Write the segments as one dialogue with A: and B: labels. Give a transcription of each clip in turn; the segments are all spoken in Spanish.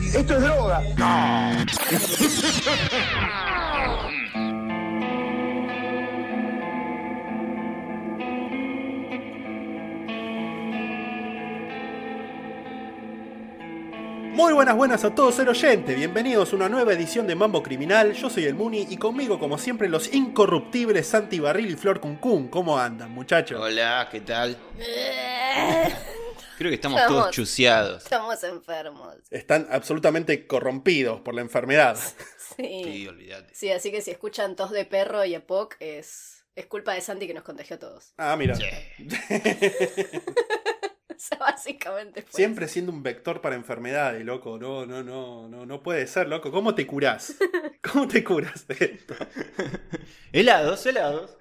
A: Esto es droga.
B: Muy buenas, buenas a todos, ser oyente. Bienvenidos a una nueva edición de Mambo Criminal. Yo soy el Muni y conmigo, como siempre, los incorruptibles Santi Barril y Flor Cuncún. ¿Cómo andan, muchachos?
C: Hola, ¿qué tal? Creo que estamos
D: Estamos-
C: todos chuseados.
D: Estamos enfermos.
B: Están absolutamente corrompidos por la enfermedad.
C: Sí,
D: Sí.
C: olvídate.
D: Sí, así que si escuchan tos de perro y EPOC, es, es culpa de Santi que nos contagió a todos.
B: Ah, mira.
C: Sí.
D: Sea, básicamente fue
B: Siempre siendo un vector para enfermedades, loco. No, no, no, no, no puede ser, loco. ¿Cómo te curás? ¿Cómo te curas de esto?
C: Helados, helados.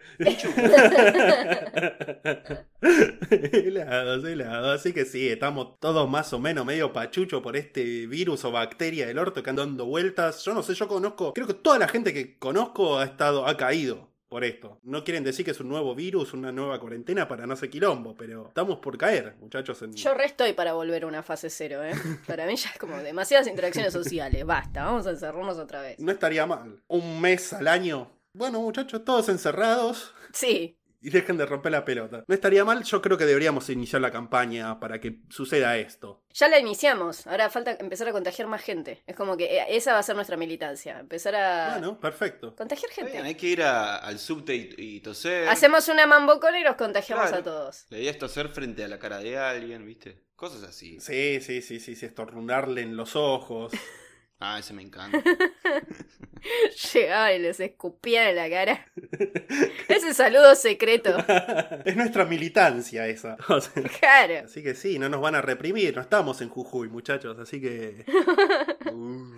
B: helados, helados. Así que sí, estamos todos más o menos medio pachucho por este virus o bacteria del orto que anda dando vueltas. Yo no sé, yo conozco, creo que toda la gente que conozco ha estado, ha caído por esto. No quieren decir que es un nuevo virus, una nueva cuarentena para no ser quilombo, pero estamos por caer, muchachos. En...
D: Yo re estoy para volver a una fase cero, ¿eh? Para mí ya es como demasiadas interacciones sociales. Basta, vamos a encerrarnos otra vez.
B: No estaría mal. Un mes al año. Bueno, muchachos, todos encerrados.
D: Sí,
B: Y dejen de romper la pelota. No estaría mal, yo creo que deberíamos iniciar la campaña para que suceda esto.
D: ya la iniciamos. Ahora falta empezar a contagiar más gente. Es como que eh, esa va a ser nuestra militancia. Empezar a
B: Bueno, perfecto.
D: contagiar
C: Está bien,
D: gente.
C: hay que ir a- al subte y, y toser.
D: Hacemos una mambocona y los contagiamos
C: Claro.
D: a todos.
C: La idea es toser frente a la cara de alguien, ¿viste? Cosas así.
B: Sí, sí, sí, sí, sí, estornundarle en los ojos.
C: Ah, ese me encanta.
D: Llegaban y les escupían en la cara. Ese saludo secreto.
B: es nuestra militancia esa. O sea,
D: Claro.
B: así que sí, no nos van a reprimir. No estamos en Jujuy, muchachos. Así que.
C: Uh,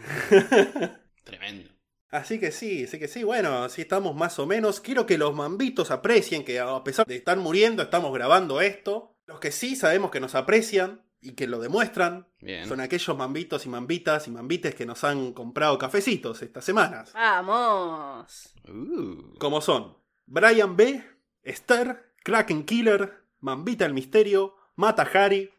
C: tremendo.
B: Así que sí, así que sí, bueno, sí estamos más o menos. Quiero que los mambitos aprecien que a pesar de estar muriendo, estamos grabando esto. Los que sí sabemos que nos aprecian y que lo demuestran
C: Bien.
B: son aquellos mambitos y mambitas y mambites que nos han comprado cafecitos estas semanas.
D: Vamos.
C: Uh,
B: Como son Brian B., Esther, Kraken Killer, Mambita el Misterio, Mata Hari,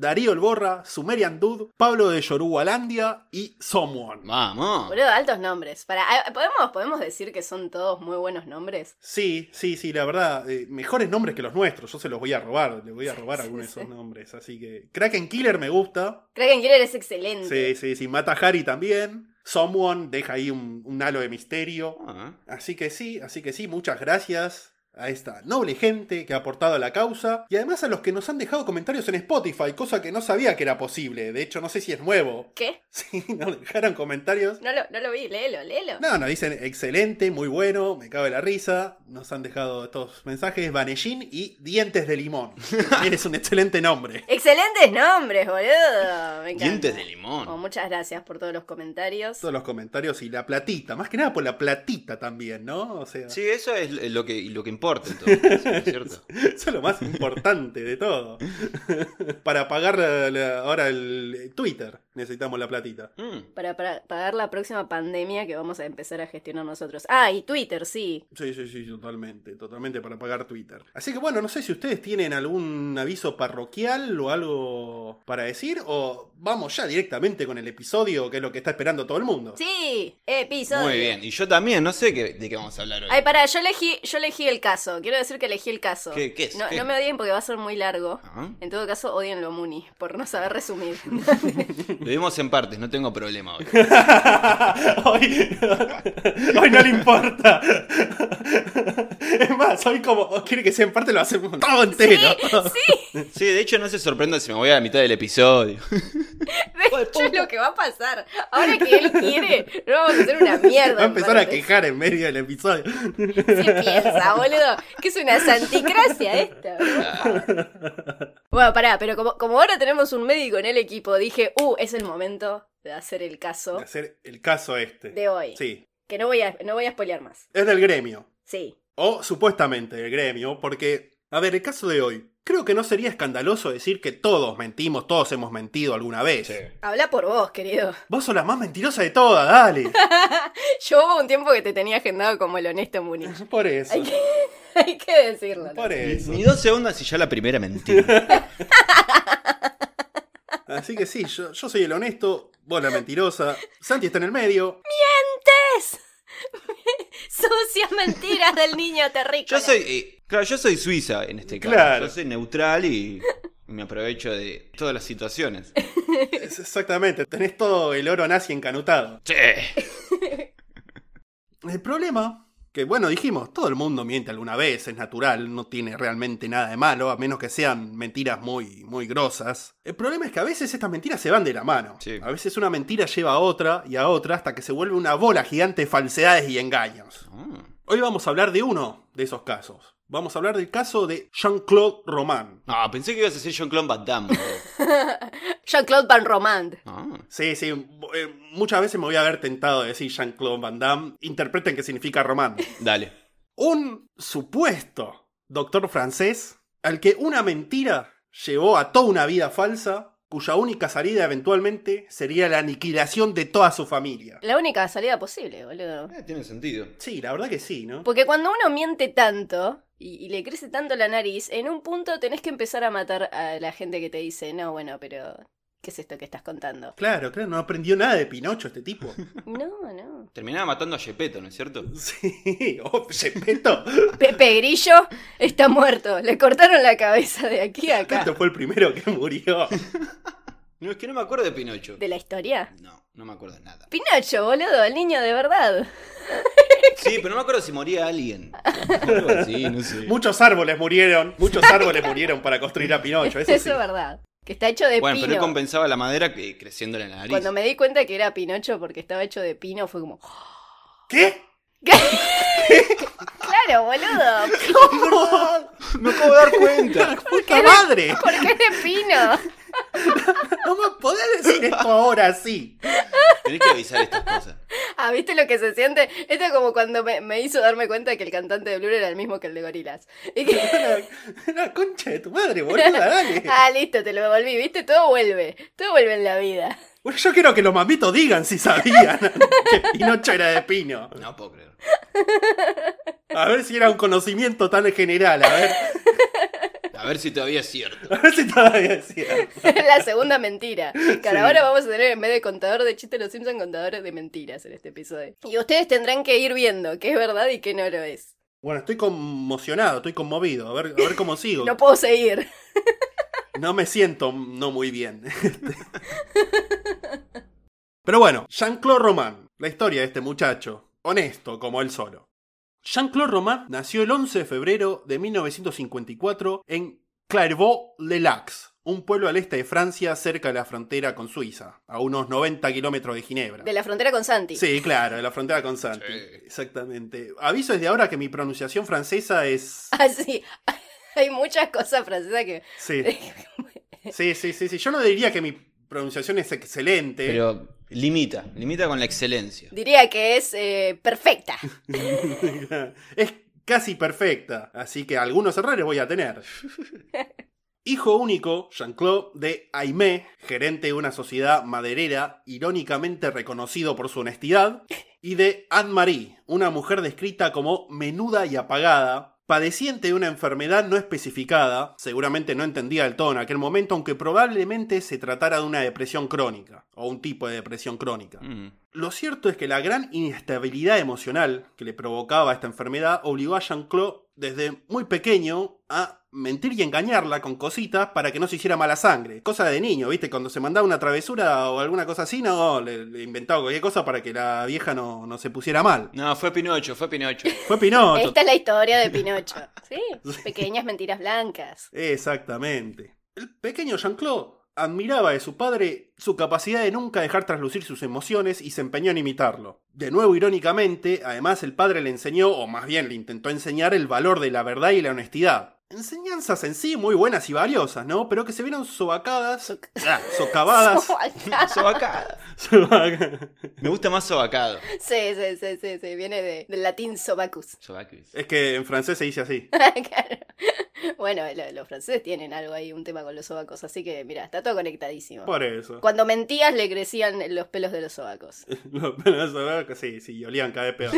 B: Darío el Borra, Sumerian Dude, Pablo de Yorubalandia y Someone.
C: Vamos.
D: Boludo, altos nombres. Para, ah, ¿podemos, ¿Podemos decir que son todos muy buenos nombres?
B: Sí, sí, sí, la verdad, eh, mejores nombres que los nuestros. Yo se los voy a robar, le voy a robar
D: Sí,
B: algunos
D: sí,
B: de esos
D: sí.
B: nombres. Así que Kraken Killer me gusta.
D: Kraken Killer es excelente.
B: Sí, sí, sí, Mata Hari también. Someone deja ahí un, un halo de misterio.
C: Ah,
B: Así que sí, así que sí, muchas gracias a esta noble gente que ha aportado a la causa y además a los que nos han dejado comentarios en Spotify, cosa que no sabía que era posible. De hecho, no sé si es nuevo.
D: ¿Qué?
B: Sí, nos dejaron comentarios.
D: No lo, no lo vi, léelo, léelo.
B: No, nos dicen excelente, muy bueno, me cabe la risa. Nos han dejado estos mensajes Vanellín y Dientes de Limón. También es un excelente nombre.
D: Excelentes nombres, boludo. Me.
C: Dientes de limón.
D: Oh, muchas gracias por todos los comentarios.
B: Todos los comentarios y la platita, más que nada por la platita también, ¿no? O sea,
C: Sí, eso es lo que, lo que importa en todo caso, ¿no es cierto?
B: Eso es lo más importante de todo. Para pagar la- la- ahora el Twitter necesitamos la platita.
C: Mm,
D: Para, para pagar la próxima pandemia que vamos a empezar a gestionar nosotros. Ah, y Twitter, sí.
B: Sí, sí, sí, totalmente, totalmente para pagar Twitter. Así que bueno, no sé si ustedes tienen algún aviso parroquial o algo para decir o vamos ya directamente con el episodio que es lo que está esperando todo el mundo.
D: Sí, episodio.
C: Muy bien. Y yo también, no sé qué- de qué vamos a hablar hoy.
D: Ay, pará, yo elegí, yo elegí el caso. Quiero decir que elegí el caso.
C: ¿Qué- qué es?
D: No,
C: ¿Qué?
D: no me odien porque va a ser muy largo.
C: Ah,
D: En todo caso, odienlo a Muni por no saber resumir.
C: Lo vimos en partes, no tengo problema hoy.
B: hoy, hoy no le importa. Es más, hoy como quiere que sea en parte lo hacemos todo entero.
D: sí,
C: Sí, de hecho no se sorprenda si me voy a la mitad del episodio.
D: de hecho es lo que va a pasar. Ahora que él quiere, no vamos a hacer una mierda.
B: Va a empezar a quejar en medio del episodio.
D: ¿Qué piensa, boludo? Que es una santicracia esto. Bueno, pará, pero como, como ahora tenemos un médico en el equipo, dije, uh, es el momento de hacer el caso
B: De hacer el caso este.
D: de hoy.
B: Sí.
D: Que no voy a, no voy a spoilear más.
B: Es del gremio.
D: Sí.
B: O supuestamente del gremio, porque, a ver, el caso de hoy. Creo que no sería escandaloso decir que todos mentimos, todos hemos mentido alguna vez.
D: Habla por vos, querido.
B: Vos sos la más mentirosa de todas, dale.
D: Yo hubo un tiempo que te tenía agendado como el honesto Muni.
B: Por eso.
D: Hay que, hay que decirlo.
B: Por eso.
C: Ni dos segundos y ya la primera mentira.
B: Así que sí, yo, yo soy el honesto. vos la mentirosa, Santi está en el medio.
D: ¡Mientes! Sucias mentiras del niño terrícola.
C: Yo soy. Claro, yo soy Suiza en este caso.
B: Claro.
C: Yo soy neutral y me aprovecho de todas las situaciones.
B: Es exactamente, tenés todo el oro nazi encanutado.
C: Sí.
B: El problema, que bueno, dijimos, todo el mundo miente alguna vez, es natural, no tiene realmente nada de malo, a menos que sean mentiras muy, muy grosas. El problema es que a veces estas mentiras se van de la mano.
C: Sí.
B: A veces una mentira lleva a otra y a otra hasta que se vuelve una bola gigante de falsedades y engaños.
C: Ah.
B: Hoy vamos a hablar de uno de esos casos. Vamos a hablar del caso de Jean-Claude Roman.
C: No, pensé que ibas a decir Jean-Claude Van Damme.
D: Jean-Claude Van Romand.
C: Ah.
B: Sí, sí, eh, muchas veces me voy a haber tentado de decir Jean-Claude Van Damme. Interpreten qué significa Roman.
C: Dale.
B: un supuesto doctor francés al que una mentira llevó a toda una vida falsa, cuya única salida eventualmente sería la aniquilación de toda su familia.
D: La única salida posible, boludo.
C: Eh, tiene sentido.
B: Sí, la verdad que sí, ¿no?
D: Porque cuando uno miente tanto y, y le crece tanto la nariz, en un punto tenés que empezar a matar a la gente que te dice, no, bueno, pero ¿qué es esto que estás contando?
B: Claro, claro, no aprendió nada de Pinocho este tipo.
D: No, no.
C: Terminaba matando a Gepetto, ¿no es cierto?
B: Sí, oh, Gepetto.
D: Pepe Grillo está muerto. Le cortaron la cabeza de aquí a acá.
B: Esto fue el primero que murió.
C: No, es que no me acuerdo de Pinocho.
D: ¿De la historia?
C: No, no me acuerdo de nada.
D: Pinocho, boludo, el niño de verdad.
C: Sí, pero no me acuerdo si moría alguien. Así, no sé.
B: Muchos árboles murieron, muchos árboles murieron para construir a Pinocho, eso
D: Eso
B: sí.
D: es verdad. Que está hecho de
C: Bueno, pero él
D: pino.
C: compensaba la madera que creciéndole en la nariz.
D: Cuando me di cuenta que era Pinocho porque estaba hecho de pino, fue como.
B: ¿Qué?
D: ¡Claro, boludo!
C: Me acabo de dar cuenta.
B: ¡Puta madre!
D: ¿Por qué es de pino?
B: No me podés decir esto ahora sí.
C: Tenés que avisar estas cosas.
D: Ah, ¿viste lo que se siente? Esto es como cuando me, me hizo darme cuenta que el cantante de Blur era el mismo que el de Gorilas. Y que...
B: La, la concha de tu madre, boluda, dale.
D: Ah, listo, te lo devolví, ¿viste? Todo vuelve. Todo vuelve en la vida.
B: Bueno, yo quiero que los mamitos digan si sabían que Pinocho era de pino.
C: No puedo creer.
B: A ver si era un conocimiento tan general, a ver,
C: A ver si todavía es cierto.
B: a ver si todavía decía.
D: la segunda mentira. Claro,
B: Sí.
D: ahora vamos a tener en vez de contador de chistes los Simpson, contadores de mentiras en este episodio. Y ustedes tendrán que ir viendo qué es verdad y qué no lo es.
B: Bueno, estoy conmocionado, estoy conmovido. A ver, a ver cómo sigo.
D: No puedo seguir.
B: No me siento no muy bien. Pero bueno, Jean-Claude Roman, la historia de este muchacho, honesto como él solo. Jean-Claude Roman nació el 11 de febrero de 1954 en Clairvaux-le-Lac, un pueblo al este de Francia cerca de la frontera con Suiza, a unos 90 kilómetros de Ginebra.
D: De la frontera con Santi.
B: Sí, claro, de la frontera con Santi.
C: Sí.
B: Exactamente. Aviso desde ahora que mi pronunciación francesa es...
D: Ah, sí. Hay muchas cosas francesas que.
B: Sí. Sí, sí, sí, sí. Yo no diría que mi pronunciación es excelente.
C: Pero limita, limita con la excelencia.
D: Diría que es eh, perfecta.
B: es casi perfecta, así que algunos errores voy a tener. Hijo único, Jean-Claude, de Aimé, gerente de una sociedad maderera irónicamente reconocido por su honestidad, y de Anne-Marie, una mujer descrita como menuda y apagada, padeciente de una enfermedad no especificada, seguramente no entendía del todo en aquel momento, aunque probablemente se tratara de una depresión crónica, o un tipo de depresión crónica.
C: Mm.
B: Lo cierto es que la gran inestabilidad emocional que le provocaba esta enfermedad obligó a Jean-Claude desde muy pequeño a mentir y engañarla con cositas para que no se hiciera mala sangre. Cosa de niño, ¿viste? Cuando se mandaba una travesura o alguna cosa así, no, le, le inventaba cualquier cosa para que la vieja no, no se pusiera mal.
C: No, fue Pinocho, fue Pinocho.
B: Fue Pinocho.
D: Esta es la historia de Pinocho. Sí, pequeñas mentiras blancas.
B: Exactamente. El pequeño Jean-Claude admiraba de su padre su capacidad de nunca dejar traslucir sus emociones y se empeñó en imitarlo. De nuevo, irónicamente, además el padre le enseñó, o más bien le intentó enseñar, el valor de la verdad y la honestidad. Enseñanzas en sí muy buenas y valiosas, ¿no? Pero que se vieron sobacadas, ah, socavadas.
C: Sobacada.
B: Sobaca-
C: Me gusta más sobacado.
D: Sí, sí, sí, sí, sí, viene de- del latín sobacus.
C: Sobacus.
B: es que en francés se dice así.
D: Claro. Bueno, lo- los franceses tienen algo ahí, un tema con los sobacos, así que mira, está todo conectadísimo.
B: Por eso.
D: Cuando mentías le crecían los pelos de los sobacos.
B: Los pelos sobacos, sí, sí, olían cada vez peor.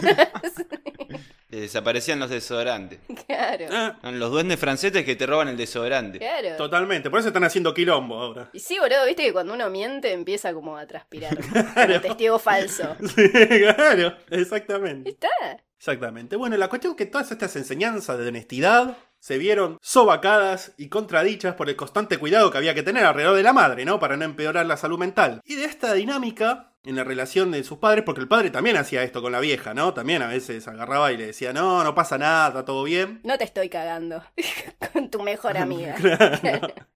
C: Le desaparecían los desodorantes.
D: Claro.
B: Ah,
C: Son los duendes franceses que te roban el desodorante.
D: Claro.
B: totalmente. Por eso están haciendo quilombo ahora.
D: Y sí, boludo, viste que cuando uno miente empieza como a transpirar. Como testigo falso.
B: Sí, claro, exactamente.
D: Está.
B: Exactamente. Bueno, la cuestión es que todas estas enseñanzas de honestidad se vieron sobacadas y contradichas por el constante cuidado que había que tener alrededor de la madre, ¿no? Para no empeorar la salud mental. Y de esta dinámica en la relación de sus padres, porque el padre también hacía esto con la vieja, ¿no? También a veces agarraba y le decía, no, no pasa nada, está todo bien.
D: No te estoy cagando. Con tu mejor amiga.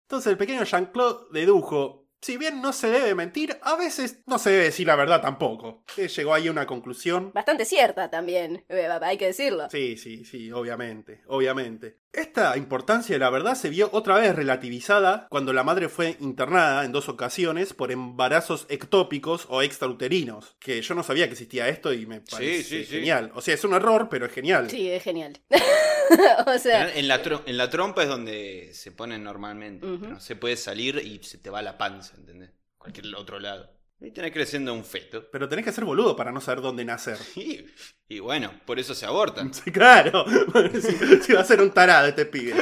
B: Entonces el pequeño Jean-Claude dedujo, si bien no se debe mentir, a veces no se debe decir la verdad tampoco. Que llegó ahí a una conclusión.
D: Bastante cierta también. eh, Hay que decirlo.
B: Sí, sí, sí, obviamente, obviamente. Esta importancia de la verdad se vio otra vez relativizada cuando la madre fue internada en dos ocasiones por embarazos ectópicos o extrauterinos, que yo no sabía que existía esto y me parece
C: sí, sí.
B: genial. O sea, es un error, pero es genial.
D: Sí, es genial. o sea,
C: En la, tro- en la trompa es donde se ponen normalmente. No se puede salir y se te va la panza, ¿entendés? Cualquier otro lado. Y tenés creciendo un feto.
B: Pero tenés que ser boludo para no saber dónde nacer.
C: Y, y bueno, por eso se abortan.
B: Sí, claro. si, si va a ser un tarado este pibe.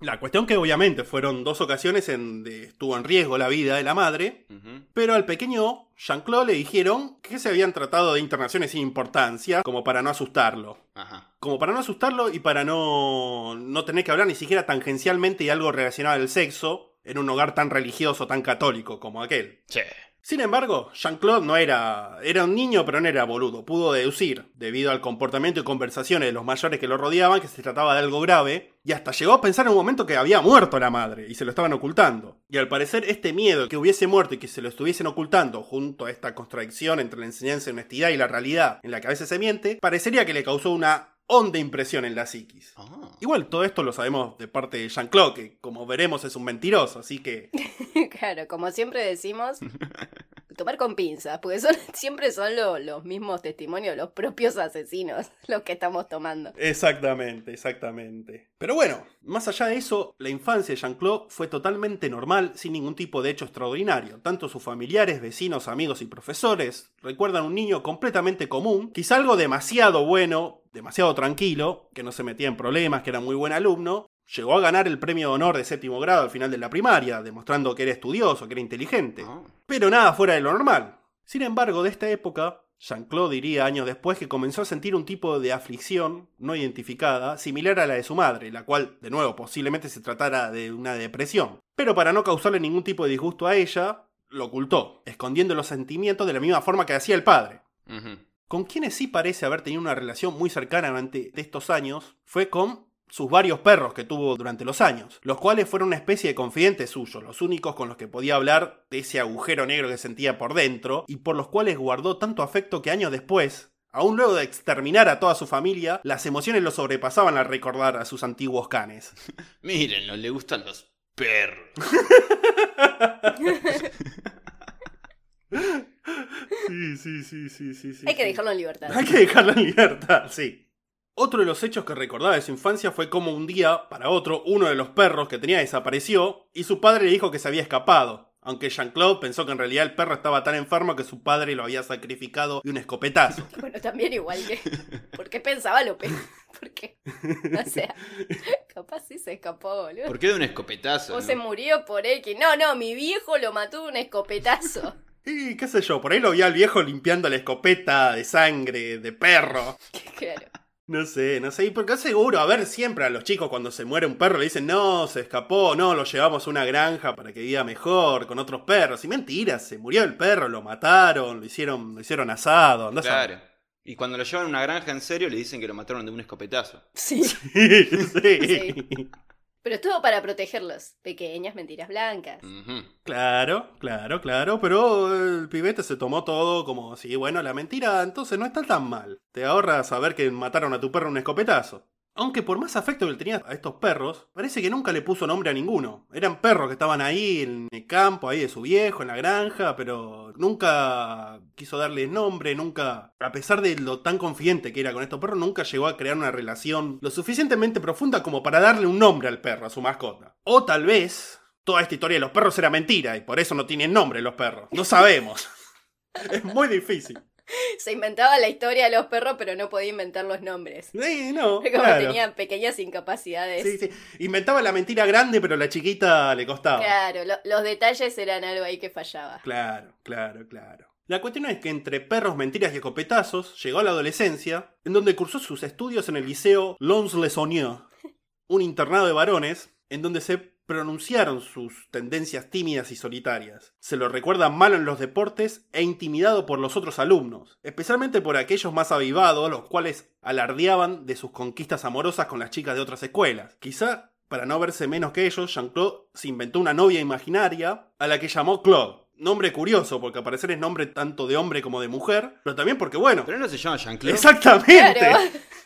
B: La cuestión que obviamente fueron dos ocasiones en donde estuvo en riesgo la vida de la madre, pero al pequeño Jean-Claude le dijeron que se habían tratado de internaciones sin importancia, como para no asustarlo.
C: Ajá.
B: Como para no asustarlo y para no, no tener que hablar ni siquiera tangencialmente de algo relacionado al sexo en un hogar tan religioso, tan católico como aquel.
C: Che.
B: Sin embargo, Jean-Claude no era. era un niño, pero no era boludo. Pudo deducir, debido al comportamiento y conversaciones de los mayores que lo rodeaban, que se trataba de algo grave, y hasta llegó a pensar en un momento que había muerto la madre y se lo estaban ocultando. Y al parecer, este miedo que hubiese muerto y que se lo estuviesen ocultando, junto a esta contradicción entre la enseñanza de honestidad y la realidad, en la que a veces se miente, parecería que le causó una honda impresión en la psiquis.
C: Ah.
B: Igual todo esto lo sabemos de parte de Jean-Claude, que como veremos es un mentiroso, así que.
D: claro, como siempre decimos, tomar con pinzas, porque siempre son lo- los mismos testimonios, los propios asesinos, los que estamos tomando.
B: Exactamente, exactamente. Pero bueno, más allá de eso, la infancia de Jean-Claude fue totalmente normal, sin ningún tipo de hecho extraordinario. Tanto sus familiares, vecinos, amigos y profesores recuerdan un niño completamente común, quizá algo demasiado bueno, demasiado tranquilo, que no se metía en problemas, que era muy buen alumno. Llegó a ganar el premio de honor de séptimo grado al final de la primaria, demostrando que era estudioso, que era inteligente.
C: Ah.
B: Pero nada fuera de lo normal. Sin embargo, de esta época, Jean-Claude diría años después que comenzó a sentir un tipo de aflicción no identificada, similar a la de su madre, la cual, de nuevo, posiblemente se tratara de una depresión. Pero para no causarle ningún tipo de disgusto a ella, lo ocultó, escondiendo los sentimientos de la misma forma que hacía el padre. Con quienes sí parece haber tenido una relación muy cercana durante estos años fue con sus varios perros que tuvo durante los años, los cuales fueron una especie de confidentes suyos, los únicos con los que podía hablar de ese agujero negro que sentía por dentro y por los cuales guardó tanto afecto que años después, aún luego de exterminar a toda su familia, las emociones lo sobrepasaban al recordar a sus antiguos canes.
C: Mírenlo, le gustan los perros.
B: Sí, sí, sí, sí, sí, sí.
D: Hay que dejarlo en libertad.
B: Hay que dejarla en libertad, sí. Otro de los hechos que recordaba de su infancia fue como un día, para otro, uno de los perros que tenía desapareció y su padre le dijo que se había escapado. Aunque Jean-Claude pensó que en realidad el perro estaba tan enfermo que su padre lo había sacrificado de un escopetazo.
D: Bueno, también igual que. ¿Por qué pensaba lo peor? Porque. O sea, capaz sí se escapó, boludo.
C: ¿Por qué de un escopetazo?
D: O
C: no?
D: se murió por X. No, no, mi viejo lo mató de un escopetazo.
B: Y qué sé yo, por ahí lo vi al viejo limpiando la escopeta de sangre, de perro.
D: Claro.
B: No sé, no sé. Y porque seguro, a ver, siempre a los chicos cuando se muere un perro le dicen, no, se escapó, no, lo llevamos a una granja para que viva mejor con otros perros. Y mentiras, se murió el perro, lo mataron, lo hicieron, lo hicieron asado. andás a-
C: Claro. Y cuando lo llevan a una granja en serio le dicen que lo mataron de un escopetazo.
D: Sí.
B: Sí, sí.
D: Pero estuvo para protegerlos. Pequeñas mentiras blancas.
B: Claro, claro, claro, pero el pibete se tomó todo como si, bueno, la mentira entonces no está tan mal. Te ahorras saber que mataron a tu perro un escopetazo. Aunque por más afecto que le tenía a estos perros, parece que nunca le puso nombre a ninguno. Eran perros que estaban ahí en el campo, ahí de su viejo, en la granja, pero nunca quiso darle nombre, nunca, a pesar de lo tan confidente que era con estos perros, nunca llegó a crear una relación lo suficientemente profunda como para darle un nombre al perro, a su mascota. O tal vez toda esta historia de los perros era mentira y por eso no tienen nombre los perros. No sabemos. es muy difícil.
D: Se inventaba la historia de los perros, pero no podía inventar los nombres.
B: Sí, no,
D: Como
B: claro.
D: tenían pequeñas incapacidades.
B: Sí, sí. Inventaba la mentira grande, pero la chiquita le costaba.
D: Claro, lo- los detalles eran algo ahí que fallaba.
B: Claro, claro, claro. La cuestión es que entre perros, mentiras y escopetazos llegó a la adolescencia, en donde cursó sus estudios en el liceo Lons-le-Saunier, un internado de varones, en donde se pronunciaron sus tendencias tímidas y solitarias. Se lo recuerda malo en los deportes e intimidado por los otros alumnos, especialmente por aquellos más avivados, los cuales alardeaban de sus conquistas amorosas con las chicas de otras escuelas. Quizá, para no verse menos que ellos, Jean-Claude se inventó una novia imaginaria a la que llamó Claude. Nombre curioso, porque al parecer es nombre tanto de hombre como de mujer, pero también porque, bueno,
C: Pero no se llama Jean-Claude.
B: exactamente,
D: Claro.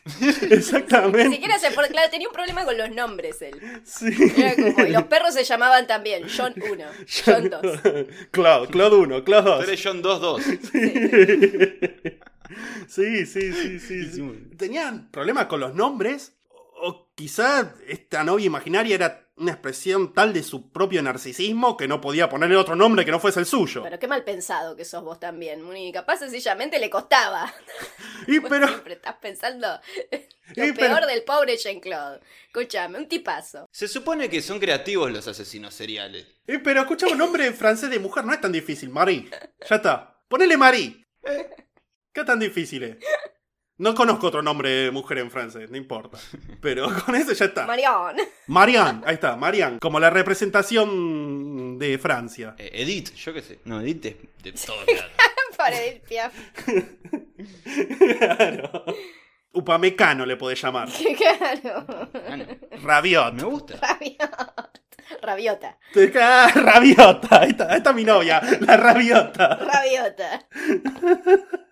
D: Ni
B: exactamente.
D: siquiera se por- claro, tenía un problema con los nombres él.
B: Sí.
D: Era como- y los perros se llamaban también John 1, John 2.
B: Claude, Claude 1, Claude 2.
C: Tú eres John 2-2.
B: Sí, sí, sí, sí.
C: Sí, muy-
B: ¿Tenían problemas con los nombres? O quizá esta novia imaginaria era una expresión tal de su propio narcisismo que no podía ponerle otro nombre que no fuese el suyo.
D: Pero qué mal pensado que sos vos también, Muni. Capaz sencillamente le costaba.
B: Y
D: Vos
B: pero,
D: siempre estás pensando lo
B: Y pero-
D: peor del pobre Jean-Claude. Escúchame, un tipazo.
C: Se supone que son creativos los asesinos seriales.
B: y pero escuchame, un nombre en francés de mujer no es tan difícil, Marie. Ya está. Ponele Marie. ¿Qué tan difícil es? No conozco otro nombre de mujer en francés, no importa. Pero con eso ya está.
D: Marion.
B: Marianne, ahí está, Marianne, como la representación de Francia.
C: Eh, Edith, yo qué sé. No, Edith es de lados.
D: Para Edith Piaf.
B: Claro. Upamecano le podés llamar.
D: Claro.
B: Rabiot.
C: me gusta.
D: Rabiota. Rabiota.
B: Ah, rabiota, ahí está, ahí está mi novia, la rabiota.
D: Rabiota.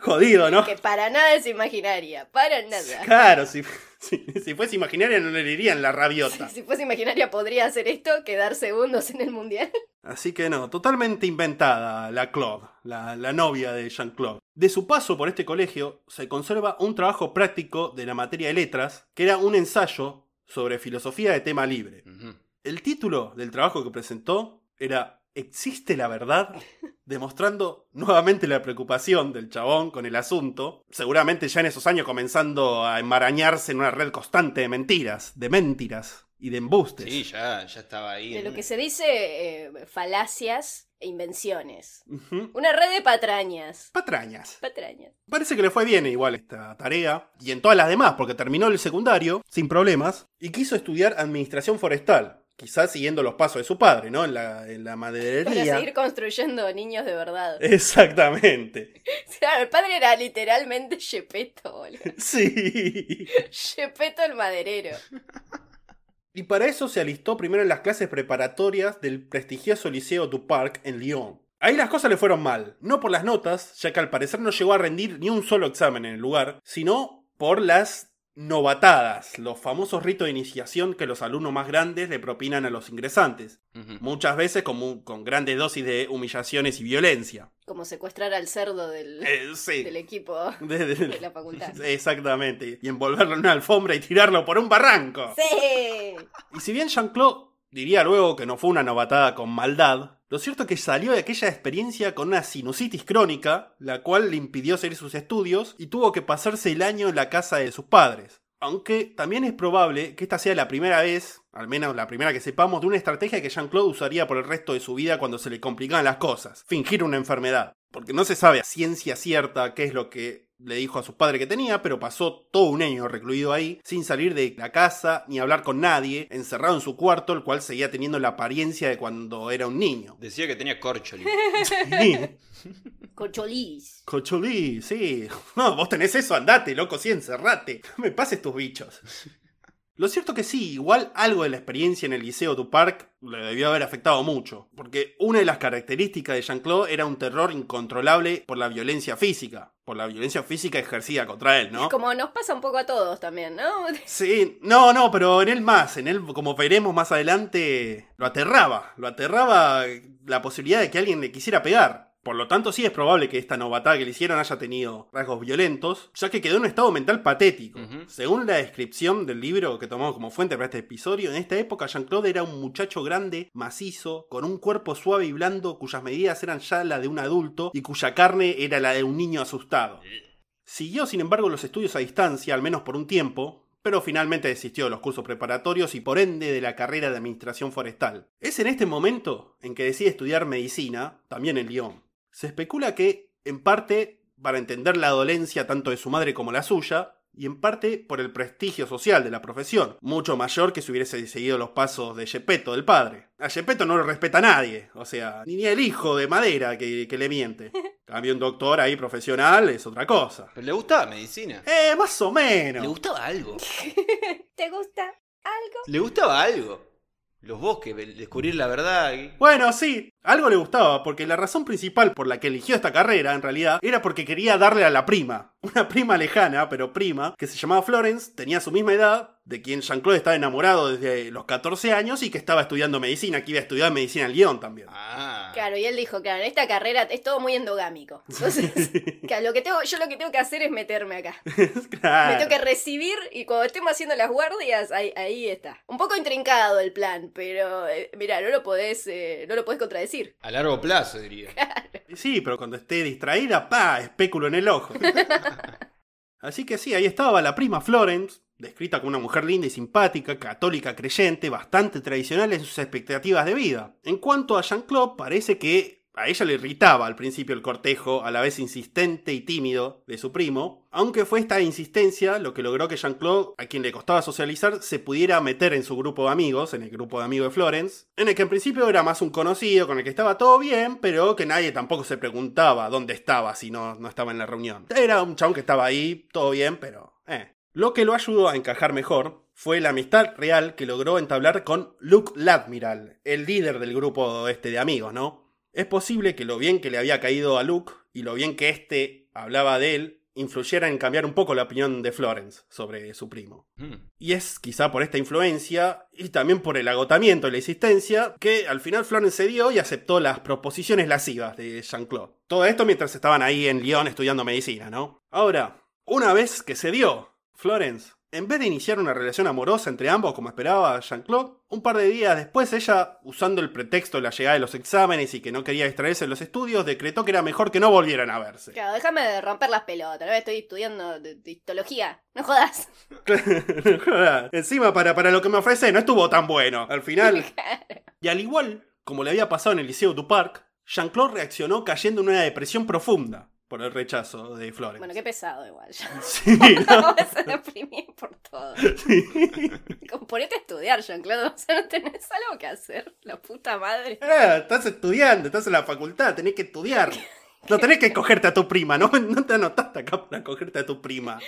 B: Jodido, ¿no?
D: Que para nada es imaginaria. Para nada.
B: Claro, si, si, si fuese imaginaria no le dirían la rabiota.
D: Si fuese imaginaria podría hacer esto, quedar segundos en el mundial.
B: Así que no, totalmente inventada la Claude, la, la novia de Jean-Claude. De su paso por este colegio se conserva un trabajo práctico de la materia de letras, que era un ensayo sobre filosofía de tema libre. El título del trabajo que presentó era ¿Existe la verdad? Demostrando nuevamente la preocupación del chabón con el asunto, seguramente ya en esos años comenzando a enmarañarse en una red constante de mentiras, de mentiras y de embustes.
C: Sí, ya, ya estaba ahí.
D: De
C: en
D: lo que se dice eh, falacias e invenciones. Una red de patrañas.
B: Patrañas.
D: Patrañas.
B: Parece que le fue bien igual esta tarea, y en todas las demás, porque terminó el secundario sin problemas, y quiso estudiar administración forestal, quizás siguiendo los pasos de su padre, ¿no? En la, en la
D: Para
B: maderería.
D: seguir construyendo niños de verdad.
B: Exactamente.
D: Claro, el padre era literalmente Gepetto, boludo.
B: Sí.
D: Gepetto el maderero.
B: Y para eso se alistó primero en las clases preparatorias del prestigioso Liceo du Parc en Lyon. Ahí las cosas le fueron mal, no por las notas, ya que al parecer no llegó a rendir ni un solo examen en el lugar, sino por las novatadas, los famosos ritos de iniciación que los alumnos más grandes le propinan a los ingresantes, muchas veces con, con grandes dosis de humillaciones y violencia.
D: Como secuestrar al cerdo del,
B: Eh, sí.
D: del equipo
B: De- de-
D: de la facultad.
B: Exactamente, y envolverlo en una alfombra y tirarlo por un barranco.
D: Sí.
B: Y si bien Jean-Claude diría luego que no fue una novatada con maldad, lo cierto es que salió de aquella experiencia con una sinusitis crónica, la cual le impidió seguir sus estudios y tuvo que pasarse el año en la casa de sus padres. Aunque también es probable que esta sea la primera vez, al menos la primera que sepamos, de una estrategia que Jean-Claude usaría por el resto de su vida cuando se le complicaban las cosas, fingir una enfermedad. Porque no se sabe a ciencia cierta qué es lo que le dijo a su padre que tenía, pero pasó todo un año recluido ahí, sin salir de la casa ni hablar con nadie, encerrado en su cuarto, el cual seguía teniendo la apariencia de cuando era un niño.
C: Decía que tenía corcholi.
B: Sí,
D: Cocholís.
B: Cocholí, sí. No, vos tenés eso, andate, loco, sí, encerrate. No me pases tus bichos. Lo cierto que sí, igual algo de la experiencia en el Liceo du Parc le debió haber afectado mucho, porque una de las características de Jean-Claude era un terror incontrolable por la violencia física, por la violencia física ejercida contra él, ¿no?
D: Como nos pasa un poco a todos también, ¿no?
B: Sí, no, no, pero en él más, en él, como veremos más adelante, lo aterraba, lo aterraba la posibilidad de que alguien le quisiera pegar. Por lo tanto, sí es probable que esta novatada que le hicieron haya tenido rasgos violentos, ya que quedó en un estado mental patético. Según la descripción del libro que tomamos como fuente para este episodio, en esta época Jean-Claude era un muchacho grande, macizo, con un cuerpo suave y blando cuyas medidas eran ya la de un adulto y cuya carne era la de un niño asustado. Siguió, sin embargo, los estudios a distancia, al menos por un tiempo, pero finalmente desistió de los cursos preparatorios y por ende de la carrera de administración forestal. Es en este momento en que decide estudiar medicina, también en Lyon. Se especula que, en parte, para entender la dolencia tanto de su madre como la suya, y en parte por el prestigio social de la profesión, mucho mayor que si hubiese seguido los pasos de Gepetto, del padre. A Gepetto no lo respeta nadie, o sea, ni el hijo de madera que, que le miente. Cambio un doctor ahí profesional es otra cosa.
C: Pero le gustaba medicina.
B: Eh, más o menos.
C: ¿Le gustaba algo?
D: ¿Te gusta algo?
C: ¿Le gustaba algo? Los bosques, descubrir la verdad.
B: Bueno, sí, algo le gustaba, porque la razón principal por la que eligió esta carrera, en realidad, era porque quería darle a la prima. Una prima lejana, pero prima, que se llamaba Florence, tenía su misma edad, de quien Jean-Claude estaba enamorado desde los 14 años y que estaba estudiando medicina, que iba a estudiar medicina en Lyon también.
C: Ah.
D: Claro, y él dijo, claro, en esta carrera es todo muy endogámico. Entonces, claro, lo que tengo, yo lo que tengo que hacer es meterme acá.
B: Claro.
D: Me tengo que recibir y cuando estemos haciendo las guardias, ahí, ahí está. Un poco intrincado el plan, pero eh, mira, no lo podés, eh, no lo podés contradecir.
C: A largo plazo, diría.
B: Sí, pero cuando esté distraída, pa, espéculo en el ojo. Así que sí, ahí estaba la prima Florence, descrita como una mujer linda y simpática, católica creyente, bastante tradicional en sus expectativas de vida. En cuanto a Jean-Claude, parece que a ella le irritaba al principio el cortejo, a la vez insistente y tímido, de su primo, aunque fue esta insistencia lo que logró que Jean-Claude, a quien le costaba socializar, se pudiera meter en su grupo de amigos, en el grupo de amigos de Florence, en el que en principio era más un conocido, con el que estaba todo bien, pero que nadie tampoco se preguntaba dónde estaba si no, no estaba en la reunión. Era un chabón que estaba ahí, todo bien, pero... Eh. Lo que lo ayudó a encajar mejor fue la amistad real que logró entablar con Luke Ladmiral, el líder del grupo este de amigos, ¿no? Es posible que lo bien que le había caído a Luke y lo bien que éste hablaba de él influyera en cambiar un poco la opinión de Florence sobre su primo.
C: Mm.
B: Y es quizá por esta influencia y también por el agotamiento de la existencia que al final Florence cedió y aceptó las proposiciones lascivas de Jean-Claude. Todo esto mientras estaban ahí en Lyon estudiando medicina, ¿no? Ahora, una vez que cedió, Florence, en vez de iniciar una relación amorosa entre ambos como esperaba Jean-Claude, un par de días después ella, usando el pretexto de la llegada de los exámenes y que no quería distraerse en los estudios, decretó que era mejor que no volvieran a verse.
D: Claro, déjame de romper las pelotas, ¿no? Estoy estudiando histología. No jodas.
B: Joder, Encima, para, para lo que me ofrece, no estuvo tan bueno. Al final. Y al igual, como le había pasado en el Liceo du Parc, Jean-Claude reaccionó cayendo en una depresión profunda por el rechazo de Florence.
D: Bueno, qué pesado igual. Ya.
B: Sí,
D: por todo. Como ponete a estudiar, Jean-Claude. O sea, no tenés algo que hacer. La puta madre.
B: Ah, estás estudiando, estás en la facultad, tenés que estudiar. No tenés que cogerte a tu prima, ¿no? No te anotaste acá para cogerte a tu prima.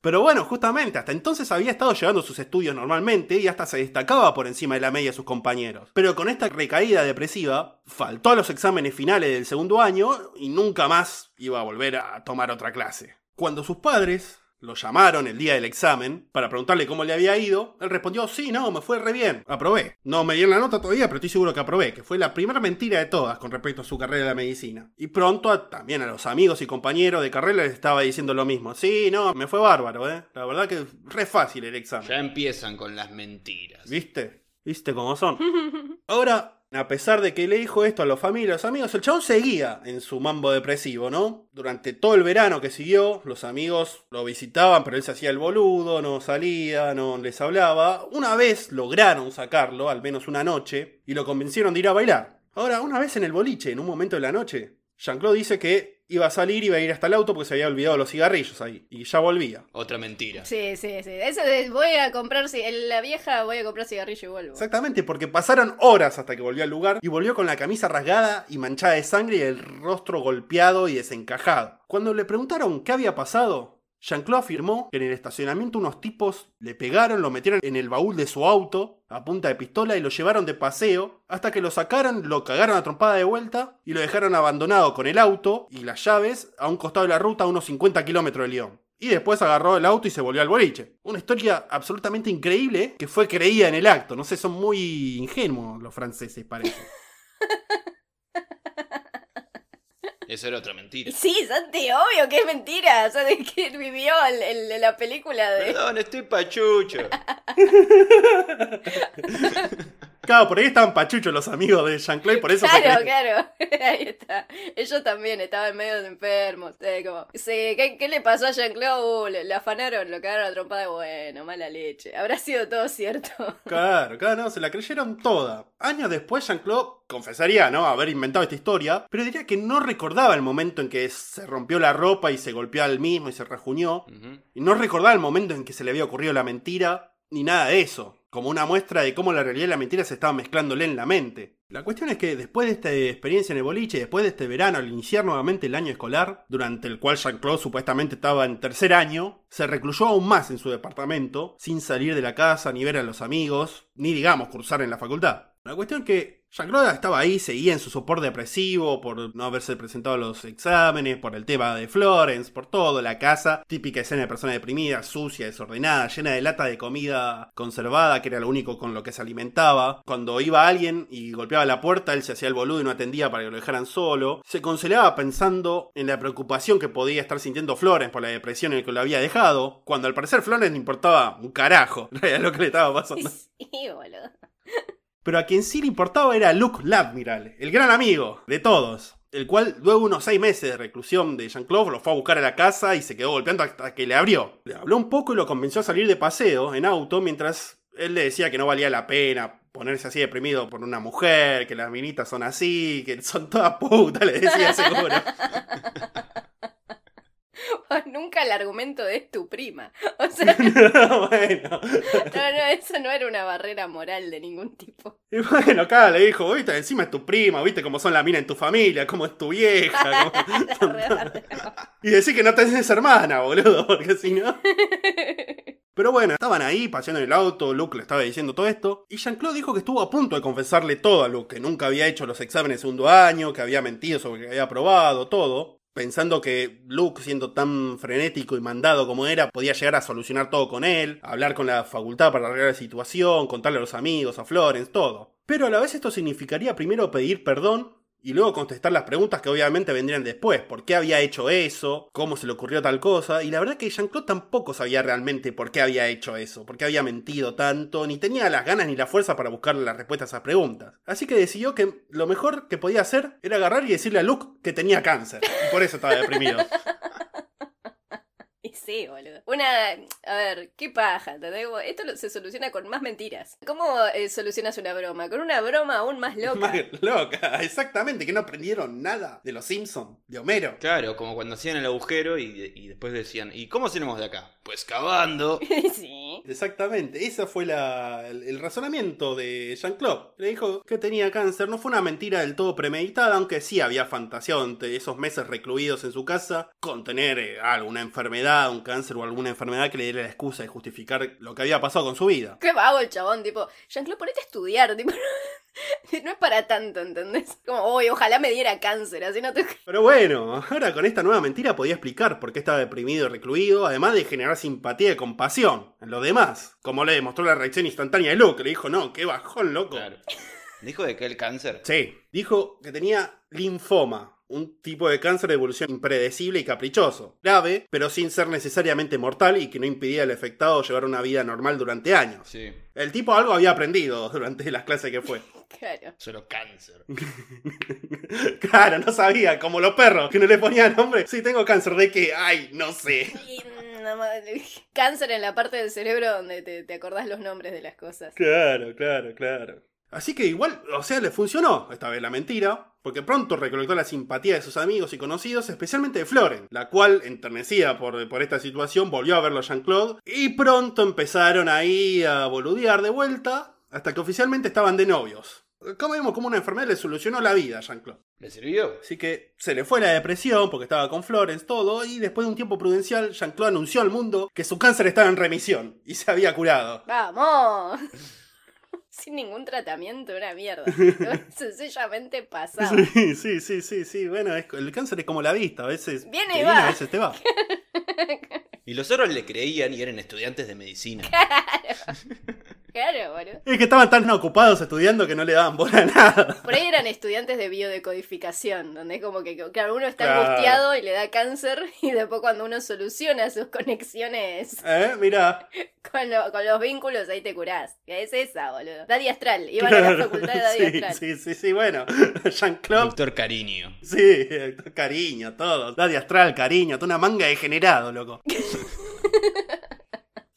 B: Pero bueno, justamente, hasta entonces había estado llevando sus estudios normalmente y hasta se destacaba por encima de la media de sus compañeros. Pero con esta recaída depresiva, faltó a los exámenes finales del segundo año y nunca más iba a volver a tomar otra clase. Cuando sus padres lo llamaron el día del examen para preguntarle cómo le había ido, él respondió, sí, no, me fue re bien, aprobé. No me dieron la nota todavía, pero estoy seguro que aprobé, que fue la primera mentira de todas con respecto a su carrera de medicina. Y pronto a- también a los amigos y compañeros de carrera les estaba diciendo lo mismo. Sí, no, me fue bárbaro, ¿eh? La verdad que re fácil el examen.
C: Ya empiezan con las mentiras.
B: ¿Viste? ¿Viste cómo son? Ahora, a pesar de que le dijo esto a los familias, los amigos, el chabón seguía en su mambo depresivo, ¿no? Durante todo el verano que siguió, los amigos lo visitaban, pero él se hacía el boludo, no salía, no les hablaba. Una vez lograron sacarlo, al menos una noche, y lo convencieron de ir a bailar. Ahora, una vez en el boliche, en un momento de la noche, Jean-Claude dice que iba a salir, iba a ir hasta el auto porque se había olvidado los cigarrillos ahí, y ya volvía.
C: Otra mentira.
D: Sí, sí, sí. Eso de voy a comprar, la vieja voy a comprar cigarrillo y vuelvo.
B: Exactamente, porque pasaron horas hasta que volvió al lugar y volvió con la camisa rasgada y manchada de sangre y el rostro golpeado y desencajado. Cuando le preguntaron qué había pasado, Jean-Claude afirmó que en el estacionamiento unos tipos le pegaron, lo metieron en el baúl de su auto a punta de pistola y lo llevaron de paseo hasta que lo sacaron, lo cagaron a trompada de vuelta y lo dejaron abandonado con el auto y las llaves a un costado de la ruta a unos 50 kilómetros de Lyon. Y después agarró el auto y se volvió al boliche. Una historia absolutamente increíble que fue creída en el acto. No sé, son muy ingenuos los franceses, parece.
C: Eso era otra mentira.
D: Sí, Santi, obvio que es mentira. O sea, de que vivió el, el- la película de.
C: Perdón, estoy pachucho.
B: Claro, por ahí estaban pachuchos los amigos de Jean-Claude, por eso
D: Claro, claro. Ahí está. Ellos también estaban medio enfermos. Eh, como, sí, ¿qué, qué le pasó a Jean-Claude? Uh, le, le afanaron, lo cagaron a trompada. Bueno, mala leche. Habrá sido todo cierto.
B: Claro, claro, no, se la creyeron toda. Años después, Jean-Claude confesaría, ¿no? Haber inventado esta historia, pero diría que no recordaba el momento en que se rompió la ropa y se golpeó al mismo y se rajuñó.
C: Ujú.
B: Y no recordaba el momento en que se le había ocurrido la mentira, ni nada de eso. Como una muestra de cómo la realidad y la mentira se estaban mezclándole en la mente. La cuestión es que después de esta experiencia en el boliche, después de este verano, al iniciar nuevamente el año escolar, durante el cual Jean-Claude supuestamente estaba en tercer año, se recluyó aún más en su departamento, sin salir de la casa, ni ver a los amigos, ni digamos cursar en la facultad. La cuestión es que Jean-Claude estaba ahí, seguía en su soporte depresivo por no haberse presentado a los exámenes, por el tema de Florence, por todo, la casa, típica escena de persona deprimida, sucia, desordenada, llena de lata de comida conservada, que era lo único con lo que se alimentaba. Cuando iba alguien y golpeaba la puerta, él se hacía el boludo y no atendía para que lo dejaran solo. Se consolaba pensando en la preocupación que podía estar sintiendo Florence por la depresión en la que lo había dejado, cuando al parecer Florence le importaba un carajo, en realidad lo que le estaba pasando.
D: Sí, boludo.
B: Pero a quien sí le importaba era Luke Ladmiral, el gran amigo de todos. El cual, luego de unos seis meses de reclusión de Jean-Claude, lo fue a buscar a la casa y se quedó golpeando hasta que le abrió. Le habló un poco y lo convenció a salir de paseo en auto mientras él le decía que no valía la pena ponerse así deprimido por una mujer, que las minitas son así, que son todas putas, le decía seguro.
D: Nunca el argumento de es tu prima. O sea,
B: bueno.
D: no, no, eso no era una barrera moral de ningún tipo.
B: Y bueno, acá le dijo, viste, encima es tu prima, viste cómo son las minas en tu familia, cómo es tu vieja. cómo- Y decir que no tenés hermana, boludo, porque si no. Pero bueno, estaban ahí paseando en el auto, Luke le estaba diciendo todo esto, y Jean-Claude dijo que estuvo a punto de confesarle todo a Luke, que nunca había hecho los exámenes de segundo año, que había mentido sobre que había aprobado, todo, pensando que Luke, siendo tan frenético y mandado como era, podía llegar a solucionar todo con él, hablar con la facultad para arreglar la situación, contarle a los amigos, a Florence, todo. Pero a la vez esto significaría primero pedir perdón y luego contestar las preguntas que obviamente vendrían después. ¿Por qué había hecho eso? ¿Cómo se le ocurrió tal cosa? Y la verdad que Jean-Claude tampoco sabía realmente por qué había hecho eso, por qué había mentido tanto, ni tenía las ganas ni la fuerza para buscarle las respuestas a esas preguntas. Así que decidió que lo mejor que podía hacer era agarrar y decirle a Luke que tenía cáncer. Y por eso estaba deprimido.
D: Sí, boludo. Una. A ver, qué paja, ¿entendés? Esto lo- se soluciona con más mentiras. ¿Cómo eh, solucionas una broma? Con una broma aún más loca.
B: Más loca, exactamente, que no aprendieron nada de los Simpsons, de Homero.
C: Claro, como cuando hacían el agujero y, y después decían, ¿y cómo salimos de acá? Pues cavando.
D: sí.
B: Exactamente, ese fue la- el, el razonamiento de Jean-Claude. Le dijo que tenía cáncer, no fue una mentira del todo premeditada, aunque sí había fantaseado entre esos meses recluidos en su casa con tener eh, alguna enfermedad, un cáncer o alguna enfermedad que le diera la excusa de justificar lo que había pasado con su vida.
D: Qué vago el chabón, tipo, Jean-Claude, ponete a estudiar, tipo. No es para tanto, ¿entendés? Como, uy, ojalá me diera cáncer, así no te.
B: Pero bueno, ahora con esta nueva mentira podía explicar por qué estaba deprimido y recluido, además de generar simpatía y compasión en los demás. Como le demostró la reacción instantánea de Luke, le dijo, no, qué bajón, loco.
C: Claro. Dijo de que el cáncer.
B: Sí, dijo que tenía linfoma, un tipo de cáncer de evolución impredecible y caprichoso, grave, pero sin ser necesariamente mortal y que no impedía al afectado llevar una vida normal durante años.
C: Sí,
B: El tipo algo había aprendido durante las clases que fue.
D: Claro.
C: solo cáncer.
B: claro, no sabía, como los perros, que no le ponían nombre. Sí, tengo cáncer de que, ay, no sé.
D: Cáncer en la parte del cerebro donde te, te acordás los nombres de las cosas.
B: Claro, claro, claro. Así que igual, o sea, le funcionó esta vez la mentira, porque pronto recolectó la simpatía de sus amigos y conocidos, especialmente de Floren, la cual, enternecida por, por esta situación, volvió a verlo a Jean-Claude, y pronto empezaron ahí a boludear de vuelta, hasta que oficialmente estaban de novios. Como vimos, como una enfermedad le solucionó la vida a Jean-Claude.
C: ¿Le sirvió?
B: Así que se le fue la depresión porque estaba con Florence, todo, y después de un tiempo prudencial, Jean-Claude anunció al mundo que su cáncer estaba en remisión y se había curado.
D: ¡Vamos! Sin ningún tratamiento, una mierda. Sencillamente pasaba.
B: Sí, sí, sí, sí, sí. Bueno, es- el cáncer es como la vista, a veces
D: Viene
B: te
D: y
B: viene,
D: va.
B: a veces te va.
C: Y los otros le creían y eran estudiantes de medicina.
D: Claro, boludo.
B: Es que estaban tan ocupados estudiando que no le daban bola a nada.
D: Por ahí eran estudiantes de biodecodificación, donde es como que, claro, uno está
B: Claro.
D: angustiado y le da cáncer, y después cuando uno soluciona sus conexiones
B: ¿Eh? Mira.
D: con, lo- con los vínculos, ahí te curás. Es esa, boludo. Daddy Astral, iban a la facultad de Daddy
B: sí,
D: Astral.
B: sí, sí, sí, bueno. Jean-Claude.
C: Doctor Cariño.
B: Sí, cariño, todo. Daddy Astral, cariño, toda una manga degenerado, loco.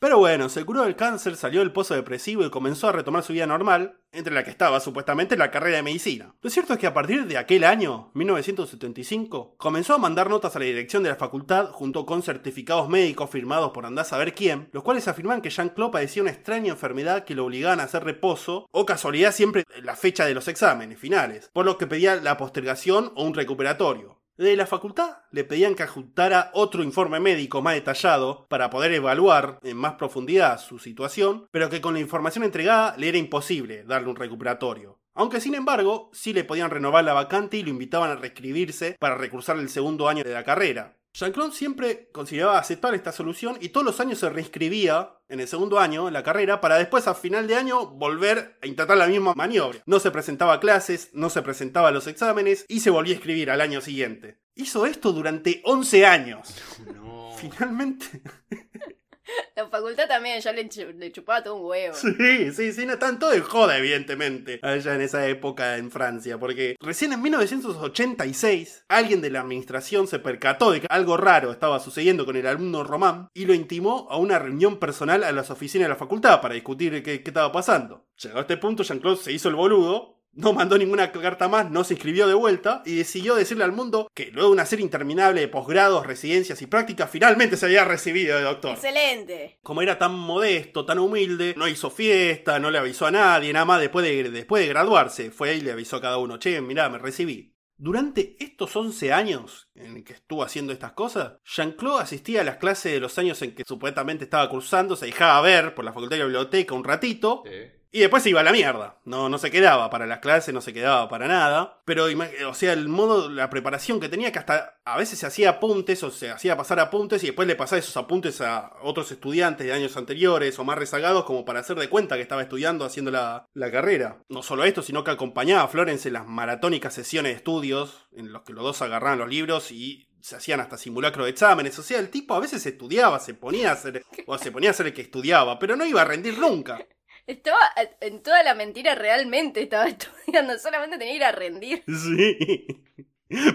B: Pero bueno, se curó del cáncer, salió del pozo depresivo y comenzó a retomar su vida normal, entre la que estaba supuestamente la carrera de medicina. Lo cierto es que a partir de aquel año, 1975, comenzó a mandar notas a la dirección de la facultad junto con certificados médicos firmados por andás a ver quién, los cuales afirman que Jean-Claude padecía una extraña enfermedad que lo obligaban a hacer reposo, o casualidad siempre la fecha de los exámenes finales, por lo que pedía la postergación o un recuperatorio. De la facultad le pedían que adjuntara otro informe médico más detallado para poder evaluar en más profundidad su situación, pero que con la información entregada le era imposible darle un recuperatorio. Aunque sin embargo, sí le podían renovar la vacante y lo invitaban a reescribirse para recursar el segundo año de la carrera. Jean-Claude siempre consideraba aceptar esta solución y todos los años se reinscribía en el segundo año en la carrera para después a final de año volver a intentar la misma maniobra. No se presentaba a clases, no se presentaba a los exámenes y se volvía a escribir al año siguiente. Hizo esto durante 11 años.
C: No.
B: Finalmente.
D: La facultad también chu- le chupaba todo un huevo.
B: Sí, sí, sí, no tanto de joda, evidentemente, allá en esa época en Francia, porque recién en 1986 alguien de la administración se percató de que algo raro estaba sucediendo con el alumno Román y lo intimó a una reunión personal a las oficinas de la facultad para discutir qué, qué estaba pasando. Llegado a este punto, Jean-Claude se hizo el boludo. No mandó ninguna carta más, no se inscribió de vuelta y decidió decirle al mundo que luego de una serie interminable de posgrados, residencias y prácticas, finalmente se había recibido de doctor.
D: Excelente.
B: Como era tan modesto, tan humilde, no hizo fiesta, no le avisó a nadie, nada más después de, después de graduarse, fue y le avisó a cada uno, che, mirá, me recibí. Durante estos 11 años en que estuvo haciendo estas cosas, Jean-Claude asistía a las clases de los años en que supuestamente estaba cursando, se dejaba ver por la facultad de biblioteca un ratito,
C: Sí.
B: Y después se iba a la mierda. No, no se quedaba para las clases, no se quedaba para nada. Pero, ima- o sea, el modo, la preparación que tenía, que hasta a veces se hacía apuntes o se hacía pasar apuntes y después le pasaba esos apuntes a otros estudiantes de años anteriores o más rezagados como para hacer de cuenta que estaba estudiando, haciendo la, la carrera. No solo esto, sino que acompañaba a Florence en las maratónicas sesiones de estudios en los que los dos agarraban los libros y se hacían hasta simulacro de exámenes. O sea, el tipo a veces estudiaba, se ponía a hacer, o se ponía a ser el que estudiaba, pero no iba a rendir nunca.
D: Estaba eh, en toda la mentira, realmente estaba estudiando, solamente tenía que ir a rendir.
B: Sí.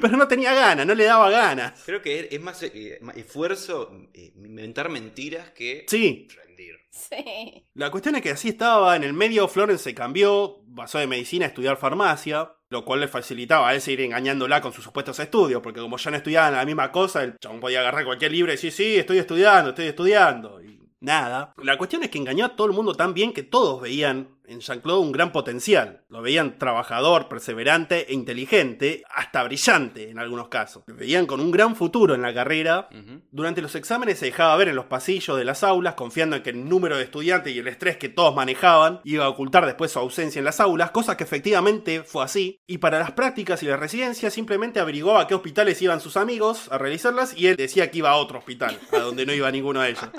B: Pero no tenía ganas, no le daba ganas.
C: Creo que es más eh, más esfuerzo eh, inventar mentiras que
B: Sí.
C: rendir.
D: Sí.
B: La cuestión es que así estaba, en el medio Florence se cambió, pasó de medicina a estudiar farmacia, lo cual le facilitaba a él seguir engañándola con sus supuestos estudios, porque como ya no estudiaban la misma cosa, el chabón podía agarrar cualquier libro y decir, sí, estoy estudiando, estoy estudiando, y nada. La cuestión es que engañó a todo el mundo tan bien que todos veían en Jean-Claude un gran potencial. Lo veían trabajador, perseverante e inteligente, hasta brillante en algunos casos. Lo veían con un gran futuro en la carrera, durante los exámenes se dejaba ver en los pasillos de las aulas, confiando en que el número de estudiantes y el estrés que todos manejaban iba a ocultar después su ausencia en las aulas, cosa que efectivamente fue así. Y para las prácticas y las residencias simplemente averiguaba a qué hospitales iban sus amigos a realizarlas y él decía que iba a otro hospital, a donde no iba ninguno de ellos.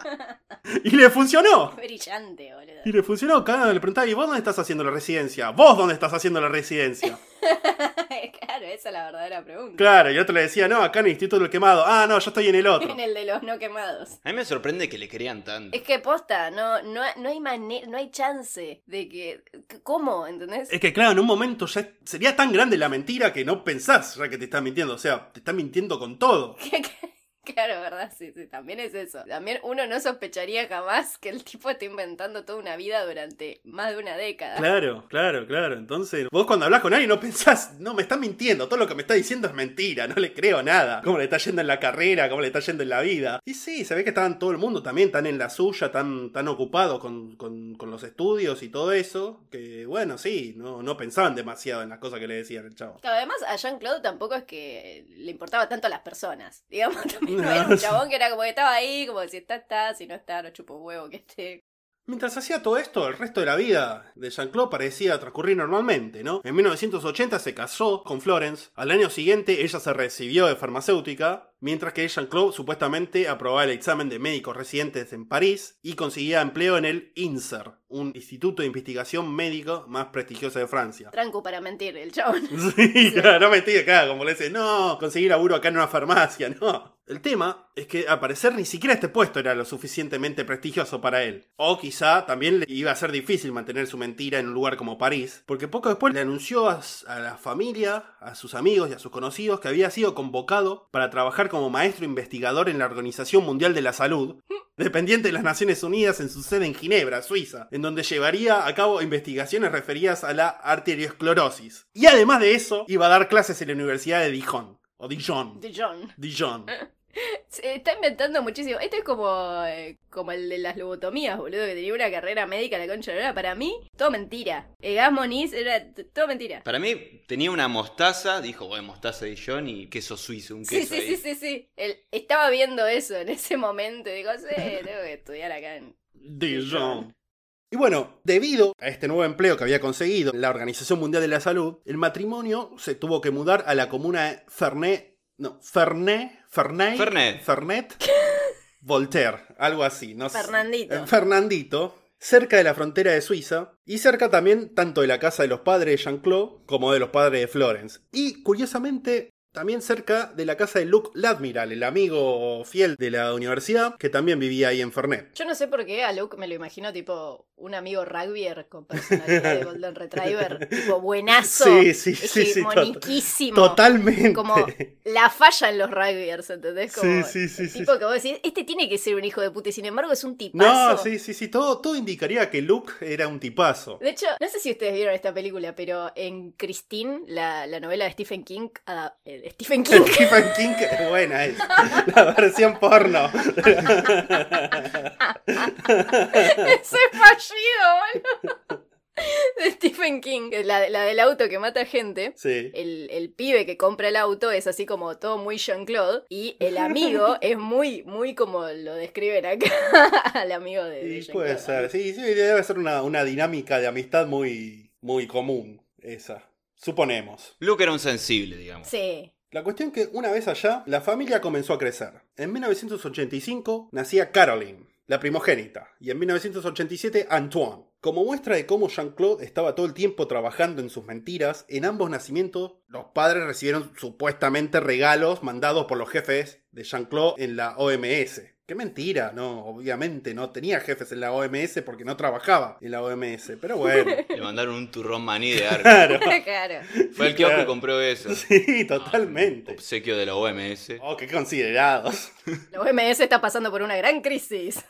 B: Y le funcionó.
D: Brillante, boludo.
B: Y le funcionó, cada uno le preguntaba, ¿y vos dónde estás haciendo la residencia? ¿Vos dónde estás haciendo la residencia?
D: claro, esa es la verdadera pregunta.
B: Claro, y otro le decía, no, acá en el Instituto del Quemado. Ah, no, yo estoy en el otro.
D: En el de los no quemados.
C: A mí me sorprende que le crean tanto.
D: Es que posta, no, no, no hay manera, no hay chance de que. ¿Cómo? ¿Entendés?
B: Es que claro, en un momento ya sería tan grande la mentira que no pensás ya que te están mintiendo. O sea, te están mintiendo con todo.
D: Claro, ¿verdad? Sí, sí, también es eso. También uno no sospecharía jamás que el tipo esté inventando toda una vida durante más de una década.
B: Claro, claro, claro. Entonces, vos cuando hablas con alguien no pensás, no, me está mintiendo, todo lo que me está diciendo es mentira, no le creo nada. Cómo le está yendo en la carrera, cómo le está yendo en la vida. Y sí, se ve que estaban todo el mundo también tan en la suya, tan, tan ocupado con, con- con los estudios y todo eso, que bueno, sí, no, no pensaban demasiado en las cosas que le decían el chavo.
D: Claro, además a Jean-Claude tampoco es que le importaba tanto a las personas. Digamos, también
B: No,
D: era un chabón que era como que estaba ahí, como que si está, está, si no está, no chupo huevo que esté.
B: Mientras hacía todo esto, el resto de la vida de Jean-Claude parecía transcurrir normalmente, ¿no? En 1980 se casó con Florence, al año siguiente ella se recibió de farmacéutica, mientras que Jean-Claude supuestamente aprobaba el examen de médicos residentes en París y conseguía empleo en el INSER, un instituto de investigación médico más prestigioso de Francia.
D: Tranco para mentir, el chabón.
B: Sí, claro, no mentí acá, como le dice, no, conseguir laburo acá en una farmacia, no. El tema es que al parecer ni siquiera este puesto era lo suficientemente prestigioso para él. O quizá también le iba a ser difícil mantener su mentira en un lugar como París, porque poco después le anunció a la familia, a sus amigos y a sus conocidos que había sido convocado para trabajar como maestro investigador en la Organización Mundial de la Salud, dependiente de las Naciones Unidas en su sede en Ginebra, Suiza, en donde llevaría a cabo investigaciones referidas a la arteriosclerosis. Y además de eso, iba a dar clases en la Universidad de Dijon. O Dijon.
D: De John.
B: Dijon.
D: Se está inventando muchísimo. Esto es como, eh, como el de las lobotomías, boludo, que tenía una carrera médica la concha de la. Para mí, todo mentira. El gas Moniz era todo mentira.
C: Para mí tenía una mostaza, dijo, bueno, mostaza de Dijon y queso suizo, un
D: Sí,
C: queso
D: sí,
C: ahí.
D: sí, sí, sí. Él estaba viendo eso en ese momento y digo, sí, tengo que estudiar acá en...
B: Dijon. Y bueno, debido a este nuevo empleo que había conseguido la Organización Mundial de la Salud, el matrimonio se tuvo que mudar a la comuna de Ferney. No, Ferney. Ferney.
C: Fernet.
B: Fernet. Voltaire, algo así, no sé.
D: Fernandito.
B: En Fernandito, cerca de la frontera de Suiza, y cerca también tanto de la casa de los padres de Jean-Claude como de los padres de Florence. Y curiosamente, también cerca de la casa de Luc Ladmiral, el amigo fiel de la universidad, que también vivía ahí en Fernet.
D: Yo no sé por qué a Luke me lo imagino tipo un amigo rugbyer con personalidad de Golden Retriever. tipo buenazo.
B: Sí, sí, sí,
D: Hegemoniquísimo.
B: Totalmente.
D: Como la falla en los rugbyers, ¿entendés? Como
B: Sí, sí, sí,
D: tipo que vos decís, este tiene que ser un hijo de puta y sin embargo es un tipazo.
B: No, sí, sí, sí, todo, todo indicaría que Luke era un tipazo.
D: De hecho, no sé si ustedes vieron esta película, pero en Christine, la, la novela de Stephen King, ah, eh, de Stephen King,
B: Stephen King, buena es. La versión porno.
D: ese fallido, boludo. De Stephen King, la, la del auto que mata gente.
B: Sí.
D: El, el pibe que compra el auto es así como todo muy Jean-Claude y el amigo es muy, muy como lo describen acá al amigo de, de
B: Y puede ser, sí, sí, debe ser una, una dinámica de amistad muy, muy común, esa. Suponemos.
C: Luke era un sensible, digamos.
D: Sí.
B: La cuestión que una vez allá, la familia comenzó a crecer. En 1985 nacía Caroline, la primogénita, y en 1987 Antoine. Como muestra de cómo Jean-Claude estaba todo el tiempo trabajando en sus mentiras, en ambos nacimientos los padres recibieron supuestamente regalos mandados por los jefes de Jean-Claude en la OMS. Qué mentira, no, obviamente no tenía jefes en la OMS porque no trabajaba en la OMS, pero bueno.
C: Le mandaron un turrón maní de arco.
B: Claro.
D: claro.
C: Fue el kiosco
B: Claro.
C: que compró eso.
B: Sí, totalmente.
C: Obsequio de la OMS.
B: Oh, qué considerados.
D: La OMS está pasando por una gran crisis.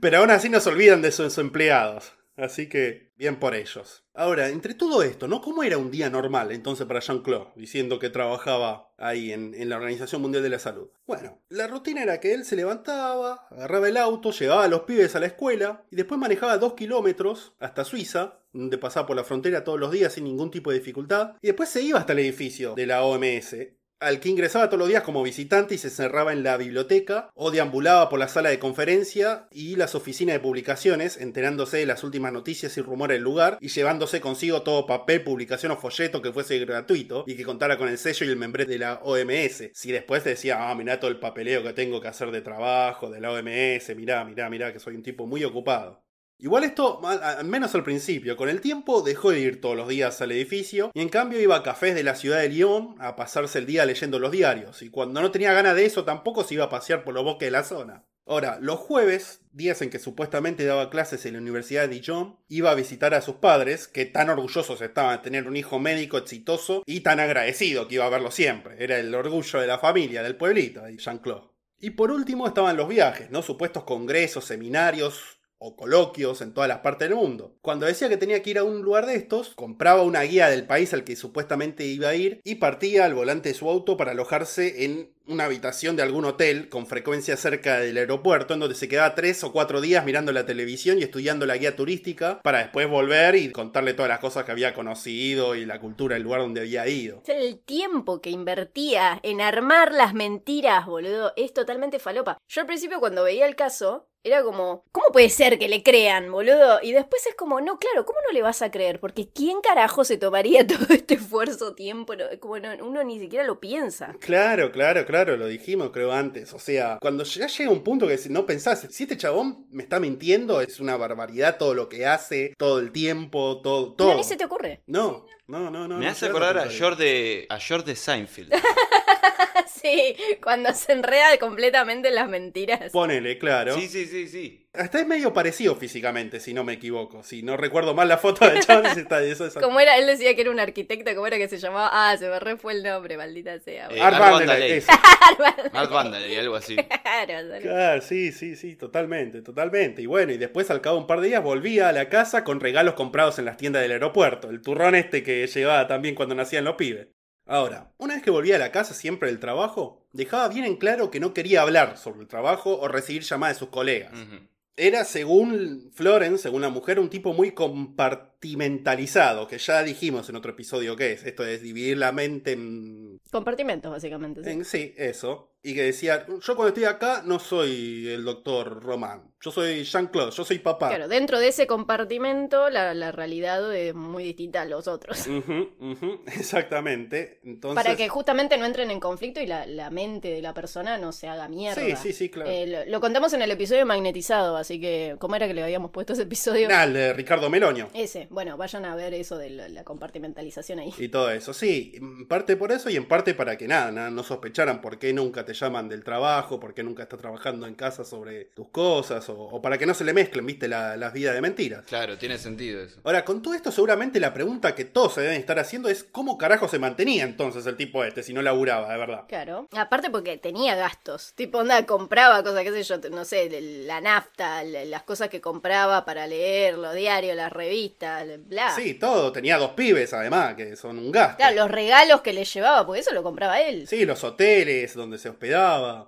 B: Pero aún así no se olvidan de sus empleados. Así que, bien por ellos. Ahora, entre todo esto, ¿no? ¿Cómo era un día normal entonces para Jean-Claude, diciendo que trabajaba ahí en, en la Organización Mundial de la Salud? Bueno, la rutina era que él se levantaba, agarraba el auto, llevaba a los pibes a la escuela y después manejaba dos kilómetros hasta Suiza, donde pasaba por la frontera todos los días sin ningún tipo de dificultad, y después se iba hasta el edificio de la OMS, al que ingresaba todos los días como visitante y se cerraba en la biblioteca o deambulaba por la sala de conferencia y las oficinas de publicaciones, enterándose de las últimas noticias y rumores del lugar y llevándose consigo todo papel, publicación o folleto que fuese gratuito y que contara con el sello y el membrete de la OMS. Si después te decía, ah, mirá todo el papeleo que tengo que hacer de trabajo, de la OMS, mirá, mirá, mirá, que soy un tipo muy ocupado. Igual esto, al menos al principio, con el tiempo dejó de ir todos los días al edificio y en cambio iba a cafés de la ciudad de Lyon a pasarse el día leyendo los diarios y cuando no tenía ganas de eso tampoco se iba a pasear por los bosques de la zona. Ahora, los jueves, días en que supuestamente daba clases en la Universidad de Dijon, iba a visitar a sus padres, que tan orgullosos estaban de tener un hijo médico exitoso y tan agradecido que iba a verlo siempre. Era el orgullo de la familia, del pueblito, de Jean-Claude. Y por último estaban los viajes, ¿no? Supuestos congresos, seminarios, o coloquios en todas las partes del mundo. Cuando decía que tenía que ir a un lugar de estos, compraba una guía del país al que supuestamente iba a ir y partía al volante de su auto para alojarse en una habitación de algún hotel con frecuencia cerca del aeropuerto, en donde se quedaba tres o cuatro días mirando la televisión y estudiando la guía turística para después volver y contarle todas las cosas que había conocido y la cultura del lugar donde había ido.
D: El tiempo que invertía en armar las mentiras, boludo, es totalmente falopa. Yo al principio cuando veía el caso, era como, ¿cómo puede ser que le crean, boludo? Y después es como, no, claro, ¿cómo no le vas a creer? Porque ¿quién carajo se tomaría todo este esfuerzo, tiempo? No, como no- uno ni siquiera lo piensa.
B: Claro, claro, claro, lo dijimos creo antes. O sea, cuando ya llega un punto que no pensás, si este chabón me está mintiendo, es una barbaridad todo lo que hace, todo el tiempo, todo, todo.
D: No, ni se te ocurre.
B: No, no, no, no.
C: Me
B: no
C: hace acordar a George de, a George de Seinfeld.
D: sí, cuando se enreda completamente en las mentiras.
B: Ponele, claro.
C: Sí, sí, sí, sí.
B: Hasta es medio parecido físicamente, si no me equivoco. Si no recuerdo mal la foto de sí está de eso.
D: Como era, él decía que era un arquitecto, ¿cómo era que se llamaba? Ah, se me re fue el nombre, maldita sea.
C: Eh,
B: Art
C: Art
B: Vandelay.
C: Art Vandal y algo así.
D: Claro,
B: Claro, sí, sí, sí, totalmente, totalmente. Y bueno, y después al cabo de un par de días volvía a la casa con regalos comprados en las tiendas del aeropuerto. El turrón este que llevaba también cuando nacían los pibes. Ahora, una vez que volvía a la casa siempre del trabajo, dejaba bien en claro que no quería hablar sobre el trabajo o recibir llamadas de sus colegas. Era, según Florence, según la mujer, un tipo muy compartimentalizado, que ya dijimos en otro episodio que es. Esto es dividir la mente en
D: Compartimentos, básicamente. sí.
B: en- sí, eso. Y que decía, yo cuando estoy acá no soy el doctor Román, yo soy Jean-Claude, yo soy papá.
D: Claro, dentro de ese compartimento la, la realidad es muy distinta a los otros.
B: Ujú, ujú, exactamente. Entonces,
D: Para que justamente no entren en conflicto y la, la mente de la persona no se haga mierda.
B: Sí, sí, sí, claro.
D: Eh, lo, lo contamos en el episodio magnetizado, así que, ¿cómo era que le habíamos puesto ese episodio?
B: El de Ricardo Melonio.
D: Ese, bueno, vayan a ver eso de la, la compartimentalización ahí.
B: Y todo eso, sí, en parte por eso y en parte para que nada, nada, no sospecharan por qué nunca te llaman del trabajo, por qué nunca estás trabajando en casa sobre tus cosas, o, o para que no se le mezclen, viste, la- las vidas de mentiras.
C: Claro, tiene sentido eso.
B: Ahora, con todo esto, seguramente la pregunta que todos se deben estar haciendo es cómo carajo se mantenía entonces el tipo este si no laburaba, de verdad.
D: Claro. Aparte porque tenía gastos. Tipo, onda, compraba cosas, qué sé yo, no sé, la nafta, la- las cosas que compraba para leer, los diarios, las revistas, bla.
B: Sí, todo. Tenía dos pibes, además, que son un gasto.
D: Claro, los regalos que le llevaba, porque eso lo compraba él.
B: Sí, los hoteles donde se hospedaba.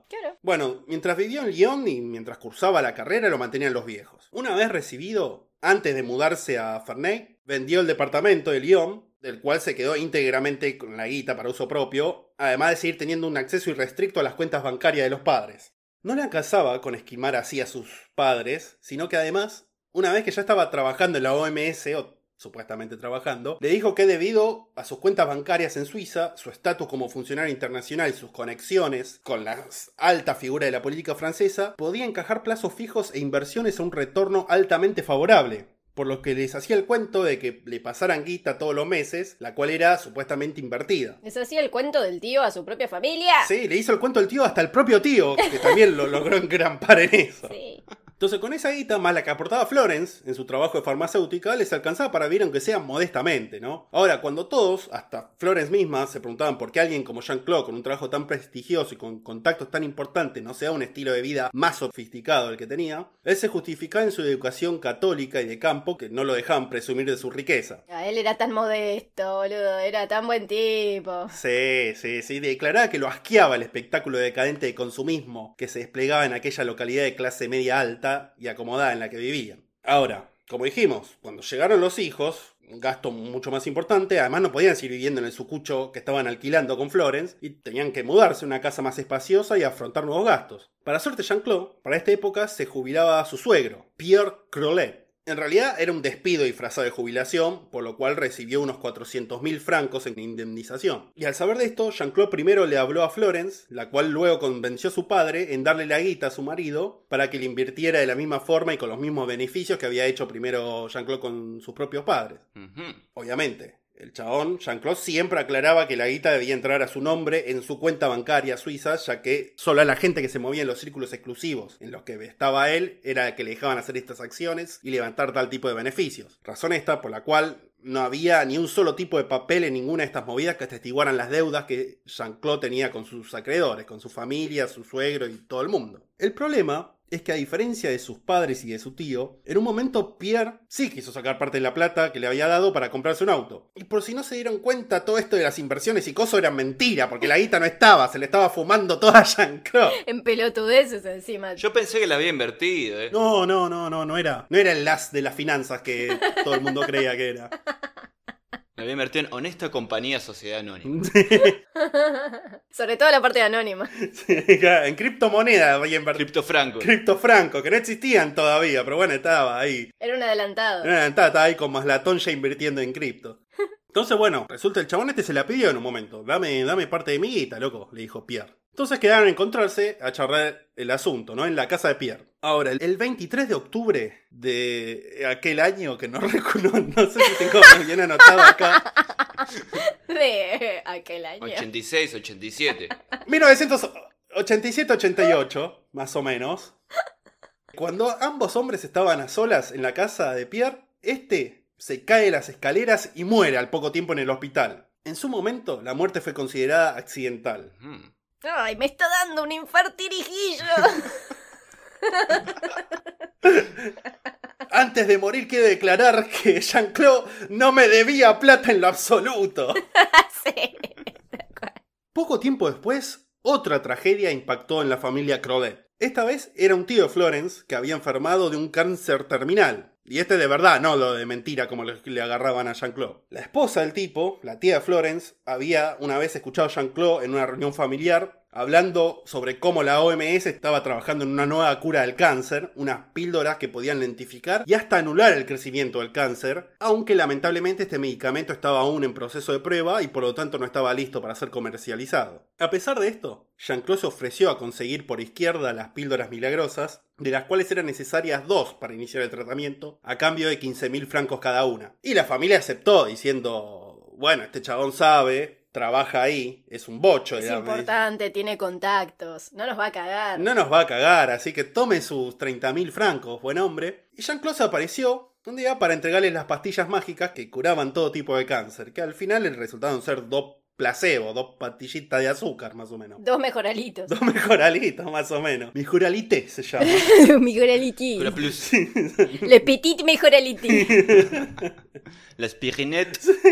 D: Claro.
B: Bueno, mientras vivió en Lyon y mientras cursaba la carrera, lo mantenían los viejos. Una vez recibido, antes de mudarse a Ferney, vendió el departamento de Lyon, del cual se quedó íntegramente con la guita para uso propio, además de seguir teniendo un acceso irrestricto a las cuentas bancarias de los padres. No le alcanzaba con esquimar así a sus padres, sino que además, una vez que ya estaba trabajando en la OMS, o supuestamente trabajando, le dijo que debido a sus cuentas bancarias en Suiza, su estatus como funcionario internacional y sus conexiones con las altas figuras de la política francesa, podía encajar plazos fijos e inversiones a un retorno altamente favorable. Por lo que les hacía el cuento de que le pasaran guita todos los meses, la cual era supuestamente invertida.
D: ¿Es así el cuento del tío a su propia familia?
B: Sí, le hizo el cuento al tío hasta el propio tío, que también lo logró engrampar en eso.
D: Sí.
B: Entonces, con esa guita, más la que aportaba Florence en su trabajo de farmacéutica, les alcanzaba para vivir aunque sea modestamente, ¿no? Ahora, cuando todos, hasta Florence misma, se preguntaban por qué alguien como Jean-Claude, con un trabajo tan prestigioso y con contactos tan importantes, no sea un estilo de vida más sofisticado del que tenía, él se justificaba en su educación católica y de campo que no lo dejaban presumir de su riqueza.
D: A él era tan modesto, boludo, era tan buen tipo.
B: Sí, sí, sí, declaraba que lo asqueaba el espectáculo decadente de consumismo que se desplegaba en aquella localidad de clase media alta y acomodada en la que vivían. Ahora, como dijimos, cuando llegaron los hijos, un gasto mucho más importante, además no podían seguir viviendo en el sucucho que estaban alquilando con Florence y tenían que mudarse a una casa más espaciosa y afrontar nuevos gastos. Para suerte Jean-Claude, para esta época se jubilaba su suegro, Pierre Crolet. En realidad era un despido disfrazado de jubilación, por lo cual recibió unos 400.000 francos en indemnización. Y al saber de esto, Jean-Claude primero le habló a Florence, la cual luego convenció a su padre en darle la guita a su marido para que le invirtiera de la misma forma y con los mismos beneficios que había hecho primero Jean-Claude con sus propios padres. Obviamente. El chabón, Jean-Claude, siempre aclaraba que la guita debía entrar a su nombre en su cuenta bancaria suiza, ya que solo a la gente que se movía en los círculos exclusivos en los que estaba él era que le dejaban hacer estas acciones y levantar tal tipo de beneficios. Razón esta por la cual no había ni un solo tipo de papel en ninguna de estas movidas que atestiguaran las deudas que Jean-Claude tenía con sus acreedores, con su familia, su suegro y todo el mundo. El problema es que a diferencia de sus padres y de su tío, en un momento Pierre sí quiso sacar parte de la plata que le había dado para comprarse un auto. Y por si no se dieron cuenta, todo esto de las inversiones y cosas era mentira, porque la guita no estaba, se le estaba fumando toda a Jean-Claude.
D: En pelotudeces encima.
C: Yo pensé que la había invertido, ¿eh?
B: No, no, no, no, no era. No era el as de las finanzas que todo el mundo creía que era.
C: Me había invertido en Honesta Compañía Sociedad Anónima.
D: Sobre todo la parte anónima.
B: en criptomonedas había invertido.
C: Criptofranco.
B: Criptofranco, que no existían todavía, pero bueno, estaba ahí.
D: Era un adelantado.
B: Era estaba, estaba ahí con Maslatón ya invirtiendo en cripto. Entonces, bueno, resulta el chabón este se la pidió en un momento. Dame, dame parte de mi guita, loco, le dijo Pierre. Entonces quedaron a encontrarse a charlar el asunto, ¿no? En la casa de Pierre. Ahora, el 23 de octubre de aquel año, que no recuerdo, no sé si tengo bien anotado acá,
D: De aquel año.
C: 86, 87.
B: 1987-88, más o menos, cuando ambos hombres estaban a solas en la casa de Pierre, este se cae de las escaleras y muere al poco tiempo en el hospital. En su momento, la muerte fue considerada accidental.
D: Ay, me está dando un infartirijillo.
B: Antes de morir quiero declarar que Jean-Claude no me debía plata en lo absoluto.
D: sí.
B: Poco tiempo después, otra tragedia impactó en la familia Crodet. Esta vez era un tío de Florence que había enfermado de un cáncer terminal. Y este de verdad, no lo de mentira como le le agarraban a Jean-Claude. La esposa del tipo, la tía de Florence, había una vez escuchado a Jean-Claude en una reunión familiar hablando sobre cómo la OMS estaba trabajando en una nueva cura del cáncer, unas píldoras que podían lentificar y hasta anular el crecimiento del cáncer, aunque lamentablemente este medicamento estaba aún en proceso de prueba y por lo tanto no estaba listo para ser comercializado. A pesar de esto, Jean-Claude se ofreció a conseguir por izquierda las píldoras milagrosas, de las cuales eran necesarias dos para iniciar el tratamiento, a cambio de 15.000 francos cada una. Y la familia aceptó, diciendo, bueno, este chabón sabe, trabaja ahí, es un bocho,
D: Es
B: digamos.
D: importante, tiene contactos. No nos va a cagar.
B: No nos va a cagar, así que tome sus 30.000 francos, buen hombre. Y Jean-Claude apareció un día para entregarles las pastillas mágicas que curaban todo tipo de cáncer, que al final resultaron ser dos placebo, dos pastillitas de azúcar, más o menos.
D: Dos mejoralitos.
B: Dos mejoralitos, más o menos. Mejoralité se llama.
D: Mejoraliti.
C: Cura Plus.
D: Le petit mejoraliti.
C: Las Pirinettes.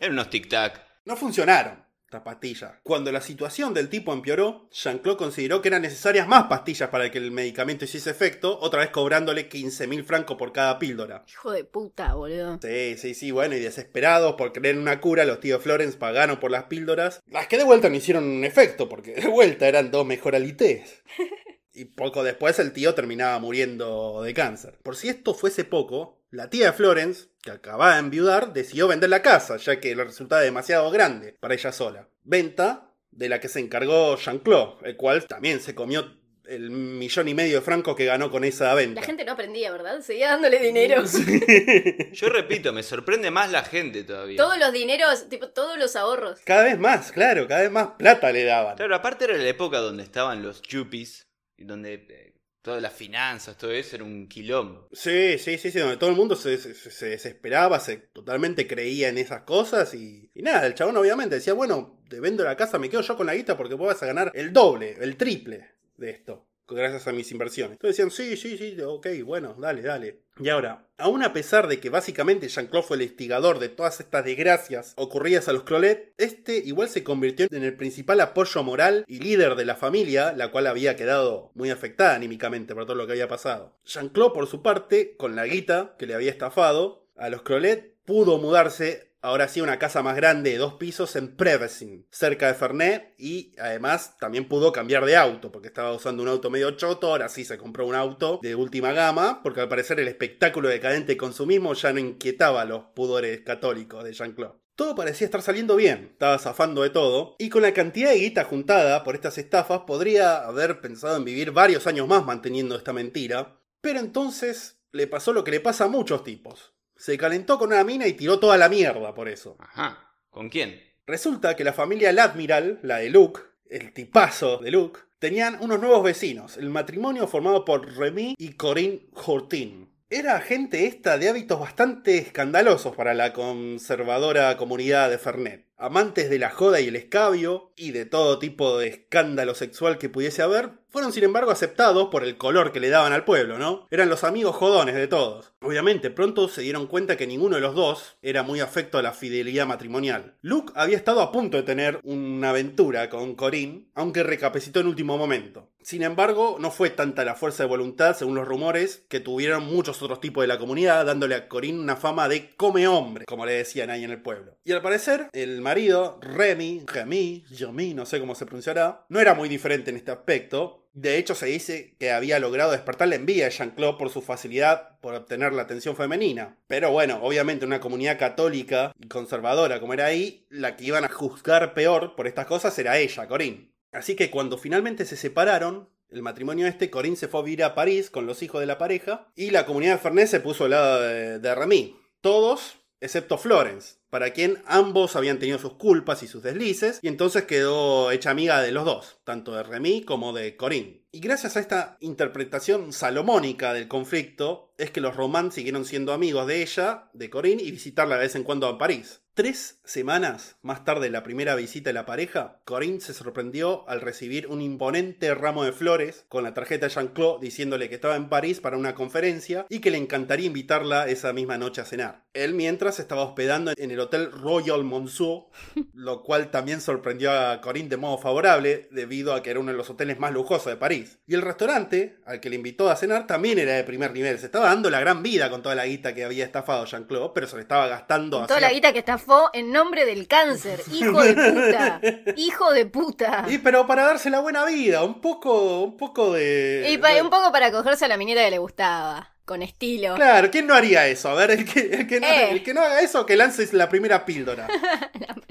C: Eran unos tic-tac.
B: No funcionaron estas pastillas. Cuando la situación del tipo empeoró, Jean-Claude consideró que eran necesarias más pastillas para que el medicamento hiciese efecto, otra vez cobrándole 15.000 francos por cada píldora.
D: Hijo de puta, boludo.
B: Sí, sí, sí, bueno, y desesperados por creer en una cura, los tíos Florence pagaron por las píldoras, las que de vuelta no hicieron un efecto, porque de vuelta eran dos mejoralités. Y poco después el tío terminaba muriendo de cáncer. Por si esto fuese poco, la tía de Florence, que acababa de enviudar, decidió vender la casa, ya que le resultaba demasiado grande para ella sola. Venta de la que se encargó Jean-Claude, el cual también se comió el millón y medio de francos que ganó con esa venta.
D: La gente no aprendía, ¿verdad? Seguía dándole dinero.
C: Yo repito, me sorprende más la gente todavía.
D: Todos los dineros, tipo, todos los ahorros.
B: Cada vez más, claro, cada vez más plata le daban.
C: Claro, aparte era la época donde estaban los yuppies, donde eh, todas las finanzas, todo eso era un quilombo.
B: Sí, sí, sí, sí, donde todo el mundo se, se- se desesperaba, se totalmente creía en esas cosas y, y nada, el chabón obviamente decía, bueno, te vendo la casa, me quedo yo con la guita porque vos vas a ganar el doble, el triple de esto, gracias a mis inversiones. Entonces decían, sí, sí, sí, ok, bueno, dale, dale. Y ahora, aún a pesar de que básicamente Jean-Claude fue el instigador de todas estas desgracias ocurridas a los Clolet, este igual se convirtió en el principal apoyo moral y líder de la familia, la cual había quedado muy afectada anímicamente por todo lo que había pasado. Jean-Claude, por su parte, con la guita que le había estafado, a los Clolet pudo mudarse ahora sí una casa más grande de dos pisos en Prevesin, cerca de Fernet, y además también pudo cambiar de auto, porque estaba usando un auto medio choto, ahora sí se compró un auto de última gama, porque al parecer el espectáculo decadente de consumismo ya no inquietaba a los pudores católicos de Jean-Claude. Todo parecía estar saliendo bien, estaba zafando de todo, y con la cantidad de guita juntada por estas estafas podría haber pensado en vivir varios años más manteniendo esta mentira, pero entonces le pasó lo que le pasa a muchos tipos. Se calentó con una mina y tiró toda la mierda por eso.
C: Ajá. ¿Con quién?
B: Resulta que la familia Ladmiral, la de Luke, el tipazo de Luke, tenían unos nuevos vecinos, el matrimonio formado por Remy y Corinne Hortin. Era gente esta de hábitos bastante escandalosos para la conservadora comunidad de Fernet. Amantes de la joda y el escabio, y de todo tipo de escándalo sexual que pudiese haber, fueron sin embargo aceptados por el color que le daban al pueblo, ¿no? Eran los amigos jodones de todos. Obviamente, pronto se dieron cuenta que ninguno de los dos era muy afecto a la fidelidad matrimonial. Luke había estado a punto de tener una aventura con Corinne, aunque recapacitó en último momento. Sin embargo, no fue tanta la fuerza de voluntad, según los rumores, que tuvieron muchos otros tipos de la comunidad, dándole a Corinne una fama de come hombre, como le decían ahí en el pueblo. Y al parecer, el marido, Remy, Remy, Jeremy, no sé cómo se pronunciará, no era muy diferente en este aspecto, de hecho, se dice que había logrado despertar la envidia de Jean-Claude por su facilidad por obtener la atención femenina. Pero bueno, obviamente una comunidad católica y conservadora como era ahí, la que iban a juzgar peor por estas cosas era ella, Corinne. Así que cuando finalmente se separaron, el matrimonio este, Corinne se fue a vivir a París con los hijos de la pareja y la comunidad de Fernet se puso al lado de, de Remy. Todos, excepto Florence, para quien ambos habían tenido sus culpas y sus deslices, y entonces quedó hecha amiga de los dos, tanto de Remy como de Corinne. Y gracias a esta interpretación salomónica del conflicto, es que los Román siguieron siendo amigos de ella, de Corinne, y visitarla de vez en cuando a París. Tres semanas más tarde de la primera visita de la pareja, Corinne se sorprendió al recibir un imponente ramo de flores con la tarjeta de Jean-Claude diciéndole que estaba en París para una conferencia y que le encantaría invitarla esa misma noche a cenar. Él mientras estaba hospedando en el Hotel Royal Monceau, lo cual también sorprendió a Corinne de modo favorable debido a que era uno de los hoteles más lujosos de París. Y el restaurante al que le invitó a cenar también era de primer nivel. Se estaba dando la gran vida con toda la guita que había estafado Jean-Claude, pero se le estaba gastando
D: Toda la guita que estafó en nombre del cáncer. Hijo de puta. Hijo de puta.
B: Y pero para darse la buena vida, un poco, un poco de.
D: Y pa- un poco para cogerse a la minera que le gustaba. Con estilo.
B: Claro, ¿quién no haría eso? A ver, el que, el que no,
D: Eh.
B: el que no haga eso, que lance la primera píldora.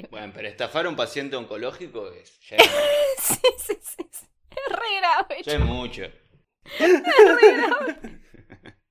C: Bueno, pero estafar a un paciente oncológico es, ya, es,
D: sí, sí, sí, sí. Es re grave.
C: ya es mucho.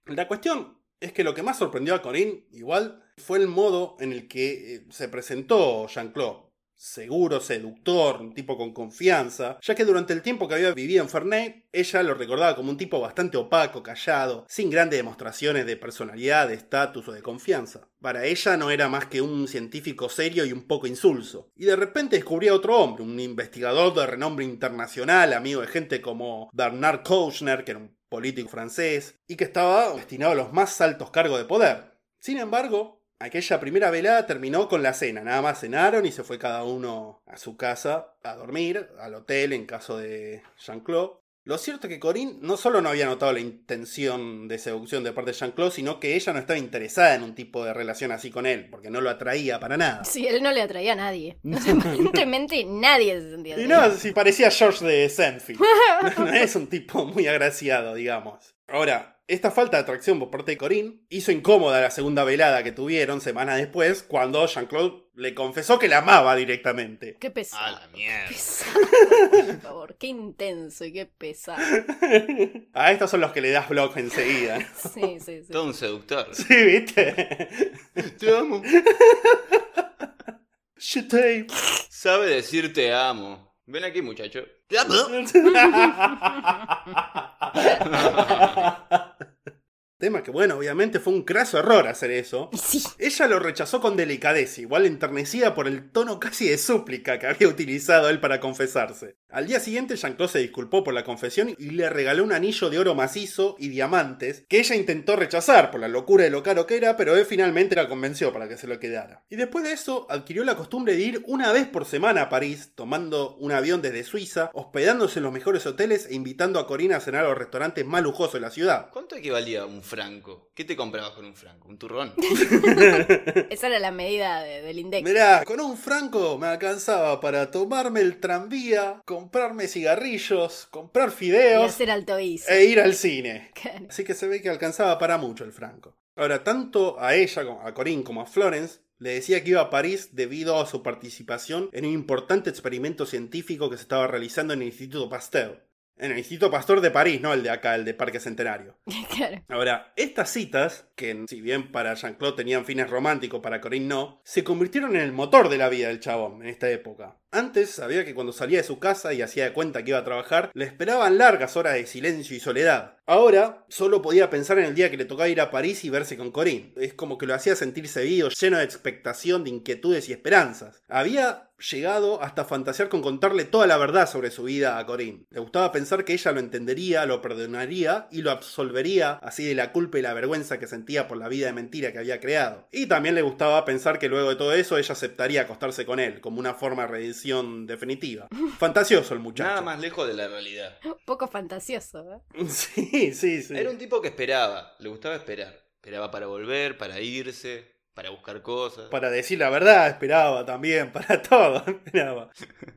B: La cuestión es que lo que más sorprendió a Corinne, igual, fue el modo en el que eh, se presentó Jean-Claude. Seguro, seductor, un tipo con confianza, ya que durante el tiempo que había vivido en Ferney, ella lo recordaba como un tipo bastante opaco, callado, sin grandes demostraciones de personalidad, de estatus o de confianza. Para ella no era más que un científico serio y un poco insulso. Y de repente descubría otro hombre, un investigador de renombre internacional, amigo de gente como Bernard Kouchner, que era un político francés, y que estaba destinado a los más altos cargos de poder. Sin embargo, aquella primera velada terminó con la cena, nada más cenaron y se fue cada uno a su casa a dormir, al hotel en caso de Jean-Claude. Lo cierto es que Corinne no solo no había notado la intención de seducción de parte de Jean-Claude, sino que ella no estaba interesada en un tipo de relación así con él, porque no lo atraía para nada.
D: Sí, él no le atraía a nadie. Aparentemente nadie se sentía
B: Y no, si parecía George de Senfield. No es un tipo muy agraciado, digamos. Ahora, esta falta de atracción por parte de Corinne hizo incómoda la segunda velada que tuvieron semanas después, cuando Jean-Claude le confesó que la amaba directamente.
D: Qué pesado.
C: A la mierda.
D: pesado, por favor. Qué intenso y qué pesado.
B: A estos son los que le das block enseguida.
D: Sí, sí, sí.
C: Todo un seductor.
B: Sí, ¿viste?
C: Te amo.
B: Tape.
C: Sabe decir te amo. Ven aquí, muchacho.
B: Tema que, bueno, obviamente fue un craso error hacer eso.
D: Sí.
B: Ella lo rechazó con delicadeza, igual enternecida por el tono casi de súplica que había utilizado él para confesarse. Al día siguiente, Jean-Claude se disculpó por la confesión y le regaló un anillo de oro macizo y diamantes que ella intentó rechazar por la locura de lo caro que era, pero él finalmente la convenció para que se lo quedara. Y después de eso, adquirió la costumbre de ir una vez por semana a París, tomando un avión desde Suiza, hospedándose en los mejores hoteles e invitando a Corina a cenar a los restaurantes más lujosos de la ciudad.
C: ¿Cuánto equivalía un franco? ¿Qué te comprabas con un franco? ¿Un turrón?
D: Esa era la medida de- del index.
B: Mirá, con un franco me alcanzaba para tomarme el tranvía, comprarme cigarrillos, comprar
D: Y
B: fideos
D: hacer alto
B: e ir al cine.
D: Claro.
B: Así que se ve que alcanzaba para mucho el franco. Ahora, tanto a ella, a Corinne, como a Florence, le decía que iba a París debido a su participación en un importante experimento científico que se estaba realizando en el Instituto Pasteur. En el Instituto Pastor de París, no el de acá, el de Parque Centenario.
D: Claro.
B: Ahora, estas citas, que si bien para Jean-Claude tenían fines románticos, para Corinne no, se convirtieron en el motor de la vida del chabón en esta época. Antes sabía que cuando salía de su casa y hacía de cuenta que iba a trabajar, le esperaban largas horas de silencio y soledad. Ahora solo podía pensar en el día que le tocaba ir a París y verse con Corinne. Es como que lo hacía sentirse vivo, lleno de expectación, de inquietudes y esperanzas. Había llegado hasta fantasear con contarle toda la verdad sobre su vida a Corinne. Le gustaba pensar que ella lo entendería, lo perdonaría y lo absolvería así de la culpa y la vergüenza que sentía por la vida de mentira que había creado. Y también le gustaba pensar que luego de todo eso ella aceptaría acostarse con él, como una forma de redención definitiva. Fantasioso el muchacho.
C: Nada más lejos de la realidad.
D: Un poco fantasioso, ¿eh?
B: Sí, sí, sí.
C: Era un tipo que esperaba, le gustaba esperar. Esperaba para volver, para irse, para buscar cosas.
B: Para decir la verdad, esperaba también, para todo, esperaba.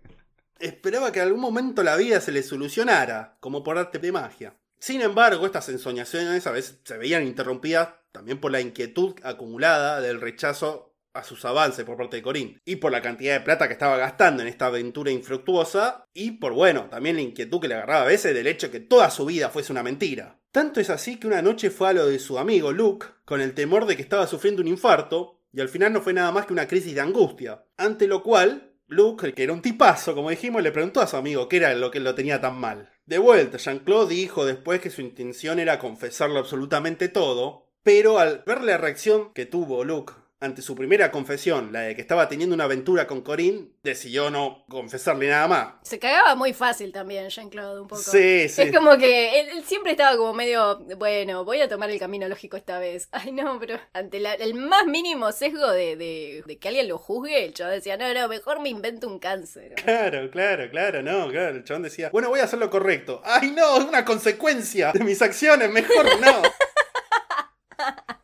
B: Esperaba que en algún momento la vida se le solucionara, como por arte de magia. Sin embargo, estas ensoñaciones a veces se veían interrumpidas también por la inquietud acumulada del rechazo a sus avances por parte de Corín, y por la cantidad de plata que estaba gastando en esta aventura infructuosa, y por, bueno, también la inquietud que le agarraba a veces del hecho de que toda su vida fuese una mentira. Tanto es así que una noche fue a lo de su amigo Luke, con el temor de que estaba sufriendo un infarto, y al final no fue nada más que una crisis de angustia, ante lo cual Luke, que era un tipazo, como dijimos, le preguntó a su amigo qué era lo que lo tenía tan mal. De vuelta, Jean-Claude dijo después que su intención era confesarlo absolutamente todo, pero al ver la reacción que tuvo Luke ante su primera confesión, la de que estaba teniendo una aventura con Corinne, decidió no confesarle nada más.
D: Se cagaba muy fácil también, Jean-Claude, un poco.
B: Sí, sí.
D: Es como que él, él siempre estaba como medio, bueno, voy a tomar el camino lógico esta vez. Ay, no, pero ante la- el más mínimo sesgo de, de- de que alguien lo juzgue, el chaval decía, no, no, mejor me invento un cáncer.
B: Claro, claro, claro, no, claro. El chabón decía, bueno, voy a hacer lo correcto. ¡Ay, no! Es una consecuencia de mis acciones, mejor no.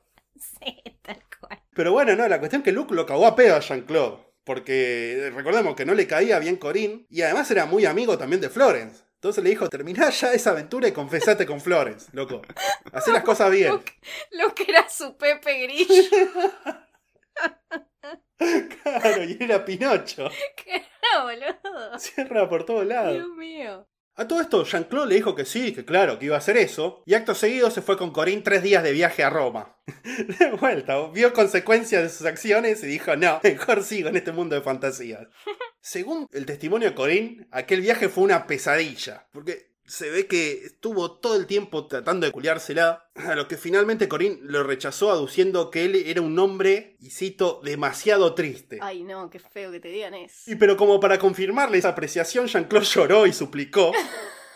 B: Pero bueno, no, la cuestión es que Luke lo cagó a pedo a Jean-Claude. Porque recordemos que no le caía bien Corinne y además era muy amigo también de Florence. Entonces le dijo, terminá ya esa aventura y confesate con Florence, loco. Hacé las cosas bien.
D: Lo que era su Pepe Grillo.
B: Claro, y era Pinocho.
D: ¿Qué era, boludo?
B: Cierra por todos lados.
D: Dios mío.
B: A todo esto, Jean-Claude le dijo que sí, que claro, que iba a hacer eso. Y acto seguido se fue con Corinne tres días de viaje a Roma. De vuelta, vio consecuencias de sus acciones y dijo, no, mejor sigo en este mundo de fantasías. Según el testimonio de Corinne, aquel viaje fue una pesadilla. Porque se ve que estuvo todo el tiempo tratando de culiársela. A lo que finalmente Corinne lo rechazó aduciendo que él era un hombre, y cito, demasiado triste.
D: Ay, no, qué feo que te digan eso.
B: Y pero como para confirmarle esa apreciación, Jean-Claude lloró y suplicó.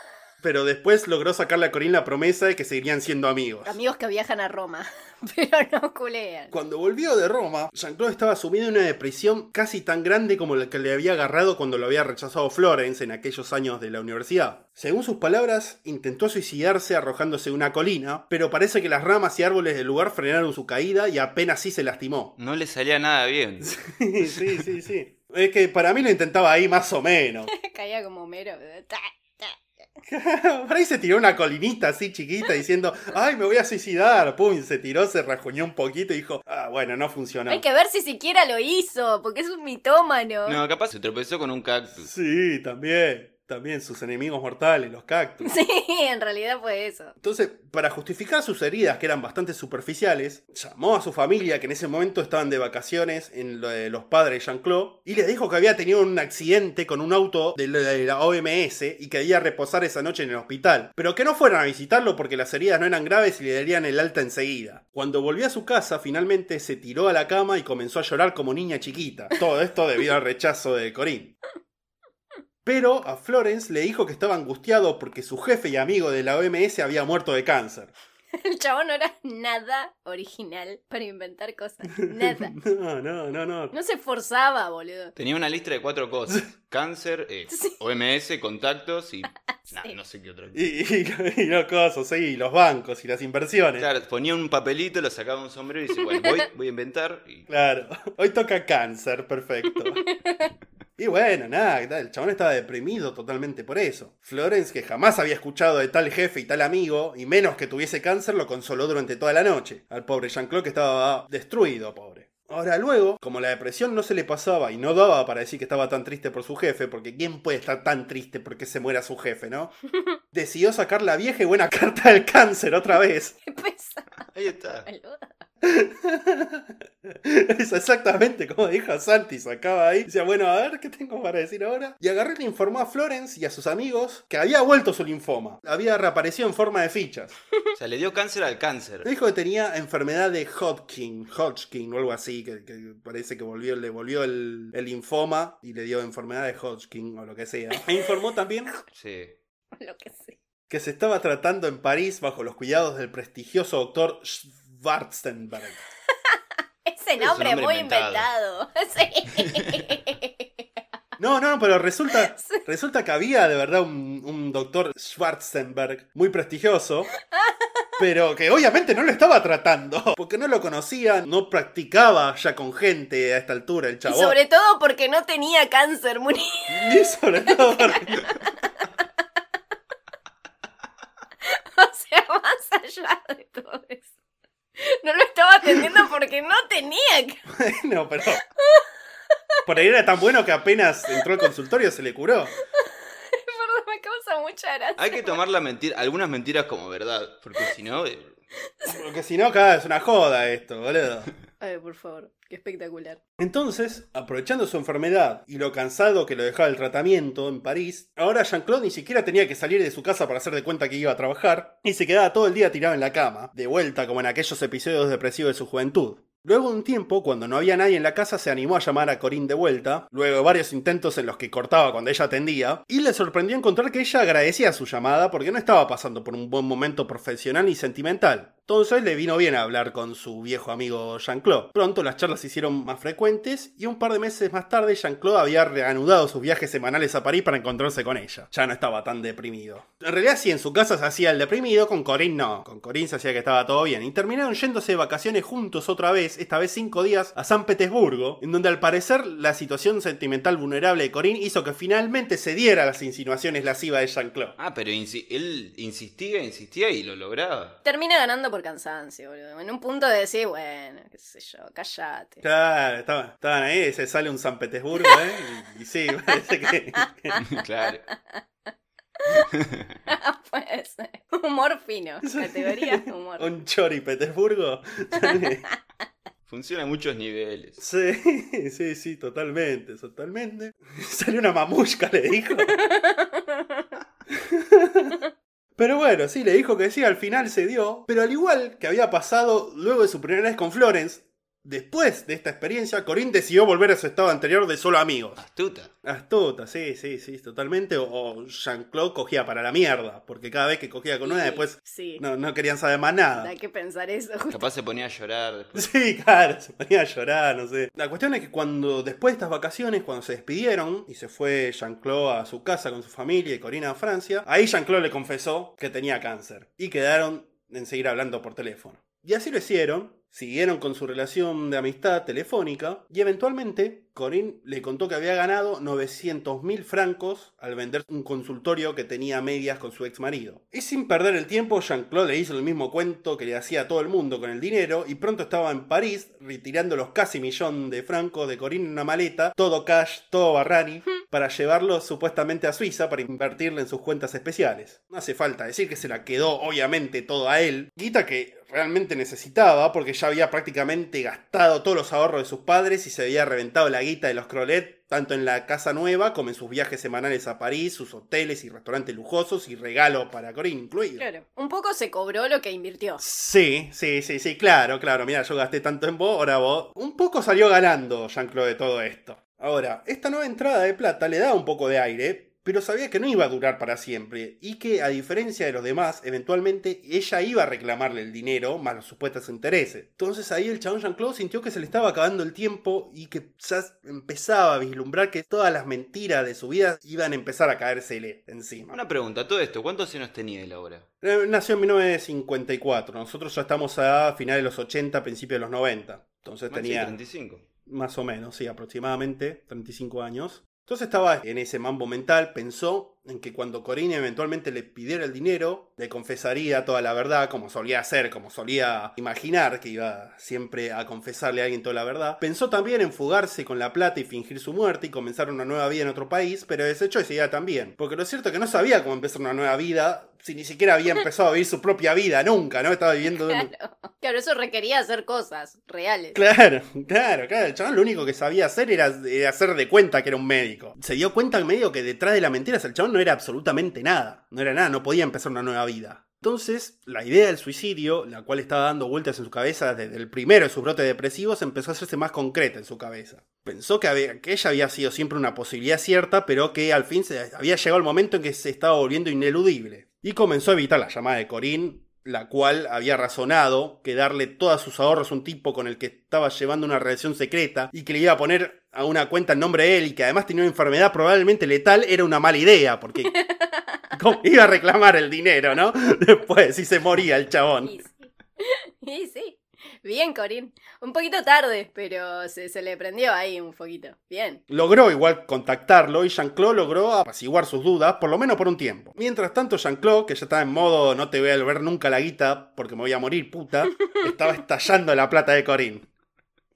B: Pero después logró sacarle a Corinne la promesa de que seguirían siendo amigos.
D: Amigos que viajan a Roma, pero no culean.
B: Cuando volvió de Roma, Jean-Claude estaba sumido en una depresión casi tan grande como la que le había agarrado cuando lo había rechazado Florence en aquellos años de la universidad. Según sus palabras, intentó suicidarse arrojándose de una colina, pero parece que las ramas y árboles del lugar frenaron su caída y apenas sí se lastimó.
C: No le salía nada bien.
B: sí, sí, sí. Es que para mí lo intentaba ahí más o menos.
D: Caía como mero.
B: Por ahí se tiró una colinita así chiquita diciendo, ay, me voy a suicidar. Pum, se tiró, se rajuñó un poquito y dijo, ah, bueno, no funcionó.
D: Hay que ver si siquiera lo hizo, porque es un mitómano.
C: No, capaz se tropezó con un cactus.
B: Sí, también. También sus enemigos mortales, los cactus.
D: Sí, en realidad fue eso.
B: Entonces, para justificar sus heridas, que eran bastante superficiales, llamó a su familia, que en ese momento estaban de vacaciones en lo de los padres de Jean-Claude, y les dijo que había tenido un accidente con un auto de la, OMS y que debía reposar esa noche en el hospital, pero que no fueran a visitarlo porque las heridas no eran graves y le darían el alta enseguida. Cuando volvió a su casa, finalmente se tiró a la cama y comenzó a llorar como niña chiquita. Todo esto debido al rechazo de Corinne. Pero a Florence le dijo que estaba angustiado porque su jefe y amigo de la OMS había muerto de cáncer.
D: El chabón no era nada original para inventar cosas. Nada.
B: No, no, no, no.
D: No se esforzaba, boludo.
C: Tenía una lista de cuatro cosas. Cáncer, eh,
D: Sí.
C: OMS, contactos y... nah,
D: Sí.
C: no sé qué otra cosa.
B: Y, y, y los cosas, sí, los bancos y las inversiones.
C: Claro, ponía un papelito, lo sacaba un sombrero y dice, bueno, voy, voy a inventar. Y...
B: Claro. Hoy toca cáncer, perfecto. Y bueno, nada, el chabón estaba deprimido totalmente por eso. Florence, que jamás había escuchado de tal jefe y tal amigo, y menos que tuviese cáncer, lo consoló durante toda la noche. Al pobre Jean-Claude que estaba destruido, pobre. Ahora luego, como la depresión no se le pasaba y no daba para decir que estaba tan triste por su jefe, porque ¿quién puede estar tan triste porque se muera su jefe, no? Decidió sacar la vieja y buena carta del cáncer otra vez.
D: Qué pesado.
C: Ahí está.
B: Es exactamente como dijo Santi, sacaba ahí. Decía, bueno, a ver, ¿qué tengo para decir ahora? Y agarré y le informó a Florence y a sus amigos que había vuelto su linfoma. Había reaparecido en forma de fichas.
C: O sea, le dio cáncer al cáncer.
B: Le dijo que tenía enfermedad de Hodgkin, Hodgkin o algo así, que, que parece que volvió, le volvió el, el linfoma y le dio enfermedad de Hodgkin o lo que sea. E informó también
C: Sí.
D: Lo que sé.
B: que se estaba tratando en París bajo los cuidados del prestigioso doctor Schwarzenberg.
D: Ese nombre
C: nombre
D: muy
C: inventado.
D: inventado. Sí.
B: No, no, pero resulta, resulta que había de verdad un, un doctor Schwarzenberg muy prestigioso, pero que obviamente no lo estaba tratando, porque no lo conocía, no practicaba ya con gente a esta altura el
D: Y
B: chabón.
D: sobre todo porque no tenía cáncer, Muni.
B: Y sobre todo porque-
D: O sea, más allá de todo eso. No lo estaba atendiendo porque no tenía cáncer.
B: Bueno, pero... Por ahí era tan bueno que apenas entró al consultorio se le curó.
D: Perdón, me causa mucha gracia.
C: Hay que tomar la mentira, algunas mentiras como verdad, porque si no, eh,
B: Porque si no, acá es una joda esto, boludo.
D: Ay, por favor, qué espectacular.
B: Entonces, aprovechando su enfermedad y lo cansado que lo dejaba el tratamiento en París, ahora Jean-Claude ni siquiera tenía que salir de su casa para hacer de cuenta que iba a trabajar y se quedaba todo el día tirado en la cama, de vuelta como en aquellos episodios depresivos de su juventud. Luego de un tiempo, cuando no había nadie en la casa, se animó a llamar a Corinne de vuelta, luego de varios intentos en los que cortaba cuando ella atendía, y le sorprendió encontrar que ella agradecía su llamada porque no estaba pasando por un buen momento profesional ni sentimental. Entonces le vino bien hablar con su viejo amigo Jean-Claude. Pronto las charlas se hicieron más frecuentes y un par de meses más tarde Jean-Claude había reanudado sus viajes semanales a París para encontrarse con ella. Ya no estaba tan deprimido. En realidad sí, en su casa se hacía el deprimido, con Corinne no. Con Corinne se hacía que estaba todo bien. Y terminaron yéndose de vacaciones juntos otra vez, esta vez cinco días, a San Petersburgo, en donde al parecer la situación sentimental vulnerable de Corinne hizo que finalmente cediera a las insinuaciones lascivas de Jean-Claude.
C: Ah, pero insi- él insistía, insistía y lo lograba.
D: Termina ganando por cansancio, boludo. En un punto de decir, bueno, qué sé yo, cállate.
B: Claro, estaban, estaban ahí, se sale un San Petersburgo, ¿eh? Y, y sí, parece que...
C: claro.
D: Puede ser. Humor fino. Categoría humor.
B: un Chori Petersburgo.
C: Funciona a muchos niveles.
B: Sí, sí, sí, totalmente, totalmente. Salió una mamushka, le dijo. Pero bueno, sí, le dijo que sí, al final se dio. Pero al igual que había pasado luego de su primera vez con Florence, después de esta experiencia, Corinne decidió volver a su estado anterior de solo amigos.
C: Astuta.
B: Astuta, sí, sí, sí, totalmente. O, o Jean-Claude cogía para la mierda, porque cada vez que cogía con una,
D: Sí,
B: después
D: Sí.
B: no, no querían saber más nada.
D: Hay que pensar eso. justo.
C: Capaz se ponía a llorar después.
B: Sí, claro, se ponía a llorar, no sé. La cuestión es que cuando, después de estas vacaciones, cuando se despidieron y se fue Jean-Claude a su casa con su familia y Corina a Francia, ahí Jean-Claude le confesó que tenía cáncer. Y quedaron en seguir hablando por teléfono. Y así lo hicieron, siguieron con su relación de amistad telefónica y eventualmente Corinne le contó que había ganado 900 mil francos al vender un consultorio que tenía medias con su ex marido. Y sin perder el tiempo, Jean-Claude le hizo el mismo cuento que le hacía a todo el mundo con el dinero y pronto estaba en París retirando los casi millón de francos de Corinne en una maleta, todo cash, todo Barrani, para llevarlo supuestamente a Suiza para invertirle en sus cuentas especiales. No hace falta decir que se la quedó obviamente todo a él, guita que realmente necesitaba porque ya había prácticamente gastado todos los ahorros de sus padres y se había reventado la guita de los Crolet tanto en la casa nueva como en sus viajes semanales a París, sus hoteles y restaurantes lujosos y regalos para Corinne incluido.
D: Claro. Un poco se cobró lo que invirtió.
B: Sí, sí, sí, sí, claro, claro. Mira, yo gasté tanto en vos, ahora vos. Un poco salió ganando Jean-Claude de todo esto. Ahora, esta nueva entrada de plata le da un poco de aire, pero sabía que no iba a durar para siempre y que, a diferencia de los demás, eventualmente ella iba a reclamarle el dinero más los supuestos intereses. Entonces ahí el chabón Jean-Claude sintió que se le estaba acabando el tiempo y que ya empezaba a vislumbrar que todas las mentiras de su vida iban a empezar a caérsele encima.
C: Una pregunta, todo esto, ¿cuántos años tenía él ahora?
B: Eh, Nació en 1954. Nosotros ya estamos a finales de los 80, principios de los 90. Entonces tenía
C: 35.
B: Más o menos, sí, aproximadamente 35 años. Entonces estaba en ese mambo mental, pensó en que cuando Corinne eventualmente le pidiera el dinero, le confesaría toda la verdad, como solía hacer, como solía imaginar que iba siempre a confesarle a alguien toda la verdad. Pensó también en fugarse con la plata y fingir su muerte y comenzar una nueva vida en otro país, pero desechó esa idea también. Porque lo cierto es que no sabía cómo empezar una nueva vida si ni siquiera había empezado a vivir su propia vida nunca, ¿no? Estaba viviendo un-
D: Claro. Claro, eso requería hacer cosas reales.
B: Claro, claro, claro. El chabón lo único que sabía hacer era, era hacer de cuenta que era un médico. Se dio cuenta en medio que detrás de la mentira el chabón no era absolutamente nada. No era nada, no podía empezar una nueva vida. Entonces, la idea del suicidio, la cual estaba dando vueltas en su cabeza desde el primero de sus brotes depresivos, empezó a hacerse más concreta en su cabeza. Pensó que, había- que ella había sido siempre una posibilidad cierta, pero que al fin se, había llegado el momento en que se estaba volviendo ineludible. Y comenzó a evitar la llamada de Corinne, la cual había razonado que darle todos sus ahorros a un tipo con el que estaba llevando una relación secreta y que le iba a poner a una cuenta el nombre de él y que además tenía una enfermedad probablemente letal era una mala idea, porque ¿cómo iba a reclamar el dinero, ¿no? Después, si se moría el chabón.
D: Y sí. Y sí. Bien, Corín. Un poquito tarde, pero se, se le prendió ahí un poquito. Bien.
B: Logró igual contactarlo y Jean-Claude logró apaciguar sus dudas, por lo menos por un tiempo. Mientras tanto, Jean-Claude, que ya estaba en modo no te voy a ver nunca la guita porque me voy a morir, puta, estaba estallando la plata de Corinne.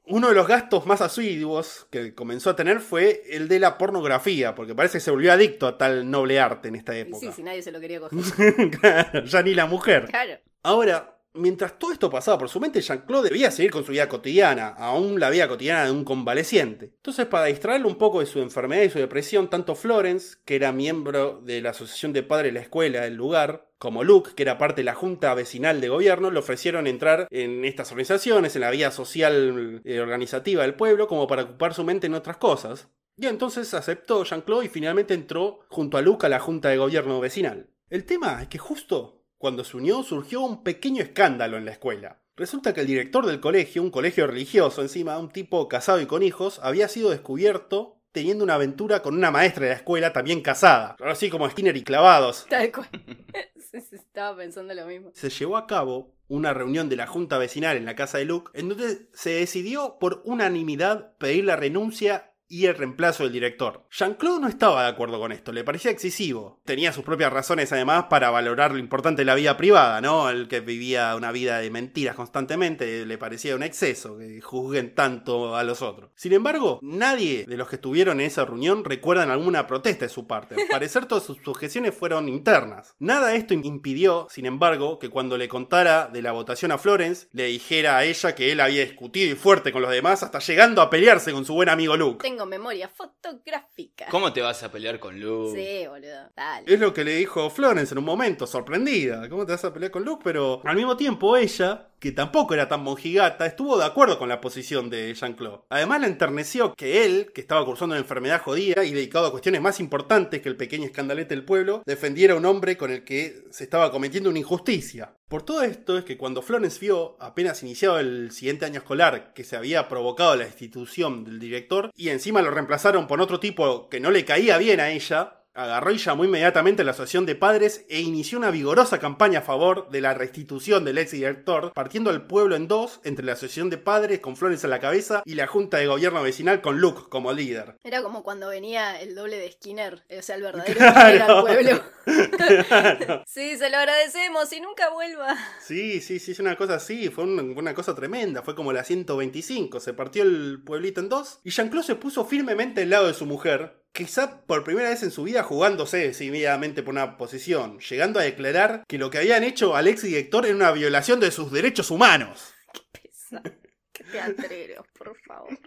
B: Uno de los gastos más asiduos que comenzó a tener fue el de la pornografía, porque parece que se volvió adicto a tal noble arte en esta época.
D: sí, si nadie se lo quería coger.
B: Claro, ya ni la mujer.
D: Claro.
B: Ahora, mientras todo esto pasaba por su mente, Jean-Claude debía seguir con su vida cotidiana, aún la vida cotidiana de un convaleciente. Entonces, para distraerlo un poco de su enfermedad y su depresión, tanto Florence, que era miembro de la asociación de padres de la escuela del lugar, como Luke, que era parte de la junta vecinal de gobierno, le ofrecieron entrar en estas organizaciones, en la vida social eh, organizativa del pueblo, como para ocupar su mente en otras cosas. Y entonces aceptó Jean-Claude y finalmente entró junto a Luke a la junta de gobierno vecinal. El tema es que justo cuando se unió surgió un pequeño escándalo en la escuela. Resulta que el director del colegio, un colegio religioso encima, un tipo casado y con hijos, había sido descubierto teniendo una aventura con una maestra de la escuela también casada. Así como Skinner y clavados.
D: Tal cual. Sí, sí, Estaba pensando lo mismo.
B: Se llevó a cabo una reunión de la junta vecinal en la casa de Luke, en donde se decidió por unanimidad pedir la renuncia y el reemplazo del director. Jean-Claude no estaba de acuerdo con esto, le parecía excesivo. Tenía sus propias razones además para valorar lo importante de la vida privada, ¿no? El que vivía una vida de mentiras constantemente le parecía un exceso que juzguen tanto a los otros. Sin embargo, nadie de los que estuvieron en esa reunión recuerdan alguna protesta de su parte. Al parecer todas sus sujeciones fueron internas. Nada de esto impidió, sin embargo, que cuando le contara de la votación a Florence, le dijera a ella que él había discutido y fuerte con los demás hasta llegando a pelearse con su buen amigo Luke.
D: Tengo memoria fotográfica.
C: ¿Cómo te vas a pelear con Luke?
D: Sí, boludo. Dale.
B: Es lo que le dijo Florence en un momento, sorprendida. ¿Cómo te vas a pelear con Luke? Pero al mismo tiempo ella, que tampoco era tan monjigata, estuvo de acuerdo con la posición de Jean-Claude. Además le enterneció que él, que estaba cursando una enfermedad jodida y dedicado a cuestiones más importantes que el pequeño escandalete del pueblo, defendiera a un hombre con el que se estaba cometiendo una injusticia. Por todo esto es que cuando Florence vio, apenas iniciado el siguiente año escolar, que se había provocado la destitución del director y encima lo reemplazaron por otro tipo que no le caía bien a ella, agarró y llamó inmediatamente a la asociación de padres e inició una vigorosa campaña a favor de la restitución del ex director, partiendo al pueblo en dos entre la asociación de padres con Florence a la cabeza y la junta de gobierno vecinal con Luke como líder.
D: Era como cuando venía el doble de Skinner, o sea, el verdadero
B: Claro.
D: Skinner al pueblo.
B: Claro.
D: Sí, se lo agradecemos y nunca vuelva.
B: Sí, sí, sí, es una cosa así, fue una, una cosa tremenda, fue como la 125, se partió el pueblito en dos y Jean-Claude se puso firmemente al lado de su mujer, quizá por primera vez en su vida jugándose decididamente por una posición, llegando a declarar que lo que habían hecho al ex director era una violación de sus derechos humanos.
D: Pesado. Qué teatrero, por favor.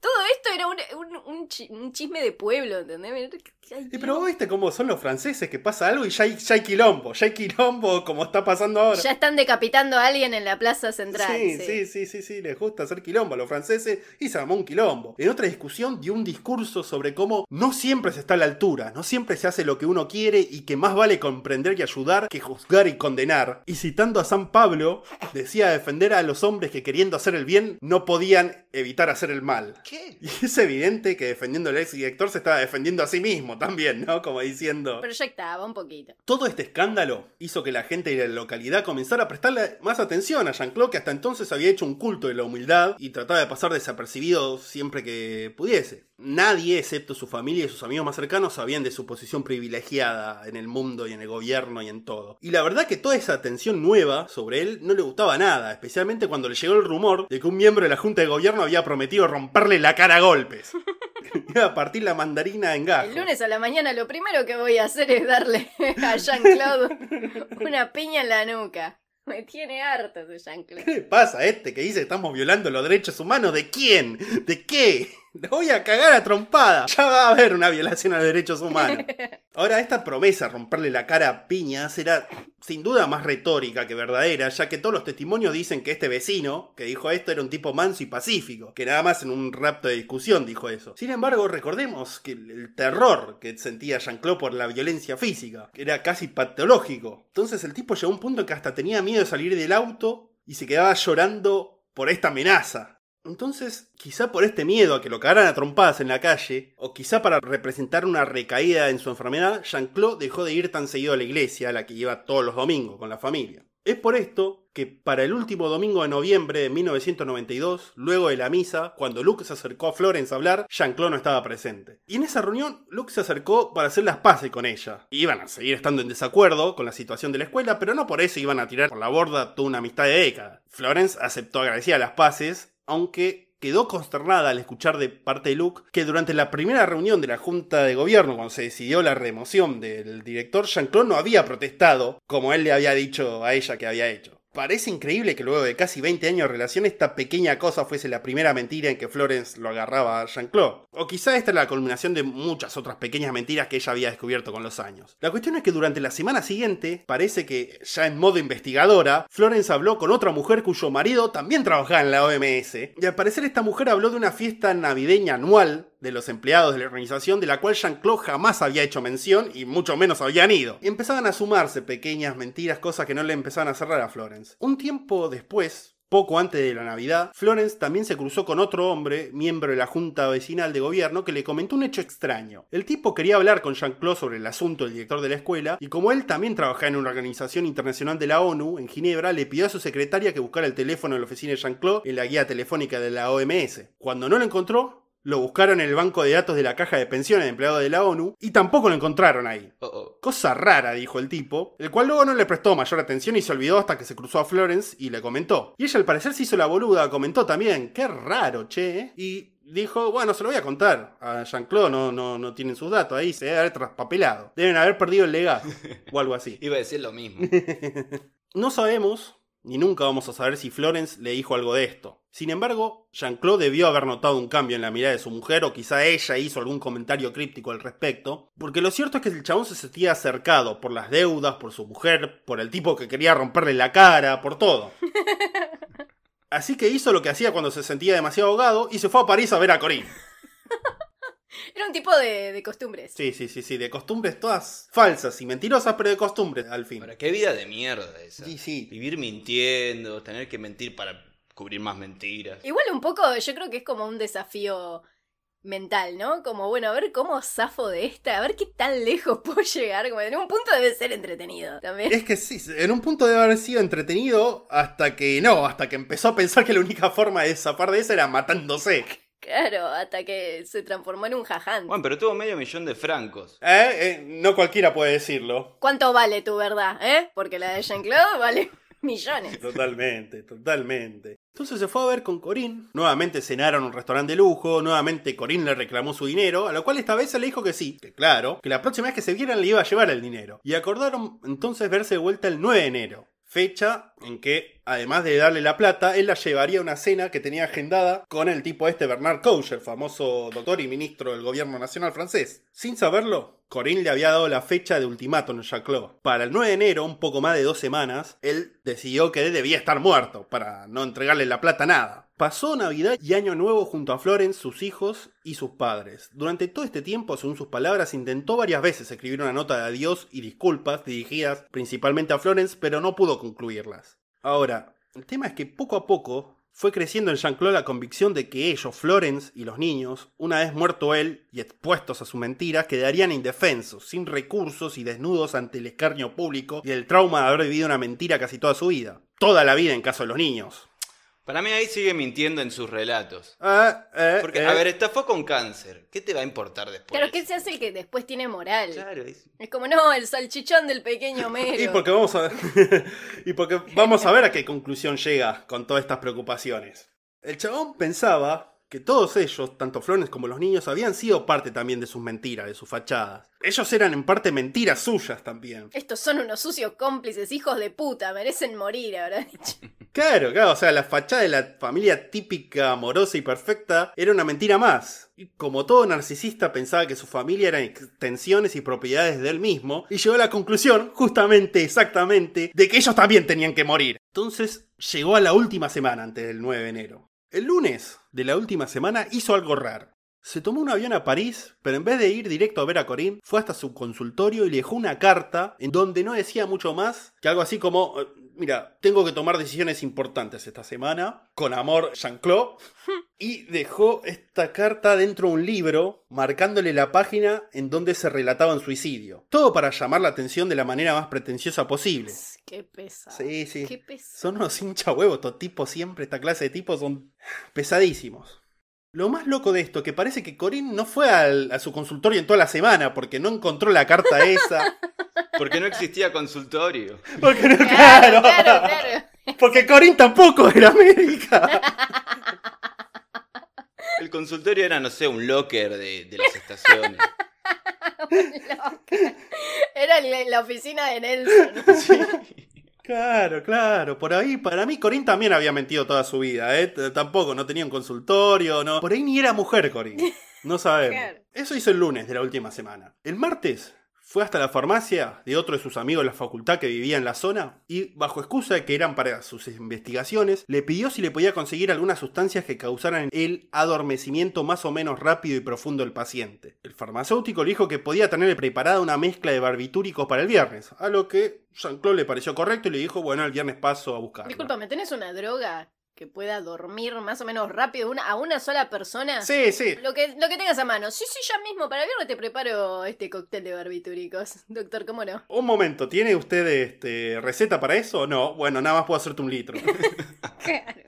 D: Todo esto era un, un, un chi- un chisme de pueblo, ¿entendés? Ay,
B: Y pero vos viste cómo son los franceses, que pasa algo y ya hay, ya hay quilombo, ya hay quilombo como está pasando ahora.
D: Ya están decapitando a alguien en la plaza central.
B: Sí,
D: sí.
B: sí, sí, sí, sí, les gusta hacer quilombo a los franceses y se armó un quilombo. En otra discusión dio un discurso sobre cómo no siempre se está a la altura, no siempre se hace lo que uno quiere y que más vale comprender y ayudar que juzgar y condenar. Y citando a San Pablo, decía defender a los hombres que queriendo hacer el bien no podían evitar hacer el mal.
C: ¿Qué?
B: Y es evidente que defendiendo al ex director se estaba defendiendo a sí mismo también, ¿no? Como diciendo...
D: Proyectaba un poquito.
B: Todo este escándalo hizo que la gente de la localidad comenzara a prestarle más atención a Jean-Claude, que hasta entonces había hecho un culto de la humildad y trataba de pasar desapercibido siempre que pudiese. Nadie, excepto su familia y sus amigos más cercanos, sabían de su posición privilegiada en el mundo y en el gobierno y en todo. Y la verdad que toda esa atención nueva sobre él no le gustaba nada, especialmente cuando le llegó el rumor de que un miembro de la Junta de Gobierno había prometido romperle la cara a golpes. Iba a partir la mandarina en gajo.
D: El lunes a la mañana lo primero que voy a hacer es darle a Jean-Claude una piña en la nuca. Me tiene harto ese Jean-Claude.
B: ¿Qué le pasa a este que dice que estamos violando los derechos humanos? ¿De quién? ¿De qué? Voy a cagar a trompada. Ya va a haber una violación a los derechos humanos. Ahora, esta promesa, romperle la cara a piñas, era sin duda más retórica que verdadera, ya que todos los testimonios dicen que este vecino que dijo esto era un tipo manso y pacífico, que nada más en un rapto de discusión dijo eso. Sin embargo, recordemos que el terror que sentía Jean-Claude por la violencia física era casi patológico. Entonces el tipo llegó a un punto en que hasta tenía miedo de salir del auto y se quedaba llorando por esta amenaza. Entonces, quizá por este miedo a que lo cagaran a trompadas en la calle, o quizá para representar una recaída en su enfermedad, Jean-Claude dejó de ir tan seguido a la iglesia, a la que iba todos los domingos con la familia. Es por esto que para el último domingo de noviembre de 1992, luego de la misa, cuando Luke se acercó a Florence a hablar, Jean-Claude no estaba presente. Y en esa reunión, Luke se acercó para hacer las paces con ella. Iban a seguir estando en desacuerdo con la situación de la escuela, pero no por eso iban a tirar por la borda toda una amistad de décadas. Florence aceptó agradecida las paces, aunque quedó consternada al escuchar de parte de Luke que durante la primera reunión de la Junta de Gobierno, cuando se decidió la remoción del director, Jean-Claude no había protestado como él le había dicho a ella que había hecho. Parece increíble que luego de casi 20 años de relación esta pequeña cosa fuese la primera mentira en que Florence lo agarraba a Jean-Claude. O quizá esta era la culminación de muchas otras pequeñas mentiras que ella había descubierto con los años. La cuestión es que durante la semana siguiente, parece que ya en modo investigadora, Florence habló con otra mujer cuyo marido también trabajaba en la OMS. Y al parecer esta mujer habló de una fiesta navideña anual de los empleados de la organización de la cual Jean-Claude jamás había hecho mención y mucho menos habían ido. Empezaban a sumarse pequeñas mentiras, cosas que no le empezaban a cerrar a Florence. Un tiempo después, poco antes de la Navidad, Florence también se cruzó con otro hombre, miembro de la Junta Vecinal de Gobierno, que le comentó un hecho extraño. El tipo quería hablar con Jean-Claude sobre el asunto del director de la escuela, y como él también trabajaba en una organización internacional de la ONU, en Ginebra, le pidió a su secretaria que buscara el teléfono de la oficina de Jean-Claude en la guía telefónica de la OMS. Cuando no lo encontró, lo buscaron en el banco de datos de la caja de pensiones de empleados de la ONU y tampoco lo encontraron ahí.
C: Oh.
B: Cosa rara, dijo el tipo, el cual luego no le prestó mayor atención y se olvidó hasta que se cruzó a Florence y le comentó. Y ella al parecer se hizo la boluda, comentó también, qué raro, che. ¿eh?". Y dijo, bueno, se lo voy a contar a Jean-Claude, no, no, no tienen sus datos ahí, se debe haber traspapelado. Deben haber perdido el legado o algo así.
C: Iba a decir lo mismo.
B: No sabemos, ni nunca vamos a saber si Florence le dijo algo de esto. Sin embargo, Jean-Claude debió haber notado un cambio en la mirada de su mujer, o quizá ella hizo algún comentario críptico al respecto, porque lo cierto es que el chabón se sentía acercado por las deudas, por su mujer, por el tipo que quería romperle la cara, por todo. Así que hizo lo que hacía cuando se sentía demasiado ahogado y se fue a París a ver a Corinne.
D: Era un tipo de, de costumbres.
B: Sí, sí, sí, sí, de costumbres todas falsas y mentirosas, pero de costumbres al fin.
C: Ahora, qué vida de mierda esa.
B: Sí, sí.
C: Vivir mintiendo, tener que mentir para cubrir más mentiras.
D: Igual un poco, yo creo que es como un desafío mental, ¿no? Como, bueno, a ver cómo zafo de esta, a ver qué tan lejos puedo llegar. Como en un punto debe ser entretenido también.
B: Es que sí, en un punto debe haber sido entretenido hasta que no, hasta que empezó a pensar que la única forma de zafar de esa era matándose.
D: Claro, hasta que se transformó en un jaján.
C: Bueno, pero tuvo medio millón de francos.
B: ¿Eh? Eh, No cualquiera puede decirlo.
D: ¿Cuánto vale tu verdad, eh? Porque la de Jean-Claude vale millones.
B: Totalmente, totalmente. Entonces se fue a ver con Corinne. Nuevamente cenaron en un restaurante de lujo. Nuevamente Corinne le reclamó su dinero. A lo cual esta vez se le dijo que sí. Que claro, que la próxima vez que se vieran le iba a llevar el dinero. Y acordaron entonces verse de vuelta el 9 de enero. Fecha en que, además de darle la plata, él la llevaría a una cena que tenía agendada con el tipo este Bernard Koucher, famoso doctor y ministro del gobierno nacional francés. Sin saberlo, Corinne le había dado la fecha de ultimátum a Jean-Claude. Para el 9 de enero, un poco más de dos semanas, él decidió que debía estar muerto para no entregarle la plata a nada. Pasó Navidad y Año Nuevo junto a Florence, sus hijos y sus padres. Durante todo este tiempo, según sus palabras, intentó varias veces escribir una nota de adiós y disculpas dirigidas principalmente a Florence, pero no pudo concluirlas. Ahora, el tema es que poco a poco fue creciendo en Jean-Claude la convicción de que ellos, Florence y los niños, una vez muerto él y expuestos a su mentira, quedarían indefensos, sin recursos y desnudos ante el escarnio público y el trauma de haber vivido una mentira casi toda su vida. Toda la vida en caso de los niños.
C: Para mí ahí sigue mintiendo en sus relatos.
B: Ah, eh,
C: Porque,
B: eh.
C: a ver, estafó con cáncer. ¿Qué te va a importar después?
D: Claro, ¿qué se hace el que después tiene moral?
C: Claro, es-
D: Es como, no, el salchichón del pequeño Mero.
B: Y porque vamos a y porque vamos a ver a qué conclusión llega con todas estas preocupaciones. El chabón pensaba que todos ellos, tanto Florence como los niños, habían sido parte también de sus mentiras, de sus fachadas. Ellos eran en parte mentiras suyas también.
D: Estos son unos sucios cómplices, hijos de puta, merecen morir, habrá dicho.
B: Claro, claro, o sea, la fachada de la familia típica, amorosa y perfecta era una mentira más. Y como todo narcisista pensaba que su familia eran extensiones y propiedades de él mismo, y llegó a la conclusión, justamente, exactamente, de que ellos también tenían que morir. Entonces llegó a la última semana antes del 9 de enero. El lunes de la última semana hizo algo raro. Se tomó un avión a París, pero en vez de ir directo a ver a Corinne, fue hasta su consultorio y le dejó una carta en donde no decía mucho más que algo así como, eh, mira, tengo que tomar decisiones importantes esta semana, con amor Jean-Claude, y dejó esta carta dentro de un libro, marcándole la página en donde se relataba un suicidio. Todo para llamar la atención de la manera más pretenciosa posible.
D: Qué pesado.
B: Sí, sí.
D: Qué pesado.
B: Son unos hincha huevos, estos tipos siempre, esta clase de tipos son pesadísimos. Lo más loco de esto, que parece que Corinne no fue al- a su consultorio en toda la semana porque no encontró la carta esa.
C: Porque no existía consultorio.
B: Porque no,
D: Claro,
B: claro,
D: claro, claro.
B: Porque Corinne tampoco era médica.
C: El consultorio era, no sé, un locker de, de las estaciones.
D: Era la, la oficina de Nelson.
B: Claro, claro. Por ahí, para mí, Corinne también había mentido toda su vida, ¿eh? Tampoco, no tenía un consultorio, no. Por ahí ni era mujer, Corinne. No sabemos.
D: Claro.
B: Eso hizo el lunes de la última semana. El martes fue hasta la farmacia de otro de sus amigos de la facultad que vivía en la zona y, bajo excusa de que eran para sus investigaciones, le pidió si le podía conseguir algunas sustancias que causaran el adormecimiento más o menos rápido y profundo del paciente. El farmacéutico le dijo que podía tenerle preparada una mezcla de barbitúricos para el viernes, a lo que Jean-Claude le pareció correcto y le dijo, bueno, el viernes paso a buscarla.
D: Disculpame, ¿tenés una droga que pueda dormir más o menos rápido una, a una sola persona?
B: Sí, sí.
D: Lo que, lo que tengas a mano. Sí, sí, ya mismo. Para viernes te preparo este cóctel de barbitúricos. Doctor, ¿cómo no?
B: Un momento, ¿tiene usted este, receta para eso? No, bueno, nada más puedo hacerte un litro.
D: Claro.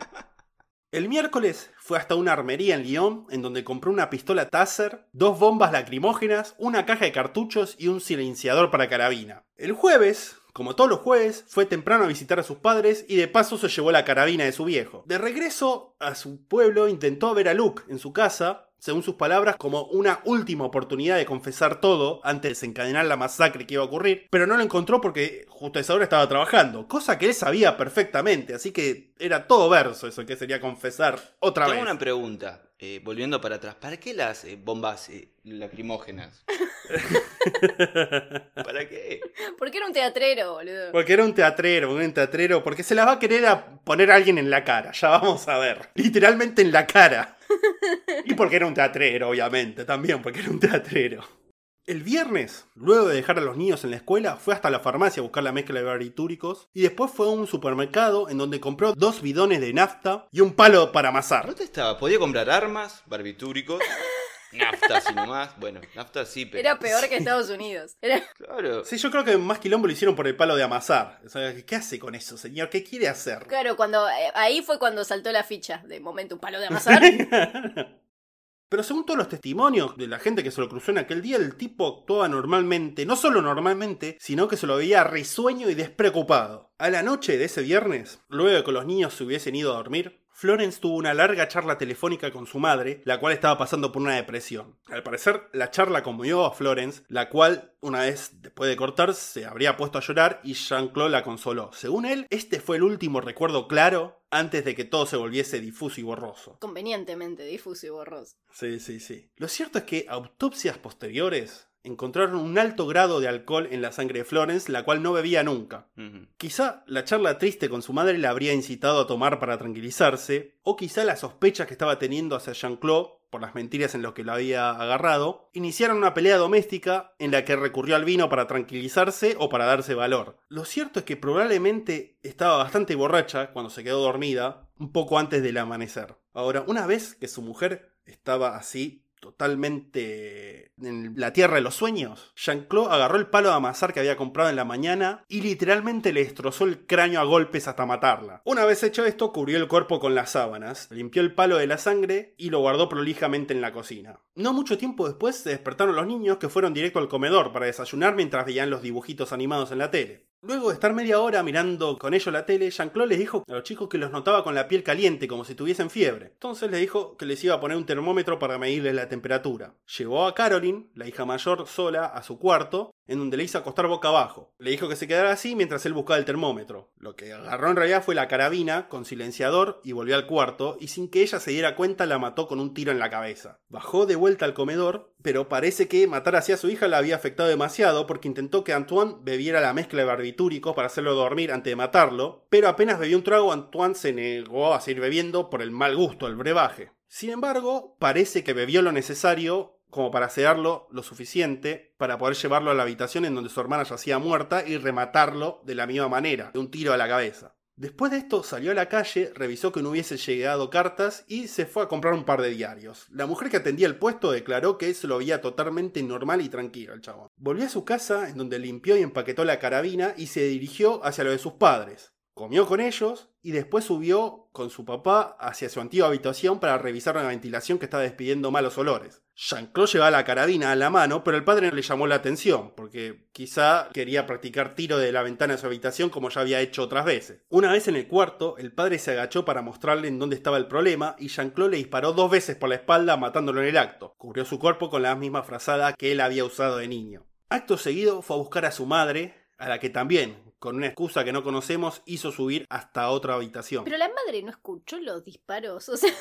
B: El miércoles fue hasta una armería en Lyon, en donde compró una pistola Taser, dos bombas lacrimógenas, una caja de cartuchos y un silenciador para carabina. El jueves, como todos los jueves, fue temprano a visitar a sus padres y de paso se llevó la carabina de su viejo. De regreso a su pueblo intentó ver a Luke en su casa, según sus palabras, como una última oportunidad de confesar todo antes de desencadenar la masacre que iba a ocurrir, pero no lo encontró porque justo a esa hora estaba trabajando, cosa que él sabía perfectamente, así que era todo verso eso que sería confesar otra
C: Tengo
B: vez.
C: una pregunta, eh, volviendo para atrás. ¿Para qué las eh, bombas eh, lacrimógenas? ¿Para qué?
D: ¿Por qué era un teatrero, boludo?
B: Porque era un teatrero, un teatrero, porque se las va a querer a poner a alguien en la cara, ya vamos a ver. Literalmente en la cara. Y porque era un teatrero, obviamente, también, porque era un teatrero. El viernes, luego de dejar a los niños en la escuela, fue hasta la farmacia a buscar la mezcla de barbitúricos y después fue a un supermercado en donde compró dos bidones de nafta y un palo para amasar.
C: ¿Dónde estaba? ¿Podía comprar armas, barbitúricos, nafta, si nomás? Bueno, nafta sí, pero...
D: Era peor que Estados Unidos. Era...
C: Claro.
B: Sí, yo creo que más quilombo lo hicieron por el palo de amasar. O sea, ¿qué hace con eso, señor? ¿Qué quiere hacer?
D: Claro, cuando eh, ahí fue cuando saltó la ficha. De momento, un palo de amasar.
B: Pero según todos los testimonios de la gente que se lo cruzó en aquel día, el tipo actuaba normalmente, no solo normalmente, sino que se lo veía risueño y despreocupado. A la noche de ese viernes, luego de que los niños se hubiesen ido a dormir, Florence tuvo una larga charla telefónica con su madre, la cual estaba pasando por una depresión. Al parecer, la charla conmovió a Florence, la cual, una vez después de cortar, se habría puesto a llorar y Jean-Claude la consoló. Según él, este fue el último recuerdo claro antes de que todo se volviese difuso y borroso.
D: Convenientemente difuso y borroso.
B: Sí, sí, sí. Lo cierto es que autopsias posteriores encontraron un alto grado de alcohol en la sangre de Florence, la cual no bebía nunca. Quizá la charla triste con su madre la habría incitado a tomar para tranquilizarse, o quizá las sospechas que estaba teniendo hacia Jean-Claude, por las mentiras en las que lo había agarrado, iniciaron una pelea doméstica en la que recurrió al vino para tranquilizarse o para darse valor. Lo cierto es que probablemente estaba bastante borracha cuando se quedó dormida, un poco antes del amanecer. Ahora, una vez que su mujer estaba así totalmente en la tierra de los sueños, Jean-Claude agarró el palo de amasar que había comprado en la mañana y literalmente le destrozó el cráneo a golpes hasta matarla. Una vez hecho esto, cubrió el cuerpo con las sábanas, limpió el palo de la sangre y lo guardó prolijamente en la cocina. No mucho tiempo después se despertaron los niños que fueron directo al comedor para desayunar mientras veían los dibujitos animados en la tele. Luego de estar media hora mirando con ellos la tele, Jean-Claude les dijo a los chicos que los notaba con la piel caliente, como si tuviesen fiebre. Entonces les dijo que les iba a poner un termómetro para medirles la temperatura. Llevó a Caroline, la hija mayor, sola a su cuarto, en donde le hizo acostar boca abajo. Le dijo que se quedara así mientras él buscaba el termómetro. Lo que agarró en realidad fue la carabina con silenciador y volvió al cuarto, y sin que ella se diera cuenta la mató con un tiro en la cabeza. Bajó de vuelta al comedor, pero parece que matar así a su hija la había afectado demasiado porque intentó que Antoine bebiera la mezcla de para hacerlo dormir antes de matarlo, pero apenas bebió un trago Antoine se negó a seguir bebiendo por el mal gusto, el brebaje. Sin embargo, parece que bebió lo necesario como para sedarlo lo suficiente para poder llevarlo a la habitación en donde su hermana yacía muerta y rematarlo de la misma manera, de un tiro a la cabeza. Después de esto salió a la calle, revisó que no hubiese llegado cartas y se fue a comprar un par de diarios. La mujer que atendía el puesto declaró que se lo veía totalmente normal y tranquilo el chabón. Volvió a su casa, en donde limpió y empaquetó la carabina y se dirigió hacia lo de sus padres. Comió con ellos y después subió con su papá hacia su antigua habitación para revisar una ventilación que estaba despidiendo malos olores. Jean-Claude llevaba la carabina a la mano, pero el padre no le llamó la atención, porque quizá quería practicar tiro de la ventana de su habitación como ya había hecho otras veces. Una vez en el cuarto, el padre se agachó para mostrarle en dónde estaba el problema y Jean-Claude le disparó dos veces por la espalda matándolo en el acto. Cubrió su cuerpo con la misma frazada que él había usado de niño. Acto seguido fue a buscar a su madre, a la que también, con una excusa que no conocemos, hizo subir hasta otra habitación.
D: Pero la madre no escuchó los disparos, o sea...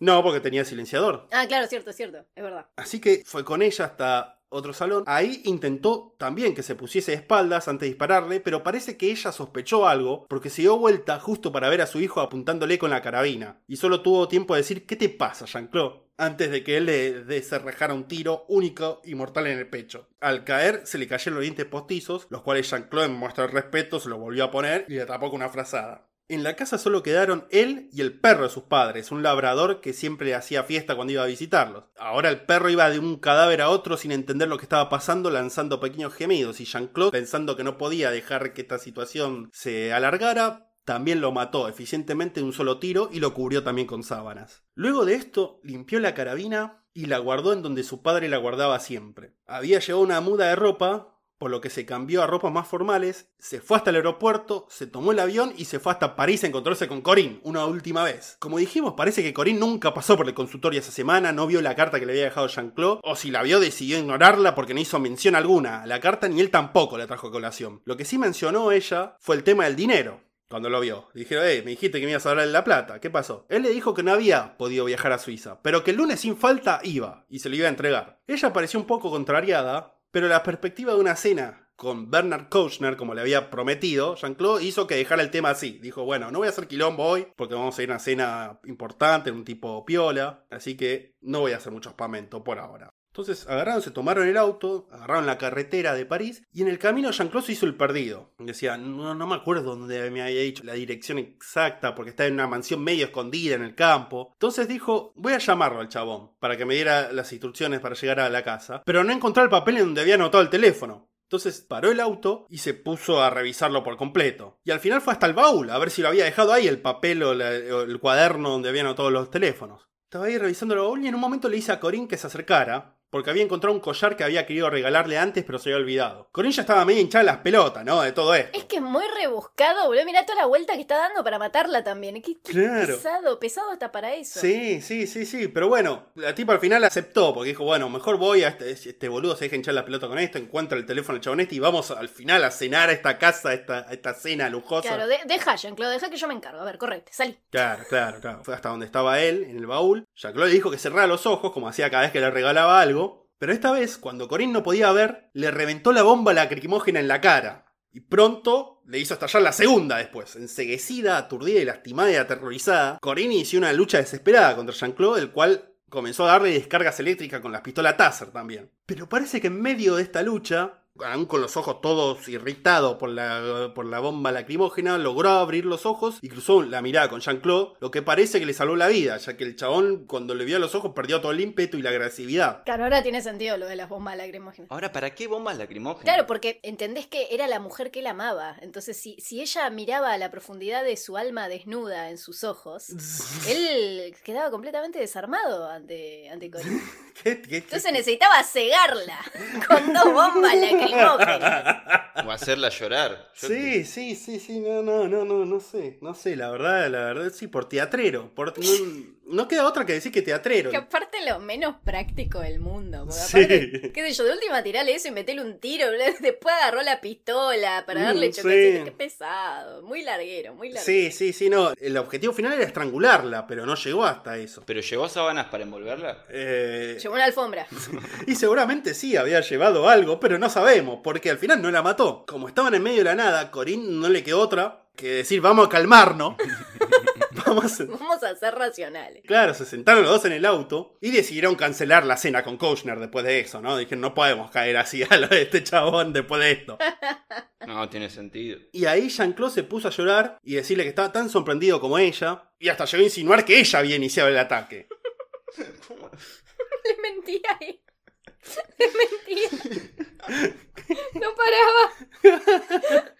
B: No, porque tenía silenciador.
D: Ah, claro, cierto, cierto, es verdad.
B: Así que fue con ella hasta otro salón. Ahí intentó también que se pusiese de espaldas antes de dispararle, pero parece que ella sospechó algo porque se dio vuelta justo para ver a su hijo apuntándole con la carabina. Y solo tuvo tiempo de decir, ¿qué te pasa, Jean-Claude? Antes de que él le deserrejara un tiro único y mortal en el pecho. Al caer, se le cayeron los dientes postizos, los cuales Jean-Claude, en muestra de respeto, se lo volvió a poner y le tapó con una frazada. En la casa solo quedaron él y el perro de sus padres, un labrador que siempre le hacía fiesta cuando iba a visitarlos. Ahora el perro iba de un cadáver a otro sin entender lo que estaba pasando, lanzando pequeños gemidos, y Jean-Claude, pensando que no podía dejar que esta situación se alargara, también lo mató eficientemente de un solo tiro y lo cubrió también con sábanas. Luego de esto, limpió la carabina y la guardó en donde su padre la guardaba siempre. Había llevado una muda de ropa, por lo que se cambió a ropas más formales, se fue hasta el aeropuerto, se tomó el avión y se fue hasta París a encontrarse con Corinne una última vez. Como dijimos, parece que Corinne nunca pasó por el consultorio esa semana, no vio la carta que le había dejado Jean-Claude, o si la vio decidió ignorarla porque no hizo mención alguna. La carta ni él tampoco la trajo a colación. Lo que sí mencionó ella fue el tema del dinero. Cuando lo vio, dijeron, eh, me dijiste que me ibas a hablar la plata, ¿qué pasó? Él le dijo que no había podido viajar a Suiza, pero que el lunes sin falta iba, y se lo iba a entregar. Ella pareció un poco contrariada, pero la perspectiva de una cena con Bernard Kouchner, como le había prometido, Jean-Claude hizo que dejara el tema así. Dijo, bueno, no voy a hacer quilombo hoy, porque vamos a ir a una cena importante, un tipo piola, así que no voy a hacer mucho espamento por ahora. Entonces agarraron, se tomaron el auto, agarraron la carretera de París y en el camino Jean-Claude se hizo el perdido. Decía, no, no me acuerdo dónde me había dicho la dirección exacta porque estaba en una mansión medio escondida en el campo. Entonces dijo, voy a llamarlo al chabón para que me diera las instrucciones para llegar a la casa. Pero no encontró el papel en donde había anotado el teléfono. Entonces paró el auto y se puso a revisarlo por completo. Y al final fue hasta el baúl a ver si lo había dejado ahí el papel o, el cuaderno donde habían anotado los teléfonos. Estaba ahí revisando el baúl y en un momento le dice a Corín que se acercara porque había encontrado un collar que había querido regalarle antes, pero se había olvidado. Con ella estaba medio hinchada las pelotas, ¿no? De todo esto.
D: Es que es muy rebuscado, boludo. Mirá toda la vuelta que está dando para matarla también. Qué,
B: claro.
D: pesado, pesado hasta para eso.
B: Sí, sí, sí, sí. Pero bueno, la tipa al final aceptó, porque dijo, bueno, mejor voy a este, este boludo, se deja hinchar la pelota con esto, encuentra el teléfono del chabón este y vamos al final a cenar a esta casa, a esta, esta cena lujosa.
D: Claro, de, deja, Jean-Claude, deja que yo me encargo. A ver, correcte, salí.
B: Claro, claro, claro. Fue hasta donde estaba él, en el baúl. Jean-Claude le dijo que cerrara los ojos, como hacía cada vez que le regalaba algo. Pero esta vez, cuando Corinne no podía ver, le reventó la bomba lacrimógena en la cara. Y pronto le hizo estallar la segunda después. Enseguecida, aturdida y lastimada y aterrorizada, Corinne inició una lucha desesperada contra Jean-Claude, el cual comenzó a darle descargas eléctricas con la pistola Taser también. Pero parece que en medio de esta lucha, aún con los ojos todos irritados por la, por la bomba lacrimógena, logró abrir los ojos y cruzó la mirada con Jean-Claude, lo que parece que le salvó la vida, ya que el chabón cuando le vio a los ojos perdió todo el ímpetu y la agresividad.
D: Claro, ahora tiene sentido lo de las bombas lacrimógenas.
C: Ahora, ¿para qué bombas lacrimógenas?
D: Claro, porque entendés que era la mujer que él amaba. Entonces, si, si ella miraba a la profundidad de su alma desnuda en sus ojos, él quedaba completamente desarmado ante, ante Corinne.
B: ¿Qué- qué- qué-
D: Entonces necesitaba cegarla con dos bombas lacrimógenas.
C: O hacerla llorar. Yo-
B: Sí, sí, sí, sí, no, no, no, no, no sé, no sé, la verdad, la verdad, sí, por teatrero, por, no, no queda otra que decir que teatrero.
D: Que aparte lo menos práctico del mundo. Porque
B: Sí.
D: aparte, qué sé yo, de última tirale eso y metele un tiro. Después agarró la pistola para
B: Mm,
D: darle
B: sí.
D: chocolate. Qué pesado. Muy larguero, muy larguero.
B: Sí, sí, sí, no, el objetivo final era estrangularla, pero no llegó hasta eso.
C: ¿Pero llevó sábanas para envolverla?
B: Eh,
D: Llevó una alfombra.
B: y seguramente sí había llevado algo, pero no sabemos, porque al final no la mató. Como estaban en medio de la nada, Corín no le quedó otra que decir, vamos a calmarnos. vamos a...
D: Vamos a ser racionales.
B: Claro, se sentaron los dos en el auto y decidieron cancelar la cena con Kushner después de eso, ¿no? Dijeron, no podemos caer así a lo de este chabón después de esto.
C: No, tiene sentido.
B: Y ahí Jean-Claude se puso a llorar y decirle que estaba tan sorprendido como ella, y hasta llegó a insinuar que ella había iniciado el ataque.
D: Le mentía ahí. Le mentía. No paraba.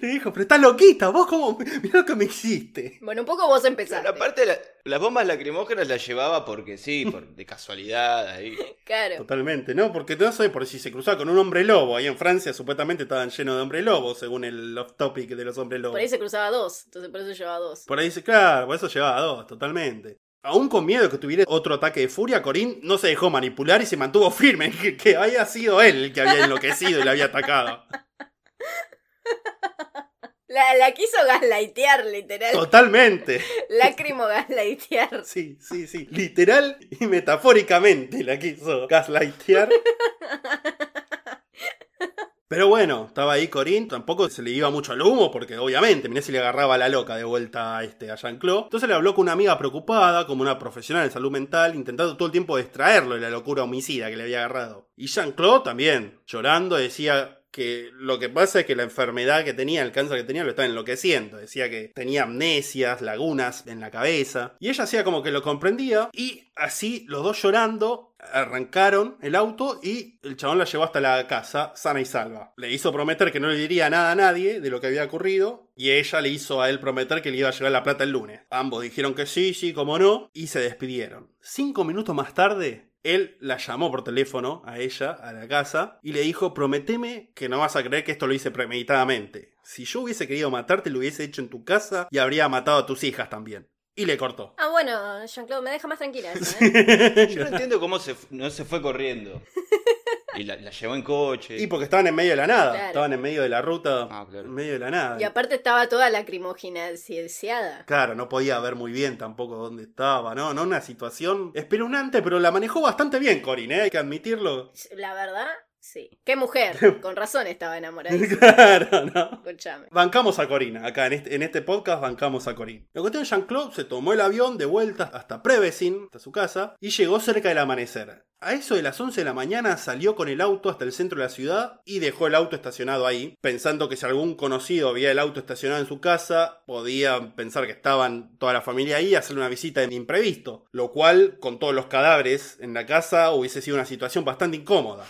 B: Le dijo, pero estás loquita, vos cómo, mirá lo que me hiciste.
D: Bueno, un poco vos empezaste.
C: Pero aparte, la- las bombas lacrimógenas las llevaba porque sí, por, de casualidad ahí.
D: Claro.
B: Totalmente, ¿no? Porque no sé por si se cruzaba con un hombre lobo. Ahí en Francia supuestamente estaban llenos de hombre lobo, según el off topic de los hombres lobos.
D: Por ahí se cruzaba dos. Entonces por eso llevaba dos.
B: Por ahí dice, claro, por eso llevaba dos, totalmente. Aún con miedo de que tuviera otro ataque de furia, Corín no se dejó manipular y se mantuvo firme, que, que había sido él el que había enloquecido y le había atacado.
D: La, la quiso gaslightear, literal.
B: Totalmente.
D: Lácrimo gaslightear.
B: Sí, sí, sí. Literal y metafóricamente la quiso gaslightear. Pero bueno, estaba ahí Corín, tampoco se le iba mucho al humo, porque obviamente, mirá si le agarraba la loca de vuelta a, este, a Jean-Claude. Entonces le habló con una amiga preocupada, como una profesional de salud mental, intentando todo el tiempo distraerlo de la locura homicida que le había agarrado. Y Jean-Claude también, llorando, decía que lo que pasa es que la enfermedad que tenía, el cáncer que tenía, lo estaba enloqueciendo. Decía que tenía amnesias, lagunas en la cabeza. Y ella hacía como que lo comprendía. Y así, los dos llorando, arrancaron el auto y el chabón la llevó hasta la casa, sana y salva. Le hizo prometer que no le diría nada a nadie de lo que había ocurrido. Y ella le hizo a él prometer que le iba a llevar la plata el lunes. Ambos dijeron que sí, sí, como no. Y se despidieron. Cinco minutos más tarde, él la llamó por teléfono a ella, a la casa, y le dijo, prometeme que no vas a creer que esto lo hice premeditadamente. Si yo hubiese querido matarte, lo hubiese hecho en tu casa y habría matado a tus hijas también. Y le cortó.
D: Ah, bueno, Jean-Claude, me deja más tranquila eso, ¿eh?
C: Yo no entiendo cómo se, no se fue corriendo. Y la, la llevó en coche.
B: Y porque estaban en medio de la nada,
D: Claro.
B: estaban en medio de la ruta,
C: Ah, claro.
B: en medio de la nada.
D: Y aparte estaba toda lacrimógena cienciada.
B: Claro, no podía ver muy bien tampoco dónde estaba, ¿no? No una situación espeluznante, pero la manejó bastante bien Corinne, ¿eh? hay que admitirlo.
D: La verdad, sí. Qué mujer. Con razón estaba enamorada.
B: claro, ¿no?
D: Escuchame.
B: Bancamos a Corina, acá en este, en este podcast bancamos a Corinne. La cuestión Jean-Claude se tomó el avión de vuelta hasta Prevesin, hasta su casa, y llegó cerca del amanecer. A eso de las 11 de la mañana salió con el auto hasta el centro de la ciudad y dejó el auto estacionado ahí, pensando que si algún conocido veía el auto estacionado en su casa, podía pensar que estaban toda la familia ahí y hacerle una visita de imprevisto, lo cual, con todos los cadáveres en la casa, hubiese sido una situación bastante incómoda.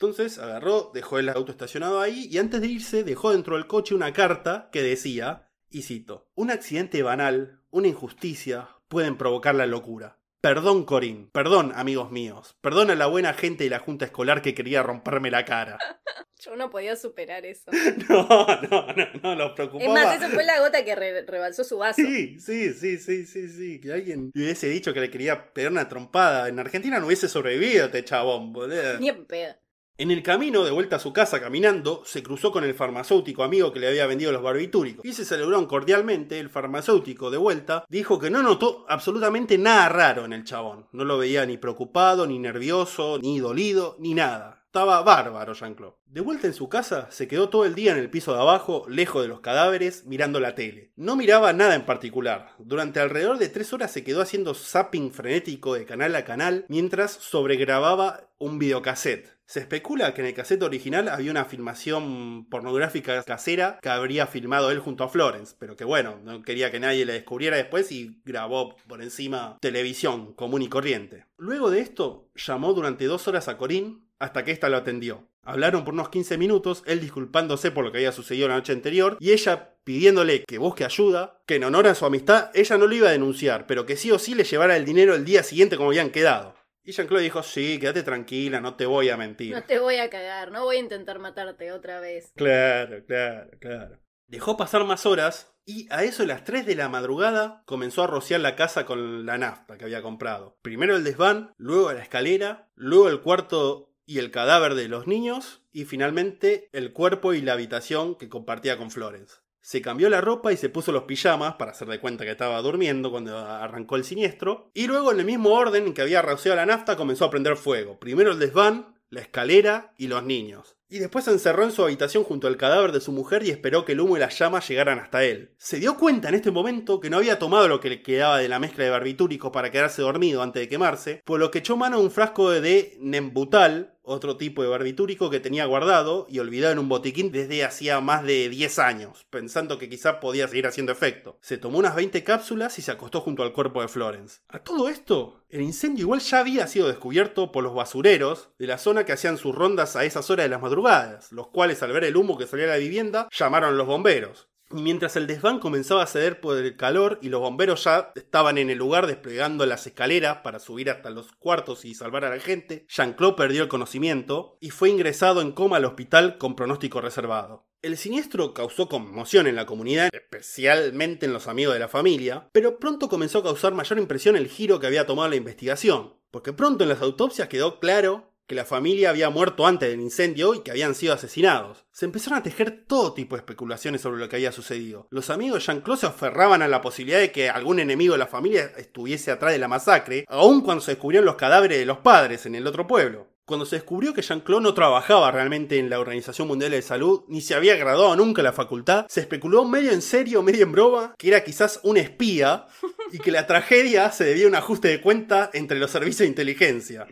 B: Entonces agarró, dejó el auto estacionado ahí y antes de irse dejó dentro del coche una carta que decía, y cito, un accidente banal, una injusticia, pueden provocar la locura. Perdón, Corín. Perdón, amigos míos. Perdón a la buena gente de la junta escolar que quería romperme la cara.
D: Yo no podía superar eso.
B: No, no, no, no, los
D: Es
B: preocupaba.
D: más, esa fue la gota que re- rebalsó su vaso.
B: Sí, sí, sí, sí, sí, sí. Que alguien le hubiese dicho que le quería pegar una trompada. En Argentina no hubiese sobrevivido este chabón, boludo.
D: Ni en pedo.
B: En el camino de vuelta a su casa caminando, se cruzó con el farmacéutico amigo que le había vendido los barbitúricos. Y se saludaron cordialmente. El farmacéutico, de vuelta, dijo que no notó absolutamente nada raro en el chabón. No lo veía ni preocupado, ni nervioso, ni dolido, ni nada. Estaba bárbaro Jean-Claude. De vuelta en su casa, se quedó todo el día en el piso de abajo, lejos de los cadáveres, mirando la tele. No miraba nada en particular. Durante alrededor de tres horas se quedó haciendo zapping frenético de canal a canal, mientras sobregrababa un videocassette Se especula que en el cassette original había una filmación pornográfica casera que habría filmado él junto a Florence, pero que bueno, no quería que nadie le descubriera después y grabó por encima televisión común y corriente. Luego de esto, llamó durante dos horas a Corinne hasta que ésta lo atendió. Hablaron por unos 15 minutos, él disculpándose por lo que había sucedido la noche anterior y ella pidiéndole que busque ayuda, que en honor a su amistad ella no lo iba a denunciar, pero que sí o sí le llevara el dinero el día siguiente como habían quedado. Y Jean-Claude dijo, sí, quédate tranquila, no te voy a mentir.
D: No te voy a cagar, no voy a intentar matarte otra vez.
B: Claro, claro, claro. Dejó pasar más horas y a eso de las 3 de la madrugada comenzó a rociar la casa con la nafta que había comprado. Primero el desván, luego la escalera, luego el cuarto y el cadáver de los niños y finalmente el cuerpo y la habitación que compartía con Florence. Se cambió la ropa y se puso los pijamas para hacer de cuenta que estaba durmiendo cuando arrancó el siniestro. Y luego, en el mismo orden en que había rociado la nafta, comenzó a prender fuego. Primero el desván, la escalera y los niños. Y después se encerró en su habitación junto al cadáver de su mujer y esperó que el humo y las llamas llegaran hasta él. Se dio cuenta en este momento que no había tomado lo que le quedaba de la mezcla de barbitúricos para quedarse dormido antes de quemarse, por lo que echó mano a un frasco de Nembutal, otro tipo de barbitúrico que tenía guardado y olvidado en un botiquín desde hacía más de 10 años, pensando que quizá podía seguir haciendo efecto. Se tomó unas 20 cápsulas y se acostó junto al cuerpo de Florence. A todo esto, el incendio igual ya había sido descubierto por los basureros de la zona que hacían sus rondas a esas horas de las madrugadas, los cuales al ver el humo que salía de la vivienda llamaron a los bomberos. Mientras el desván comenzaba a ceder por el calor y los bomberos ya estaban en el lugar desplegando las escaleras para subir hasta los cuartos y salvar a la gente, Jean-Claude perdió el conocimiento y fue ingresado en coma al hospital con pronóstico reservado. El siniestro causó conmoción en la comunidad, especialmente en los amigos de la familia, pero pronto comenzó a causar mayor impresión el giro que había tomado la investigación, porque pronto en las autopsias quedó claro que la familia había muerto antes del incendio y que habían sido asesinados. Se empezaron a tejer todo tipo de especulaciones sobre lo que había sucedido. Los amigos de Jean-Claude se aferraban a la posibilidad de que algún enemigo de la familia estuviese atrás de la masacre, aun cuando se descubrieron los cadáveres de los padres en el otro pueblo. Cuando se descubrió que Jean-Claude no trabajaba realmente en la Organización Mundial de Salud, ni se había graduado nunca en la facultad, se especuló medio en serio, medio en broma, que era quizás un espía y que la tragedia se debía a un ajuste de cuenta entre los servicios de inteligencia.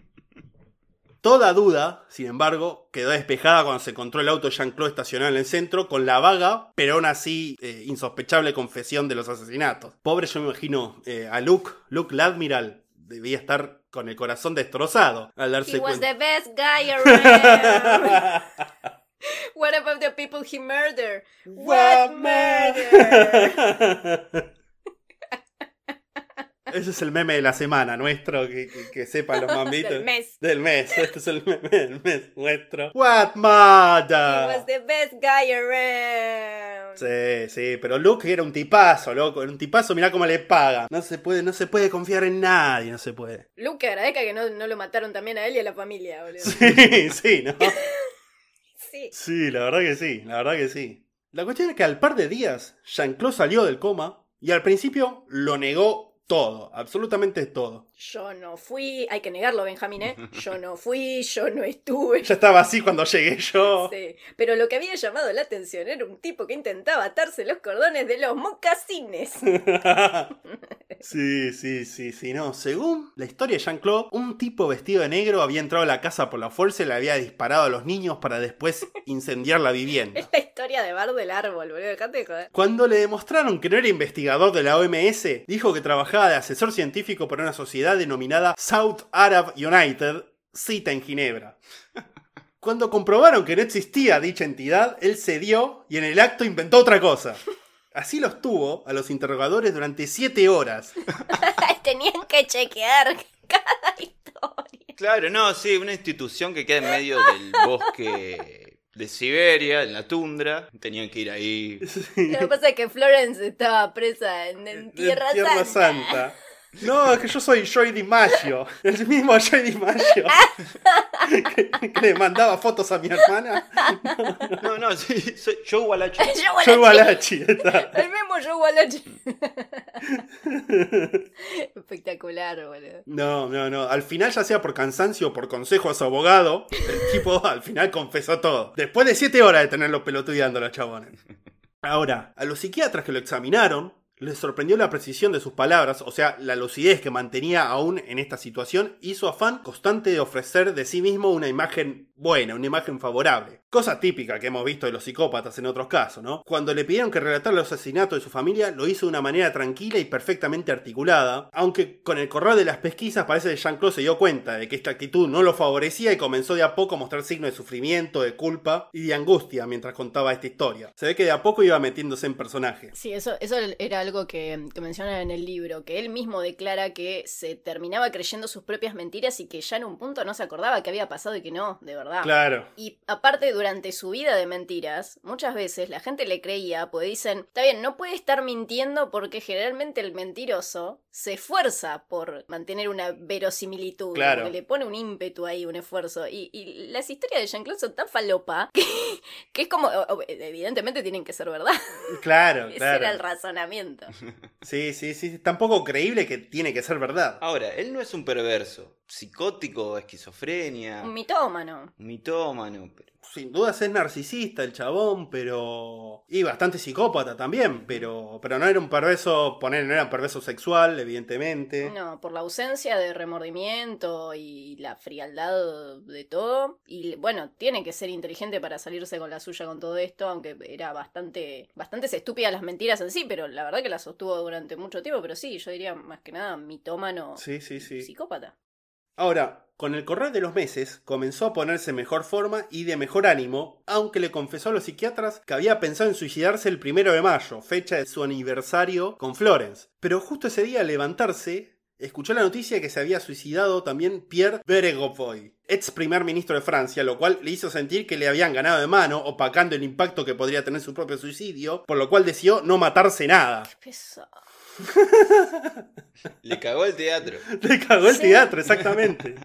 B: Toda duda, sin embargo, quedó despejada cuando se encontró el auto de Jean-Claude estacionado en el centro con la vaga, pero aún así eh, insospechable confesión de los asesinatos. Pobre, yo me imagino eh, a Luke, Luke Ladmiral, debía estar con el corazón destrozado al darse
D: He was
B: cuenta.
D: the best guy around. What about the people he murdered? What murder?
B: Ese es el meme de la semana nuestro, que, que, que sepan los mamitos.
D: Del mes.
B: Del mes, este es el meme del mes nuestro. What
D: He
B: murder?
D: was the best guy around.
B: Sí, sí, pero Luke era un tipazo, loco, era un tipazo, mirá cómo le paga. No se puede, no se puede confiar en nadie, no se puede.
D: Luke agradezca que no, no lo mataron también a él y a la familia, boludo.
B: Sí, sí, ¿no?
D: Sí.
B: Sí, la verdad que sí, la verdad que sí. La cuestión es que al par de días, Jean-Claude salió del coma y al principio lo negó todo, absolutamente todo.
D: Yo no fui, hay que negarlo, Benjamín, ¿eh? Yo no fui, yo no estuve.
B: Ya estaba así cuando llegué yo.
D: Sí, pero lo que había llamado la atención era un tipo que intentaba atarse los cordones de los mocasines.
B: Sí, sí, sí, sí, no. Según la historia de Jean-Claude, un tipo vestido de negro había entrado a la casa por la fuerza y le había disparado a los niños para después incendiar la vivienda.
D: Es la historia de Bar del Árbol, boludo, dejate de joder.
B: Cuando le demostraron que no era investigador de la OMS, dijo que trabajaba de asesor científico para una sociedad denominada South Arab United, cita en Ginebra. Cuando comprobaron que no existía dicha entidad, él cedió y en el acto inventó otra cosa. Así los tuvo a los interrogadores durante siete horas.
D: Tenían que chequear cada historia.
C: Claro, no, sí, una institución que queda en medio del bosque de Siberia, en la tundra. Tenían que ir ahí.
D: Lo que pasa es que Florence estaba presa en, en Tierra,
B: Tierra
D: Santa.
B: Santa. No, es que yo soy Joy DiMaggio. El mismo Joy DiMaggio. que, que le mandaba fotos a mi hermana.
C: No, no, sí, soy Joe Walachi.
D: Yo
B: Joy
D: Walachi.
B: Está.
D: El mismo Joe Walachi. Espectacular, boludo.
B: No, no, no. Al final, ya sea por cansancio o por consejo a su abogado, el tipo al final confesó todo. Después de siete horas de tenerlo pelotudeando a los chabones. Ahora, a los psiquiatras que lo examinaron, Le sorprendió la precisión de sus palabras, o sea, la lucidez que mantenía aún en esta situación y su afán constante de ofrecer de sí mismo una imagen buena, una imagen favorable. Cosa típica que hemos visto de los psicópatas en otros casos, ¿no? Cuando le pidieron que relatara los asesinatos de su familia, lo hizo de una manera tranquila y perfectamente articulada, aunque con el correr de las pesquisas parece que Jean-Claude se dio cuenta de que esta actitud no lo favorecía y comenzó de a poco a mostrar signos de sufrimiento, de culpa y de angustia mientras contaba esta historia. Se ve que de a poco iba metiéndose en personaje.
D: Sí, eso, eso era algo que, que menciona en el libro, que él mismo declara que se terminaba creyendo sus propias mentiras y que ya en un punto no se acordaba que había pasado y que no, de verdad.
B: Claro.
D: Y aparte, durante su vida de mentiras, muchas veces la gente le creía, pues dicen, está bien, no puede estar mintiendo porque generalmente el mentiroso se esfuerza por mantener una verosimilitud,
B: Claro.
D: porque le pone un ímpetu ahí, un esfuerzo. Y, y las historias de Jean-Claude son tan falopa que, que es como, evidentemente tienen que ser verdad.
B: Claro,
D: Ese
B: claro.
D: era el razonamiento.
B: Sí, sí, sí. Tampoco creíble que tiene que ser verdad.
C: Ahora, él no es un perverso, psicótico, esquizofrenia,
D: Un mitómano.
C: mitómano. pero-
B: Sin dudas es narcisista el chabón, pero. Y bastante psicópata también, pero. Pero no era un perverso. Poner, no era un perverso sexual, evidentemente.
D: No, por la ausencia de remordimiento y la frialdad de todo. Y bueno, tiene que ser inteligente para salirse con la suya con todo esto, aunque era bastante, bastante estúpidas las mentiras en sí, pero la verdad que las sostuvo durante mucho tiempo. Pero sí, yo diría más que nada mitómano
B: Sí, sí, sí.
D: psicópata.
B: Ahora, con el correr de los meses, comenzó a ponerse en mejor forma y de mejor ánimo, aunque le confesó a los psiquiatras que había pensado en suicidarse el primero de mayo, fecha de su aniversario con Florence. Pero justo ese día al levantarse, escuchó la noticia de que se había suicidado también Pierre Beregovoy, ex primer ministro de Francia, lo cual le hizo sentir que le habían ganado de mano, opacando el impacto que podría tener su propio suicidio, por lo cual decidió no matarse nada.
D: Pesado.
C: Le cagó el teatro.
B: Le cagó el
D: Sí.
B: teatro, exactamente.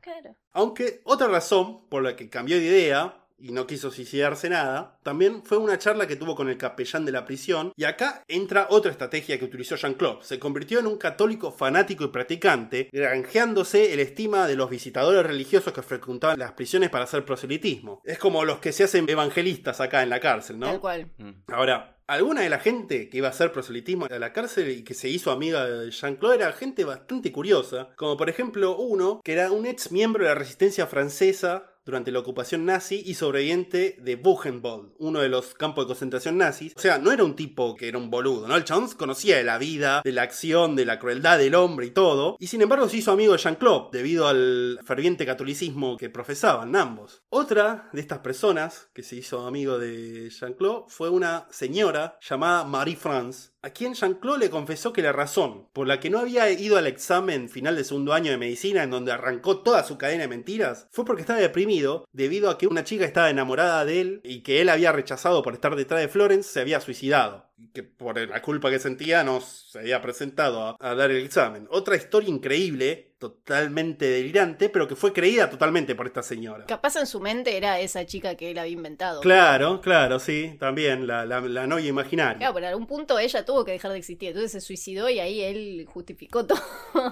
D: Claro.
B: Aunque otra razón por la que cambió de idea y no quiso suicidarse nada, también fue una charla que tuvo con el capellán de la prisión, y acá entra otra estrategia que utilizó Jean-Claude. Se convirtió en un católico fanático y practicante, granjeándose el estima de los visitadores religiosos que frecuentaban las prisiones para hacer proselitismo. Es como los que se hacen evangelistas acá en la cárcel, ¿no?
D: Tal cual.
C: Mm.
B: Ahora, alguna de la gente que iba a hacer proselitismo a la cárcel y que se hizo amiga de Jean-Claude era gente bastante curiosa, como por ejemplo uno que era un ex miembro de la resistencia francesa durante la ocupación nazi y sobreviviente de Buchenwald, uno de los campos de concentración nazis. O sea, no era un tipo que era un boludo, ¿no? El chabón conocía de la vida, de la acción, de la crueldad del hombre y todo, y sin embargo se hizo amigo de Jean-Claude debido al ferviente catolicismo que profesaban ambos. Otra de estas personas que se hizo amigo de Jean-Claude fue una señora llamada Marie-France, a quien Jean-Claude le confesó que la razón por la que no había ido al examen final de segundo año de medicina, en donde arrancó toda su cadena de mentiras, fue porque estaba debido a que una chica estaba enamorada de él y que él había rechazado por estar detrás de Florence, se había suicidado. Que por la culpa que sentía no se había presentado a, a dar el examen. Otra historia increíble, totalmente delirante, pero que fue creída totalmente por esta señora.
D: Capaz en su mente era esa chica que él había inventado.
B: Claro, claro, sí, también, la, la, la novia imaginaria.
D: Claro, pero en algún punto ella tuvo que dejar de existir. Entonces se suicidó y ahí él justificó todo.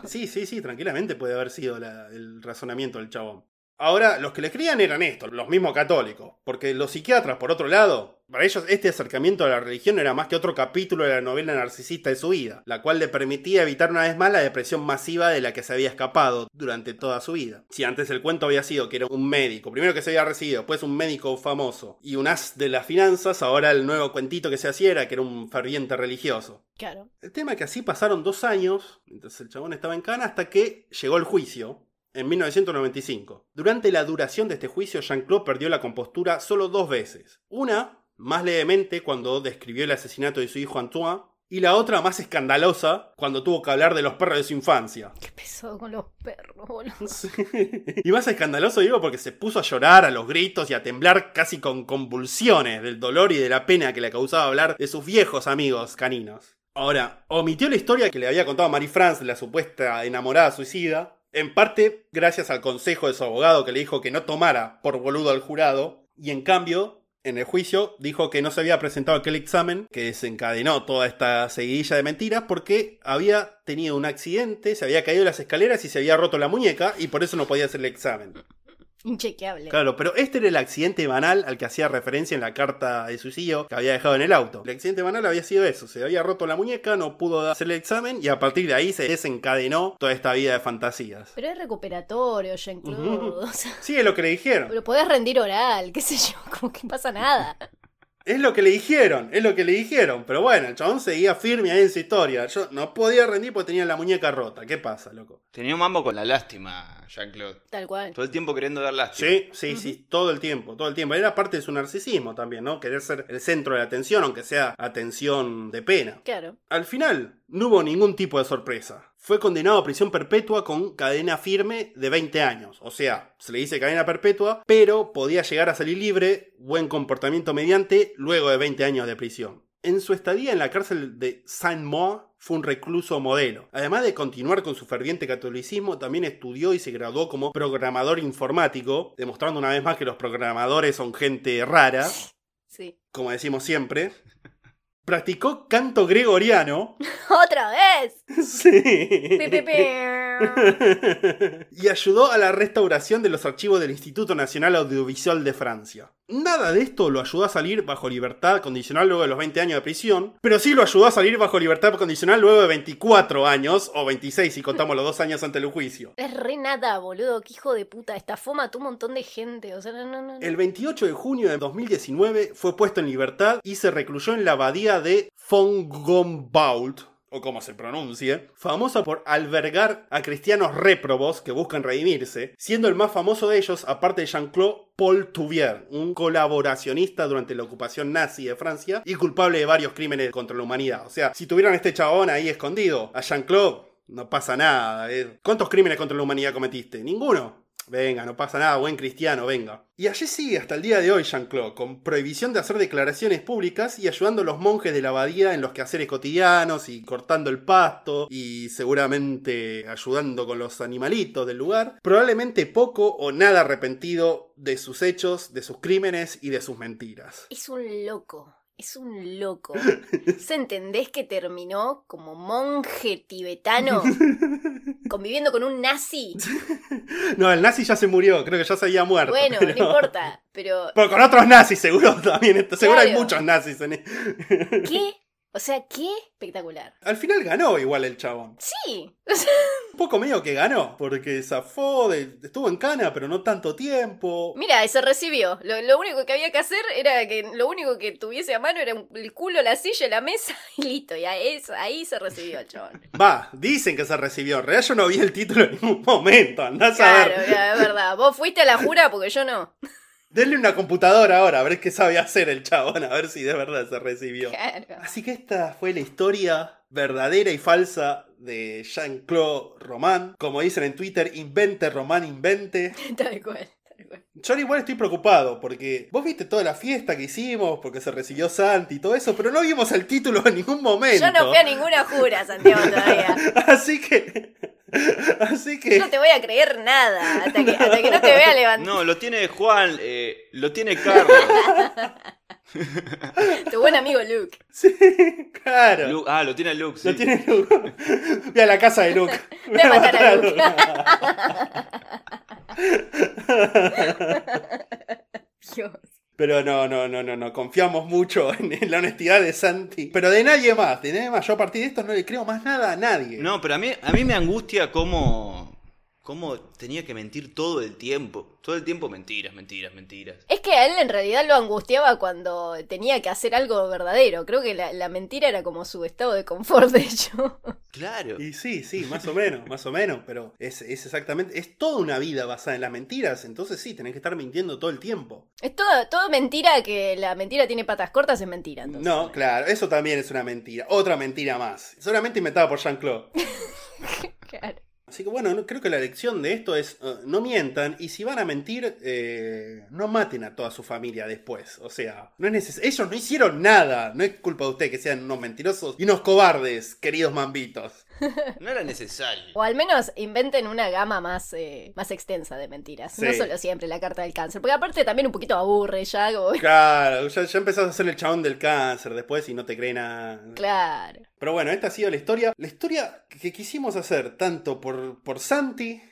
B: Sí, sí, sí, tranquilamente puede haber sido la- el razonamiento del chabón. Ahora, los que le creían eran estos, los mismos católicos, porque los psiquiatras, por otro lado, para ellos este acercamiento a la religión era más que otro capítulo de la novela narcisista de su vida, la cual le permitía evitar una vez más la depresión masiva de la que se había escapado durante toda su vida. Si antes el cuento había sido que era un médico, primero que se había recibido, después un médico famoso y un as de las finanzas, ahora el nuevo cuentito que se hacía era que era un ferviente religioso.
D: Claro.
B: El tema es que así pasaron dos años, mientras el chabón estaba en cana, hasta que llegó el juicio, en 1995. Durante la duración de este juicio, Jean-Claude perdió la compostura solo dos veces. Una, más levemente, cuando describió el asesinato de su hijo Antoine, y la otra, más escandalosa, cuando tuvo que hablar de los perros de su infancia.
D: Qué pesado con los perros, boludo.
B: y más escandaloso digo porque se puso a llorar a los gritos y a temblar casi con convulsiones del dolor y de la pena que le causaba hablar de sus viejos amigos caninos. Ahora, omitió la historia que le había contado Marie France la supuesta enamorada suicida, en parte gracias al consejo de su abogado que le dijo que no tomara por boludo al jurado, y en cambio, en el juicio, dijo que no se había presentado aquel examen que desencadenó toda esta seguidilla de mentiras porque había tenido un accidente, se había caído las escaleras y se había roto la muñeca y por eso no podía hacer el examen.
D: Inchequeable.
B: Claro, pero este era el accidente banal al que hacía referencia en la carta de suicidio que había dejado en el auto. El accidente banal había sido eso, se había roto la muñeca, no pudo hacer el examen y a partir de ahí se desencadenó toda esta vida de fantasías.
D: Pero es recuperatorio, Jean-Claude.
B: Ujú.
D: o sea,
B: Sí, es lo que le dijeron.
D: pero podés rendir oral, qué sé yo, como que pasa nada.
B: Es lo que le dijeron, es lo que le dijeron. Pero bueno, el chabón seguía firme ahí en su historia. Yo no podía rendir porque tenía la muñeca rota. ¿Qué pasa, loco?
C: Tenía un mambo con la lástima, Jean-Claude.
D: Tal cual.
C: Todo el tiempo queriendo dar lástima.
B: Sí, sí, sí, todo el tiempo, todo el tiempo. Era parte de su narcisismo también, ¿no? Querer ser el centro de la atención, aunque sea atención de pena.
D: Claro.
B: Al final, no hubo ningún tipo de sorpresa. Fue condenado a prisión perpetua con cadena firme de 20 años. O sea, se le dice cadena perpetua, pero podía llegar a salir libre, buen comportamiento mediante, luego de 20 años de prisión. En su estadía en la cárcel de Saint-Maur fue un recluso modelo. Además de continuar con su ferviente catolicismo, también estudió y se graduó como programador informático, demostrando una vez más que los programadores son gente rara,
D: Sí.
B: como decimos siempre. Practicó canto gregoriano.
D: ¡Otra vez!
B: Sí.
D: Pe, pe, pe.
B: y ayudó a la restauración de los archivos del Instituto Nacional Audiovisual de Francia. Nada de esto lo ayudó a salir bajo libertad condicional luego de los 20 años de prisión, pero sí lo ayudó a salir bajo libertad condicional luego de 24 años, o 26 si contamos los dos años ante el juicio.
D: Es re nada, boludo. Qué hijo de puta. Estafó, mató un montón de gente. O sea, no, no, no.
B: El 28 de junio de 2019 fue puesto en libertad y se recluyó en la abadía de Fongombault, o como se pronuncie, famosa por albergar a cristianos réprobos que buscan redimirse, siendo el más famoso de ellos, aparte de Jean-Claude Paul Touvier, un colaboracionista durante la ocupación nazi de Francia y culpable de varios crímenes contra la humanidad. O sea, si tuvieran a este chabón ahí escondido, a Jean-Claude, no pasa nada. eh. ¿Cuántos crímenes contra la humanidad cometiste? Ninguno. Venga, no pasa nada, buen cristiano, venga. Y allí sigue hasta el día de hoy Jean-Claude, con prohibición de hacer declaraciones públicas y ayudando a los monjes de la abadía en los quehaceres cotidianos y cortando el pasto y seguramente ayudando con los animalitos del lugar. Probablemente poco o nada arrepentido de sus hechos, de sus crímenes y de sus mentiras.
D: Es un loco. Es un loco. ¿Se entendés que terminó como monje tibetano? Conviviendo con un nazi.
B: No, el nazi ya se murió, creo que ya se había muerto.
D: Bueno,
B: pero-
D: no importa. Pero,
B: Pero con otros nazis seguro también. Seguro hay
D: Claro.
B: muchos nazis en
D: ¿qué? O sea, qué espectacular.
B: Al final ganó igual el chabón.
D: Sí.
B: Un poco medio que ganó, porque zafó, de- estuvo en cana, pero no tanto tiempo.
D: mira, y se recibió. Lo, lo único que había que hacer era que lo único que tuviese a mano era un- el culo, la silla, la mesa y listo. Y ahí, ahí se recibió el chabón.
B: Va, dicen que se recibió. Realidad yo no vi el título en ningún momento. Andás a
D: Claro,
B: ver.
D: ya, es verdad. Vos fuiste a la jura porque yo no.
B: Denle una computadora ahora, a ver qué sabe hacer el chabón, a ver si de verdad se recibió.
D: Claro.
B: Así que esta fue la historia verdadera y falsa de Jean-Claude Roman. Como dicen en Twitter, invente Roman, invente.
D: Tal cual. tal cual.
B: Yo al igual estoy preocupado porque vos viste toda la fiesta que hicimos, porque se recibió Santi y todo eso, pero no vimos el título en ningún momento.
D: Yo no fui a ninguna jura, Santiago, todavía.
B: Así que. Así que.
D: No te voy a creer nada hasta que, hasta que no te vea levantar.
C: No, lo tiene Juan, eh, lo tiene Carlos.
D: Tu buen amigo Luke.
B: Sí, claro.
C: Ah, lo tiene Luke, sí.
B: Lo tiene Luke. Ve a la casa de Luke.
D: Voy a matar a Luke. Dios.
B: Pero no, no, no, no, no. Confiamos mucho en, la honestidad de Santi. Pero de nadie más, de nadie más. Yo a partir de esto no le creo más nada a nadie.
C: No, pero a mí, a mí me angustia cómo, cómo tenía que mentir todo el tiempo. Todo el tiempo mentiras, mentiras, mentiras.
D: Es que a él en realidad lo angustiaba cuando tenía que hacer algo verdadero. Creo que la, la mentira era como su estado de confort, de hecho.
C: Claro.
B: Y sí, sí, más o menos, más o menos. Pero es, es exactamente. Es toda una vida basada en las mentiras. Entonces sí, tenés que estar mintiendo todo el tiempo.
D: Es todo, todo mentira que la mentira tiene patas cortas, es mentira. Entonces.
B: No, claro, eso también es una mentira. Otra mentira más. Solamente inventada por Jean-Claude.
D: Claro.
B: Así que bueno, no- creo que la lección de esto es eh, no mientan y si van a mentir, eh, no maten a toda su familia después. O sea, no es neces- ellos no hicieron nada. No es culpa de usted que sean unos mentirosos y unos cobardes, queridos mambitos.
C: No era necesario.
D: O al menos inventen una gama más, eh, más extensa de mentiras. No solo siempre la carta del cáncer. Porque aparte también un poquito aburre ya. como-
B: Claro, ya, ya empezás a hacer el chabón del cáncer después y no te cree nada.
D: Claro.
B: Pero bueno, esta ha sido la historia. La historia que quisimos hacer tanto por, por Santi,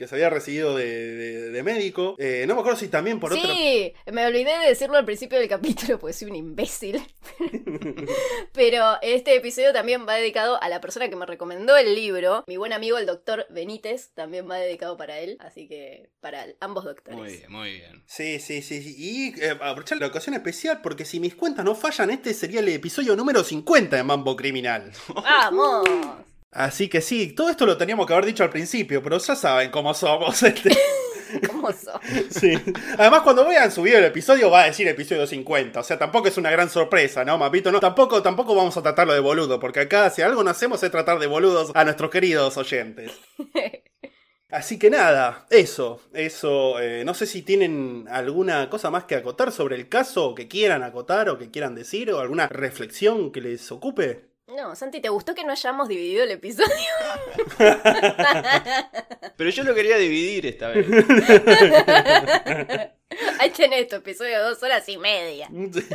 B: que se había recibido de, de- de médico. Eh, no me acuerdo si también por otro.
D: Sí, me olvidé de decirlo al principio del capítulo porque soy un imbécil. Pero este episodio también va dedicado a la persona que me recomendó el libro. Mi buen amigo el doctor Benítez también va dedicado para él. Así que para ambos doctores.
C: Muy bien, muy bien.
B: Sí, sí, sí. sí. Y eh, aprovechar la ocasión especial porque si mis cuentas no fallan, este sería el episodio número 50 de Mambo Criminal.
D: ¡Vamos!
B: Así que sí, todo esto lo teníamos que haber dicho al principio, pero ya saben cómo somos. Este.
D: ¿Cómo sos?
B: Sí. Además, cuando vean subido el episodio, va a decir episodio 50. O sea, tampoco es una gran sorpresa, ¿no, Mapito? No, tampoco, tampoco vamos a tratarlo de boludo, porque acá, si algo no hacemos es tratar de boludos a nuestros queridos oyentes. Así que nada, eso, eso. eh, no sé si tienen alguna cosa más que acotar sobre el caso, o que quieran acotar, o que quieran decir, o alguna reflexión que les ocupe.
D: No, Santi, ¿te gustó que no hayamos dividido el episodio?
C: Pero yo lo quería dividir esta vez.
D: Ahí tenés tu episodio de dos horas y media.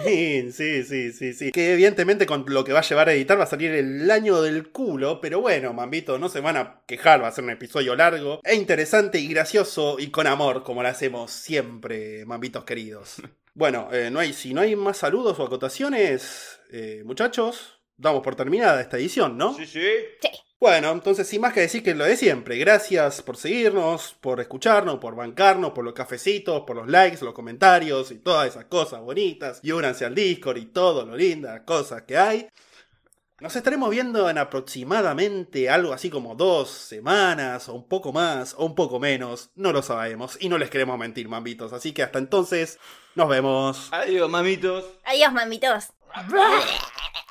B: Sí, sí, sí, sí, sí. Que evidentemente con lo que va a llevar a editar va a salir el año del culo, pero bueno, mambito, no se van a quejar, va a ser un episodio largo, e interesante y gracioso y con amor, como lo hacemos siempre, mambitos queridos. Bueno, eh, no hay, si no hay más saludos o acotaciones, eh, muchachos, damos por terminada esta edición, ¿no?
C: Sí, sí.
D: Sí.
B: Bueno, entonces sin más que decir que lo de siempre. Gracias por seguirnos, por escucharnos, por bancarnos, por los cafecitos, por los likes, los comentarios y todas esas cosas bonitas. Y únanse al Discord y todo lo lindas cosas que hay. Nos estaremos viendo en aproximadamente algo así como dos semanas, o un poco más, o un poco menos. No lo sabemos y no les queremos mentir, mambitos. Así que hasta entonces, nos vemos.
C: Adiós, mamitos.
D: Adiós, mamitos.